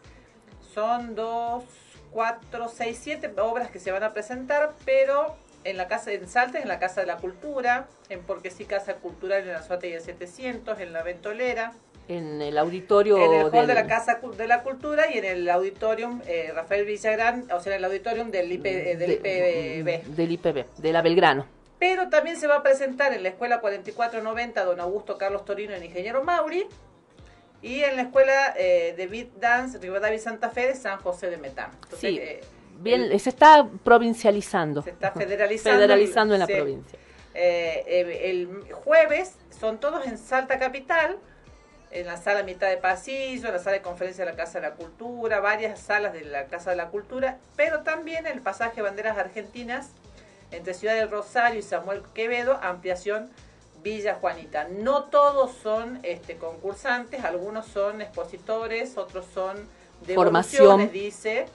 S3: son dos, cuatro, seis, siete obras que se van a presentar, pero en la casa en Salta, en la Casa de la Cultura, en Porque sí Casa Cultural en la Suate y el 700, en la Ventolera,
S2: En el auditorio
S3: en el hall
S2: del-
S3: de la Casa de la Cultura y en el auditorium eh, Rafael Villagrán, o sea, en el auditorium del, IP, eh, del IPB.
S2: del IPB, de la Belgrano.
S3: Pero también se va a presentar en la Escuela 4490 Don Augusto Carlos Torino, el ingeniero Mauri, y en la Escuela eh, de Beat Dance Rivadavia Santa Fe de San José de Metán. Entonces,
S2: Sí,
S3: eh,
S2: bien, se está provincializando.
S3: se está federalizando.
S2: Federalizando en la
S3: Sí.
S2: provincia.
S3: Eh, eh, el jueves son todos en Salta Capital, en la sala mitad de pasillo, en la sala de conferencia de la Casa de la Cultura, varias salas de la Casa de la Cultura, pero también el pasaje Banderas Argentinas entre Ciudad del Rosario y Samuel Quevedo, ampliación Villa Juanita. No todos son este, concursantes, algunos son expositores, otros son
S2: Formación.
S3: devoluciones, dice.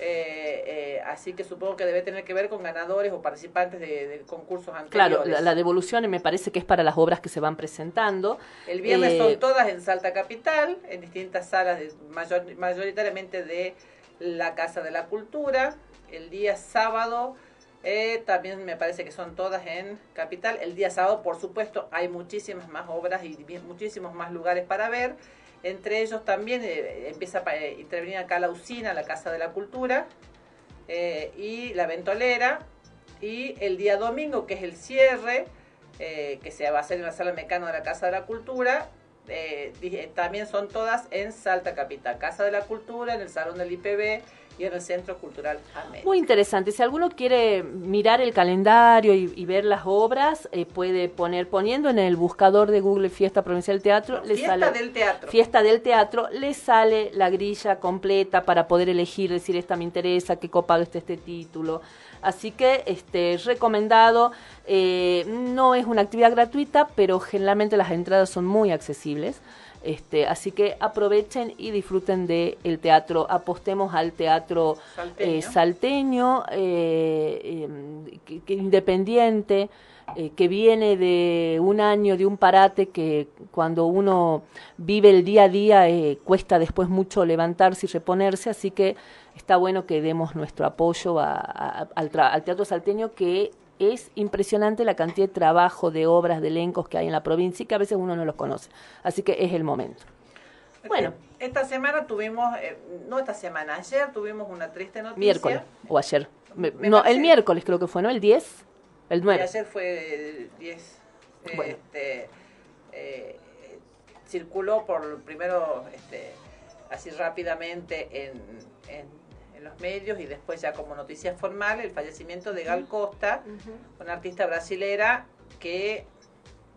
S3: Eh, eh, así que supongo que debe tener que ver con ganadores o participantes de, de concursos anteriores.
S2: Claro, la, la devolución me parece que es para las obras que se van presentando.
S3: El viernes
S2: Eh,
S3: son todas en Salta Capital, en distintas salas, de, mayor- mayoritariamente de la Casa de la Cultura. El día sábado eh, también me parece que son todas en Capital. El día sábado, por supuesto, hay muchísimas más obras y muchísimos más lugares para ver. Entre ellos también eh, empieza a eh, intervenir acá la usina, la Casa de la Cultura y la Ventolera. Y el día domingo, que es el cierre, que se va a hacer en la sala mecano de la Casa de la Cultura, también son todas en Salta Capital. Casa de la Cultura, en el Salón del IPB y en el Centro Cultural América.
S2: Muy interesante. Si alguno quiere mirar el calendario y, y ver las obras, eh, puede poner, poniendo en el buscador de Google Fiesta Provincial del Teatro, le
S3: Fiesta
S2: sale
S3: del Teatro.
S2: Fiesta del Teatro, le sale la grilla completa para poder elegir, decir esta me interesa, qué copado está este título. Así que este recomendado, eh, no es una actividad gratuita, pero generalmente las entradas son muy accesibles. Este, así que aprovechen y disfruten del el teatro, apostemos al teatro
S3: Salteño.
S2: eh, salteño, eh, eh, que- que independiente, eh, que viene de un año, de un parate que cuando uno vive el día a día cuesta después mucho levantarse y reponerse, así que está bueno que demos nuestro apoyo al, al Teatro Salteño que es impresionante la cantidad de trabajo, de obras, de elencos que hay en la provincia y que a veces uno no los conoce. Así que es el momento. Bueno.
S3: Esta semana tuvimos, eh, no esta semana, ayer tuvimos una triste noticia.
S2: Miércoles o ayer. no, el miércoles creo que fue, ¿no? El 10, el 9.
S3: Y ayer fue el 10. Este, eh, circuló por primero, este, así rápidamente en, en en los medios y después ya como noticia formal el fallecimiento de Gal Costa, una artista brasilera que,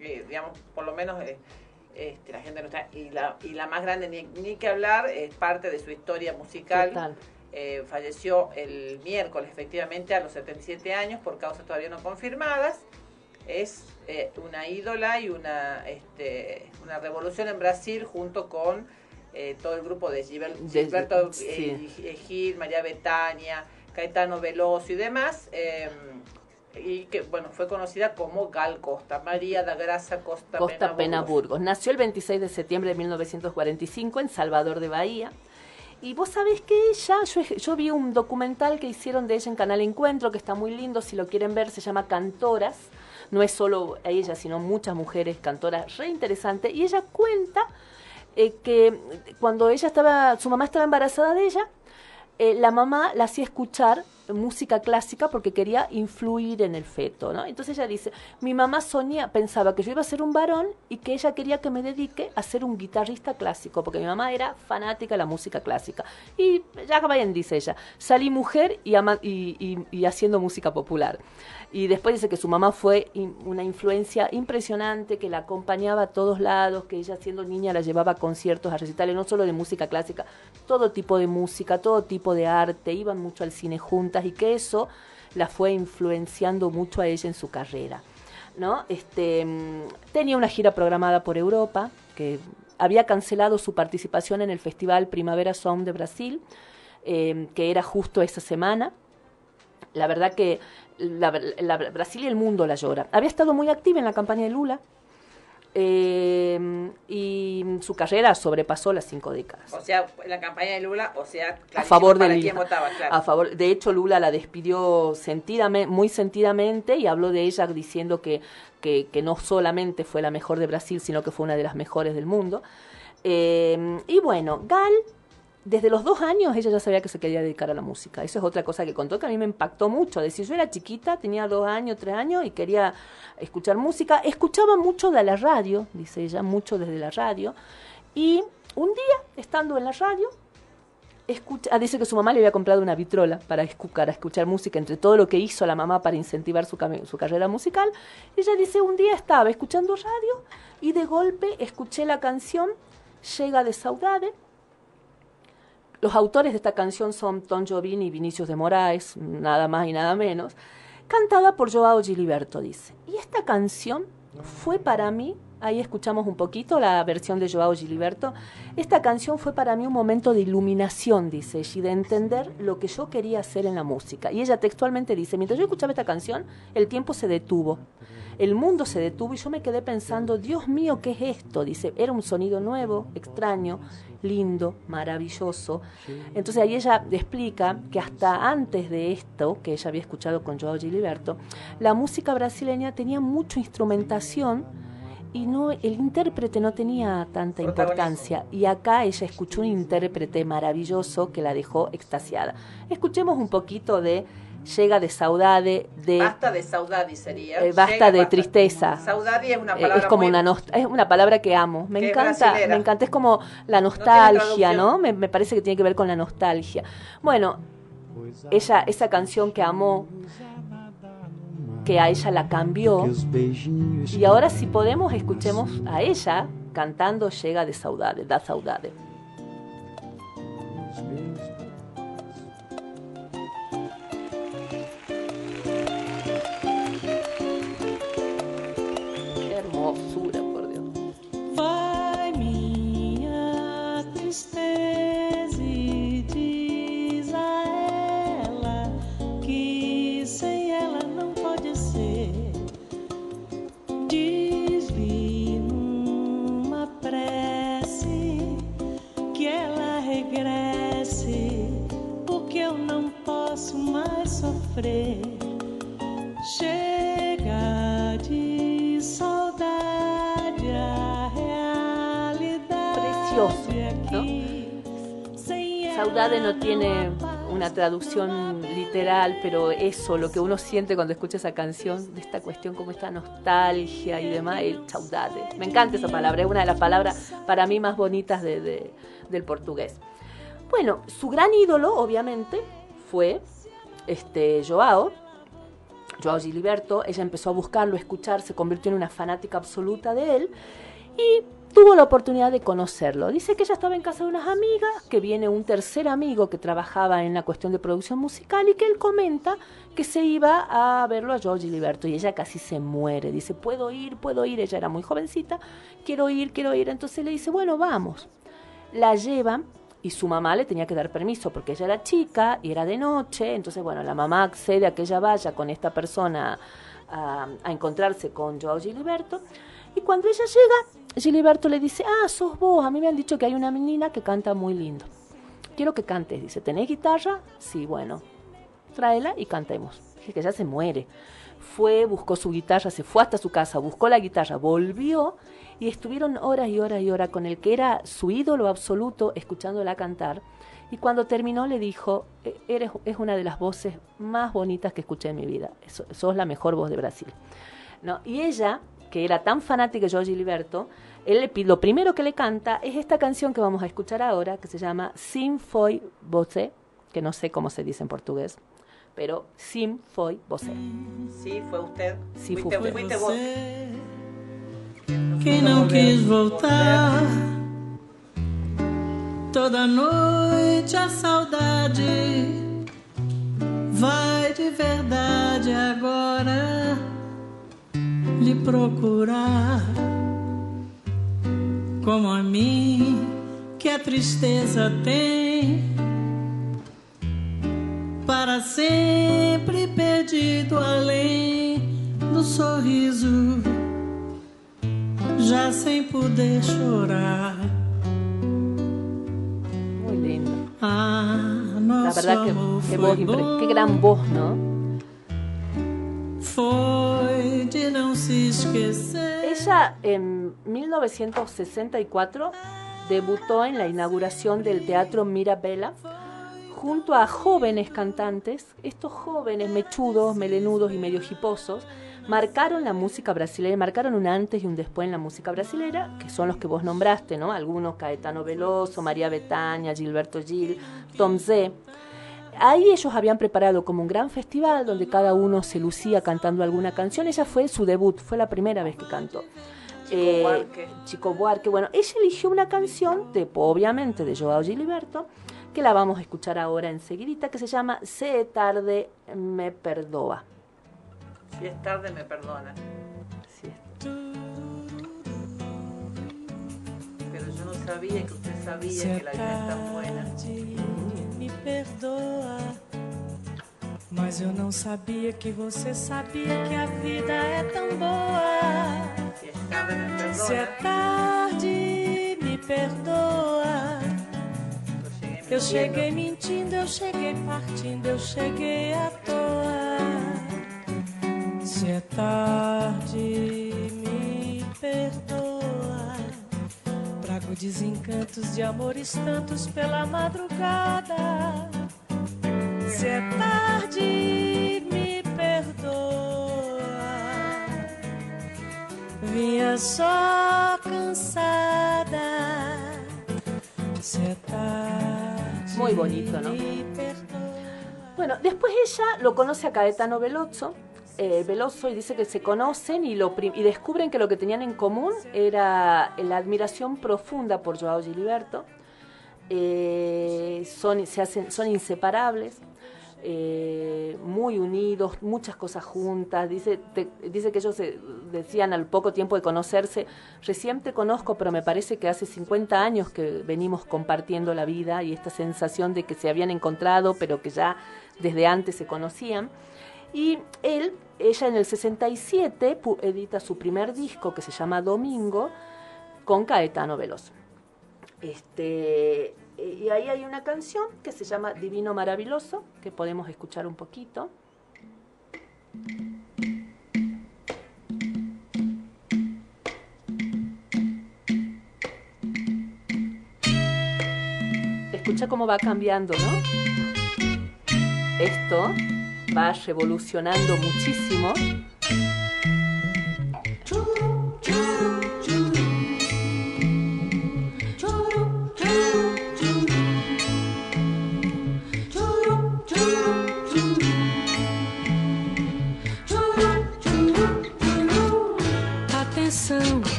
S3: eh, digamos, por lo menos eh, este, la gente no está, y la, y la más grande ni, ni que hablar, es parte de su historia musical. Eh, falleció el miércoles, efectivamente, a los 77 años por causas todavía no confirmadas. Es una ídola y una, este, una revolución en Brasil junto con eh, todo el grupo de Gilberto eh, eh, Gil, María Betania, Caetano Veloso y demás, em, y que bueno fue conocida como Gal Costa, María da Grasa Costa,
S2: Costa Penaburgos. Nació el 26 de septiembre de 1945 en Salvador de Bahía. Y vos sabés que ella, yo, yo, vi un documental que hicieron de ella en Canal Encuentro, que está muy lindo, si lo quieren ver, se llama Cantoras. No es solo ella, sino muchas mujeres cantoras, re interesante. Y ella cuenta eh, que cuando ella estaba, su mamá estaba embarazada de ella, eh, la mamá la hacía escuchar música clásica porque quería influir en el feto, ¿no? Entonces ella dice, mi mamá soñaba, pensaba que yo iba a ser un varón y que ella quería que me dedique a ser un guitarrista clásico, porque mi mamá era fanática de la música clásica. Y ya bien dice ella, salí mujer y, haciendo música popular. Y después dice que su mamá fue una influencia impresionante, que la acompañaba a todos lados, que ella siendo niña la llevaba a conciertos, a recitales, no solo de música clásica, todo tipo de música, todo tipo de arte, iban mucho al cine y que eso la fue influenciando mucho a ella en su carrera. ¿no? Este, tenía una gira programada por Europa, que había cancelado su participación en el Festival Primavera Sound de Brasil, eh, que era justo esa semana. La verdad que Brasil y el mundo la llora. Había estado muy activa en la campaña de Lula eh, y su carrera sobrepasó las cinco décadas.
S3: O sea, la campaña de Lula, o sea,
S2: a favor de quién votaba, A favor, de hecho, Lula la despidió sentidamente, muy sentidamente y habló de ella diciendo que, que, no solamente fue la mejor de Brasil, sino que fue una de las mejores del mundo. Eh, y bueno, Gal desde los dos años ella ya sabía que se quería dedicar a la música. Eso es otra cosa que contó que a mí me impactó mucho. Decir, yo era chiquita, tenía dos años, tres años y quería escuchar música. Escuchaba mucho de la radio, dice ella, mucho desde la radio. Y un día, estando en la radio, escucha, ah, dice que su mamá le había comprado una vitrola para, escuchar música, entre todo lo que hizo la mamá para incentivar su, su carrera musical. Ella dice, un día estaba escuchando radio y de golpe escuché la canción Llega de Saudade los autores de esta canción son Tom Jobim y Vinicius de Moraes, nada más y nada menos, cantada por Joao Giliberto, dice. Y esta canción fue para mí, ahí escuchamos un poquito la versión de Joao Giliberto, esta canción fue para mí un momento de iluminación, dice y de entender lo que yo quería hacer en la música. Y ella textualmente dice, mientras yo escuchaba esta canción, el tiempo se detuvo el mundo se detuvo y yo me quedé pensando, Dios mío, ¿qué es esto? Dice, era un sonido nuevo, extraño, lindo, maravilloso. Entonces ahí ella explica que hasta antes de esto, que ella había escuchado con Joao Giliberto, la música brasileña tenía mucha instrumentación y no el intérprete no tenía tanta importancia y acá ella escuchó un intérprete maravilloso que la dejó extasiada. Escuchemos un poquito de llega de saudade, de...
S3: Basta de saudade sería.
S2: Eh, basta de tristeza.
S3: Saudade es una palabra
S2: Es como una es una palabra que amo. Me encanta, me encanta, es como la nostalgia, ¿no? Me, me, parece que tiene que ver con la nostalgia. Bueno, ella, esa canción que amó, que a ella la cambió, y ahora si podemos, escuchemos a ella cantando Llega de saudade, da saudade.
S11: Sofrer. Chega de saudade a.
S2: Precioso,
S11: aqui.
S2: Saudade no tiene una traducción literal, pero eso, lo que uno siente cuando escucha esa canción, de esta cuestión como esta nostalgia y demás, el saudade. Me encanta esa palabra, es una de las palabras para mí más bonitas de- de- del portugués. Bueno, su gran ídolo, obviamente, fue este, Joao, Joao Giliberto. Ella empezó a buscarlo, a escuchar, se convirtió en una fanática absoluta de él y tuvo la oportunidad de conocerlo. Dice que ella estaba en casa de unas amigas, que viene un tercer amigo que trabajaba en la cuestión de producción musical y que él comenta que se iba a verlo a Joao Giliberto y ella casi se muere. Dice, puedo ir, puedo ir. Ella era muy jovencita, quiero ir, quiero ir. Entonces le dice, bueno, vamos. La llevan y su mamá le tenía que dar permiso porque ella era chica y era de noche. Entonces, bueno, la mamá accede a que ella vaya con esta persona a, a encontrarse con Joao Giliberto. Y cuando ella llega, Giliberto le dice, ah, sos vos, a mí me han dicho que hay una menina que canta muy lindo. Quiero que cantes, dice, ¿tenés guitarra? Sí, bueno, tráela y cantemos. Dije que ella se muere. Fue, buscó su guitarra, se fue hasta su casa, buscó la guitarra, volvió y estuvieron horas y horas y horas con el que era su ídolo absoluto escuchándola cantar. Y cuando terminó le dijo, "E- eres, es una de las voces más bonitas que escuché en mi vida. So- sos la mejor voz de Brasil. ¿no? Y ella, que era tan fanática de Jorge Gilberto, él le lo primero que le canta es esta canción que vamos a escuchar ahora, que se llama Sim foi você, que no sé cómo se dice en portugués, pero Sim foi você.
S3: Sí, fue usted.
S2: Sí,
S3: fuiste,
S2: fue
S3: fuiste vos.
S11: Quem não quis voltar, toda noite a saudade vai de verdade agora lhe procurar. Como a mim, que a tristeza tem para sempre perdido além do sorriso já sem poder chorar.
S2: Muy lindo.
S11: Ah,
S2: La verdad que, qué, voz qué gran voz, ¿no?
S11: foi de não se esquecer.
S2: Ella en 1964 debutó en la inauguración del Teatro Mirabella junto a jóvenes cantantes. Estos jóvenes mechudos, melenudos y medio hiposos marcaron la música brasileña, marcaron un antes y un después en la música brasileña, que son los que vos nombraste, ¿no? Algunos, Caetano Veloso, María Betaña, Gilberto Gil, Tom Zé. Ahí ellos habían preparado como un gran festival donde cada uno se lucía cantando alguna canción. Ella fue su debut, fue la primera vez que cantó.
S3: Chico Buarque.
S2: Chico Buarque. Bueno, ella eligió una canción, de, obviamente, de Joao Giliberto, que la vamos a escuchar ahora enseguidita, que se llama Se tarde me perdoa.
S3: Si es tarde, me perdona. Pero yo no sabía que usted sabía que la vida es tan buena.
S11: Me perdoa, mas eu não sabia que você sabia que a vida é tão boa.
S3: Si es tarde, me perdona.
S11: Se é tarde, me perdoa. Eu cheguei mentindo, eu cheguei partindo, eu cheguei à toa. Se é tarde, me perdoa. Trago desencantos de amores tantos pela madrugada. Se é tarde, me perdoa. Vinha só cansada. Se é tarde,
S2: Muy bonito, ¿no? Bueno, después ella lo conoce a Caetano Veloso, eh, Veloso y dice que se conocen y, lo y descubren que lo que tenían en común era la admiración profunda por Joao Giliberto. Eh, son, se hacen, son inseparables, eh, muy unidos, muchas cosas juntas. Dice, dice que ellos se decían al poco tiempo de conocerse, recién te conozco, pero me parece que hace 50 años que venimos compartiendo la vida y esta sensación de que se habían encontrado, pero que ya desde antes se conocían. Y él, ella en el 67 pu- edita su primer disco que se llama Domingo con Caetano Veloso. Este, y ahí hay una canción que se llama Divino Maravilloso, que podemos escuchar un poquito. Escucha cómo va cambiando, ¿no? Esto va revolucionando muchísimo.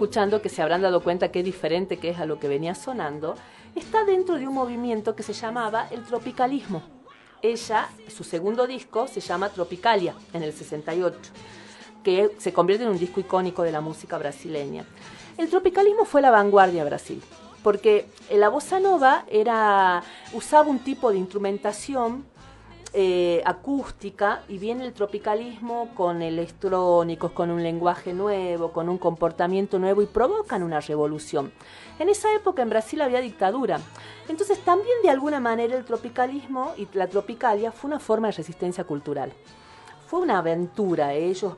S2: Escuchando, que se habrán dado cuenta que diferente que es a lo que venía sonando, está dentro de un movimiento que se llamaba el tropicalismo. Ella, su segundo disco se llama Tropicalia, en el 68, que se convierte en un disco icónico de la música brasileña. El tropicalismo fue la vanguardia de Brasil, porque la bossa nova era, usaba un tipo de instrumentación eh, acústica y viene el tropicalismo con electrónicos, con un lenguaje nuevo, con un comportamiento nuevo y provocan una revolución. En esa época en Brasil había dictadura, entonces también de alguna manera el tropicalismo y la tropicalia fue una forma de resistencia cultural. Fue una aventura, ellos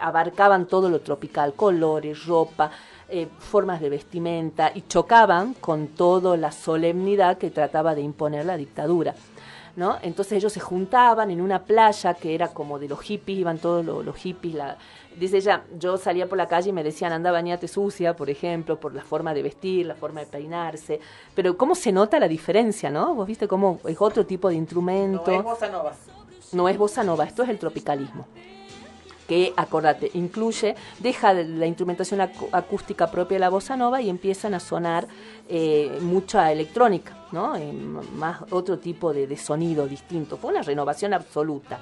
S2: abarcaban todo lo tropical, colores, ropa, eh, formas de vestimenta y chocaban con toda la solemnidad que trataba de imponer la dictadura. ¿No? Entonces ellos se juntaban en una playa que era como de los hippies, iban todos los, los hippies. La, dice ella, yo salía por la calle y me decían, anda, bañate sucia, por ejemplo, por la forma de vestir, la forma de peinarse. Pero cómo se nota la diferencia, ¿no? Vos viste cómo es otro tipo de instrumento.
S3: No es bossa nova.
S2: No es bossa nova, esto es el tropicalismo que, acordate, incluye, deja la instrumentación acústica propia de la bossa nova y empiezan a sonar eh, mucha electrónica, ¿no? Más otro tipo de, de sonido distinto. Fue una renovación absoluta.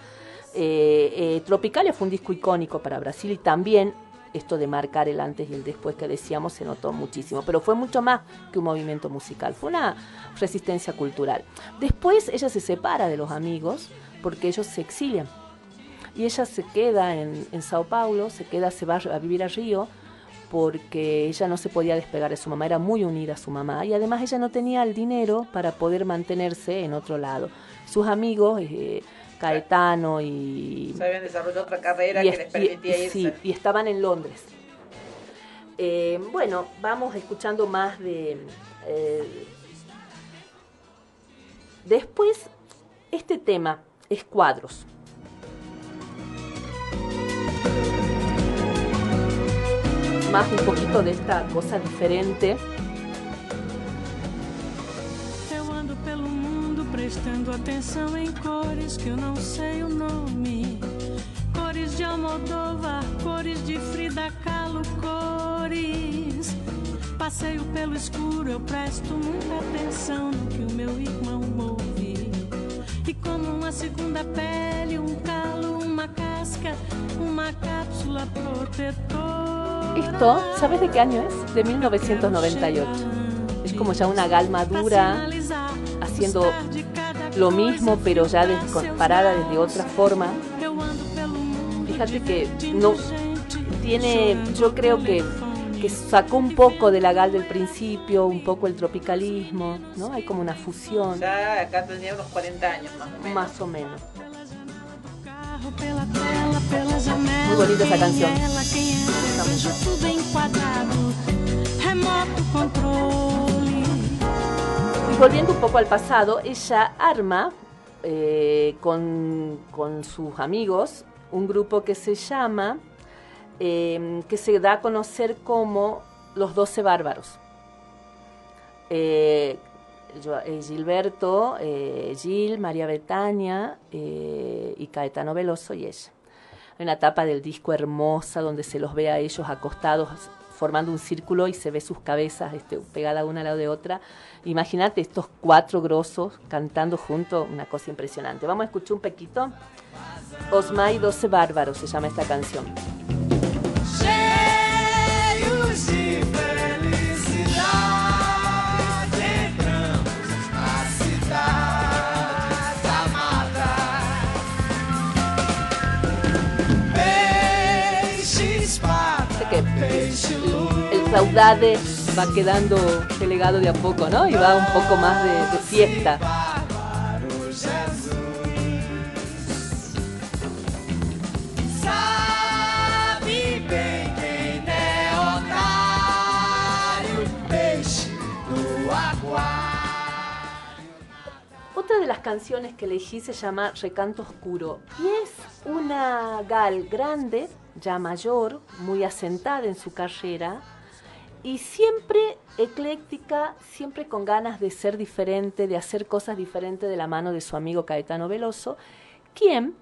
S2: Eh, eh, Tropicalia fue un disco icónico para Brasil y también esto de marcar el antes y el después que decíamos se notó muchísimo, pero fue mucho más que un movimiento musical, fue una resistencia cultural. Después ella se separa de los amigos porque ellos se exilian y ella se queda en, en Sao Paulo, se queda, se va a vivir a Río porque ella no se podía despegar de su mamá, era muy unida a su mamá y además ella no tenía el dinero para poder mantenerse en otro lado. Sus amigos, eh, Caetano y,
S3: Se habían desarrollado otra carrera
S2: y
S3: que
S2: es-
S3: les permitía
S2: y-
S3: irse.
S2: sí, y estaban en Londres. Eh, bueno, vamos escuchando más de... eh, después, este tema es cuadros. Más un poquito de esta cosa diferente.
S11: Eu ando pelo mundo prestando atenção em cores que eu não sei o nome. Cores de Almodóvar, cores de Frida Kahlo, cores. Passeio pelo escuro, eu presto muita atenção no que o meu irmão ouve. E como uma segunda pele, um calo, uma casca, uma cápsula protetora.
S2: Esto, ¿sabes de qué año es? De 1998. Es como ya una gal madura haciendo lo mismo, pero ya parada desde otra forma. Fíjate que no tiene, yo creo que, que sacó un poco de la gal del principio, un poco el tropicalismo, ¿no? Hay como una fusión.
S3: Ya acá tenía unos 40 años más o menos.
S2: Más o menos. Muy bonita esa canción. Y volviendo un poco al pasado, ella arma eh, con, con sus amigos un grupo que se llama, eh, que se da a conocer como Los Doce Bárbaros. Eh, Gilberto, eh, Gil, María Betania eh, y Caetano Veloso y ella. Hay una tapa del disco hermosa donde se los ve a ellos acostados formando un círculo y se ve sus cabezas este, pegadas una al lado de otra. Imagínate estos cuatro grosos cantando juntos, una cosa impresionante. Vamos a escuchar un poquito. Osmay 12 Bárbaros se llama esta canción. El saudade va quedando delegado de a poco, ¿no? Y va un poco más de, fiesta. Otra de las canciones que elegí se llama Recanto Oscuro y es una gal grande, ya mayor, muy asentada en su carrera y siempre ecléctica, siempre con ganas de ser diferente, de hacer cosas diferentes de la mano de su amigo Caetano Veloso, quien,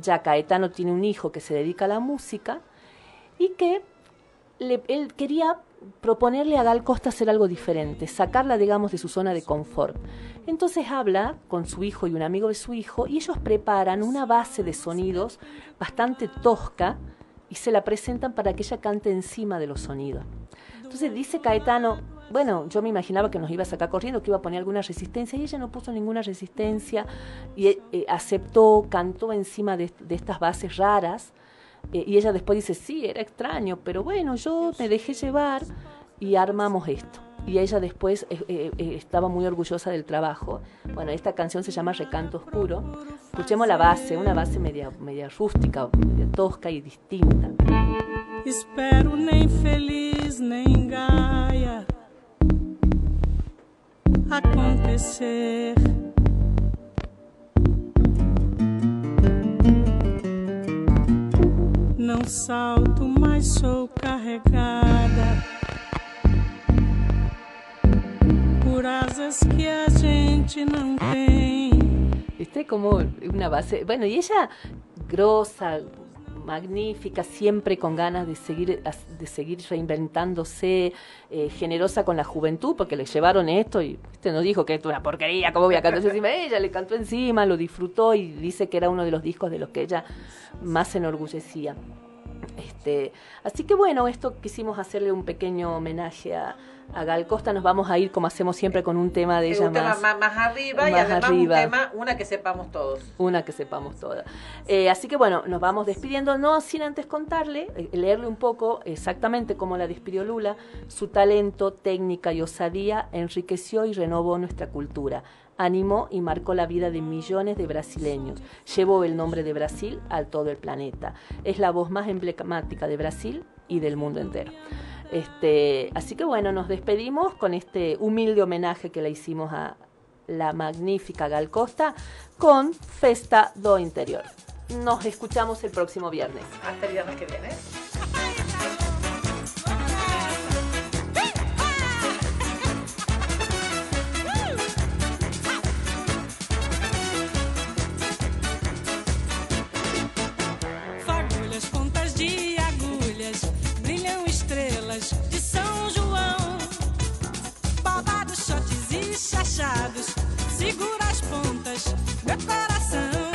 S2: ya Caetano tiene un hijo que se dedica a la música y que él quería proponerle a Gal Costa hacer algo diferente, sacarla, digamos, de su zona de confort. Entonces habla con su hijo y un amigo de su hijo y ellos preparan una base de sonidos bastante tosca y se la presentan para que ella cante encima de los sonidos. Entonces dice Caetano, bueno, yo me imaginaba que nos iba a sacar corriendo, que iba a poner alguna resistencia, y ella no puso ninguna resistencia, y eh, eh, aceptó, cantó encima de, de estas bases raras, eh, y ella después dice, sí, era extraño, pero bueno, yo me dejé llevar y armamos esto. Y ella después eh, eh, eh, estaba muy orgullosa del trabajo. Bueno, esta canción se llama Recanto Oscuro. Escuchemos la base, una base media, media rústica, media tosca y distinta.
S11: Espero nem feliz nem gaia acontecer. Não salto, mas sou carregada por que a gente não tem.
S2: ¿Viste? Como una base. Bueno, y ella, grosa, magnífica, siempre con ganas de seguir, de seguir reinventándose, eh, generosa con la juventud, porque le llevaron esto y este no dijo que esto es una porquería, ¿cómo voy a cantar encima? Ella le cantó encima, lo disfrutó y dice que era uno de los discos de los que ella más se enorgullecía. Este, así que bueno, esto quisimos hacerle un pequeño homenaje a, a Gal Costa. Nos vamos a ir, como hacemos siempre, con un tema de ella
S3: un tema
S2: más.
S3: más, más arriba y
S2: más
S3: además
S2: arriba.
S3: un tema, una que sepamos todos.
S2: Una que sepamos toda. Eh, así que bueno, nos vamos despidiendo, no sin antes contarle, eh, leerle un poco exactamente cómo la despidió Lula. Su talento, técnica y osadía enriqueció y renovó nuestra cultura. Animó y marcó la vida de millones de brasileños. Llevó el nombre de Brasil al todo el planeta. Es la voz más emblemática de Brasil y del mundo entero. Este, así que bueno, nos despedimos con este humilde homenaje que le hicimos a la magnífica Gal Costa con Festa do Interior. Nos escuchamos el próximo viernes.
S3: Hasta el viernes que viene.
S11: Chachados, segura as pontas, meu coração.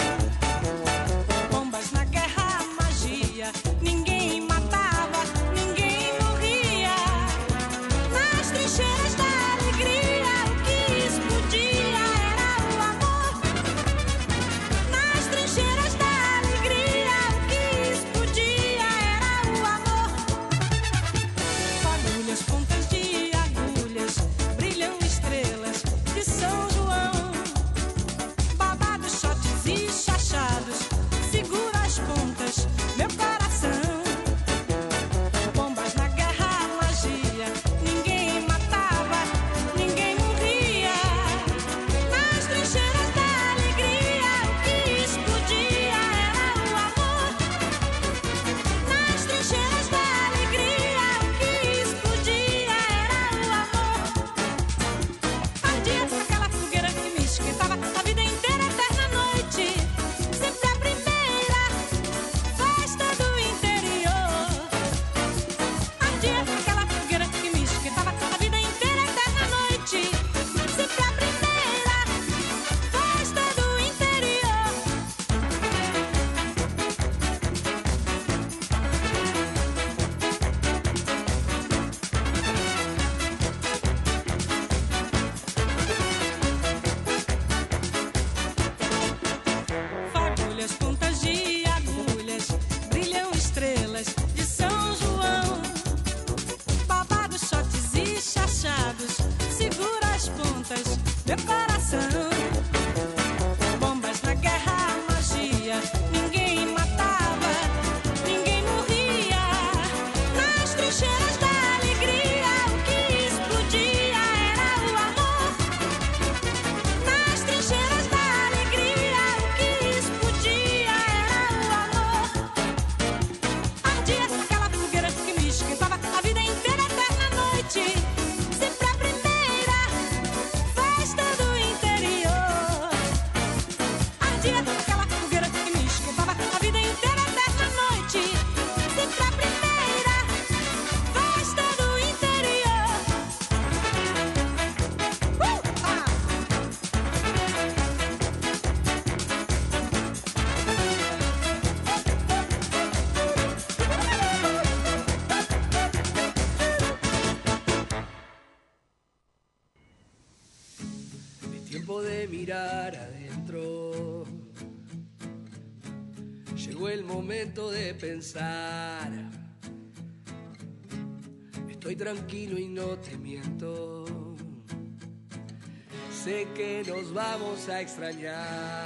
S17: Vamos a extrañar.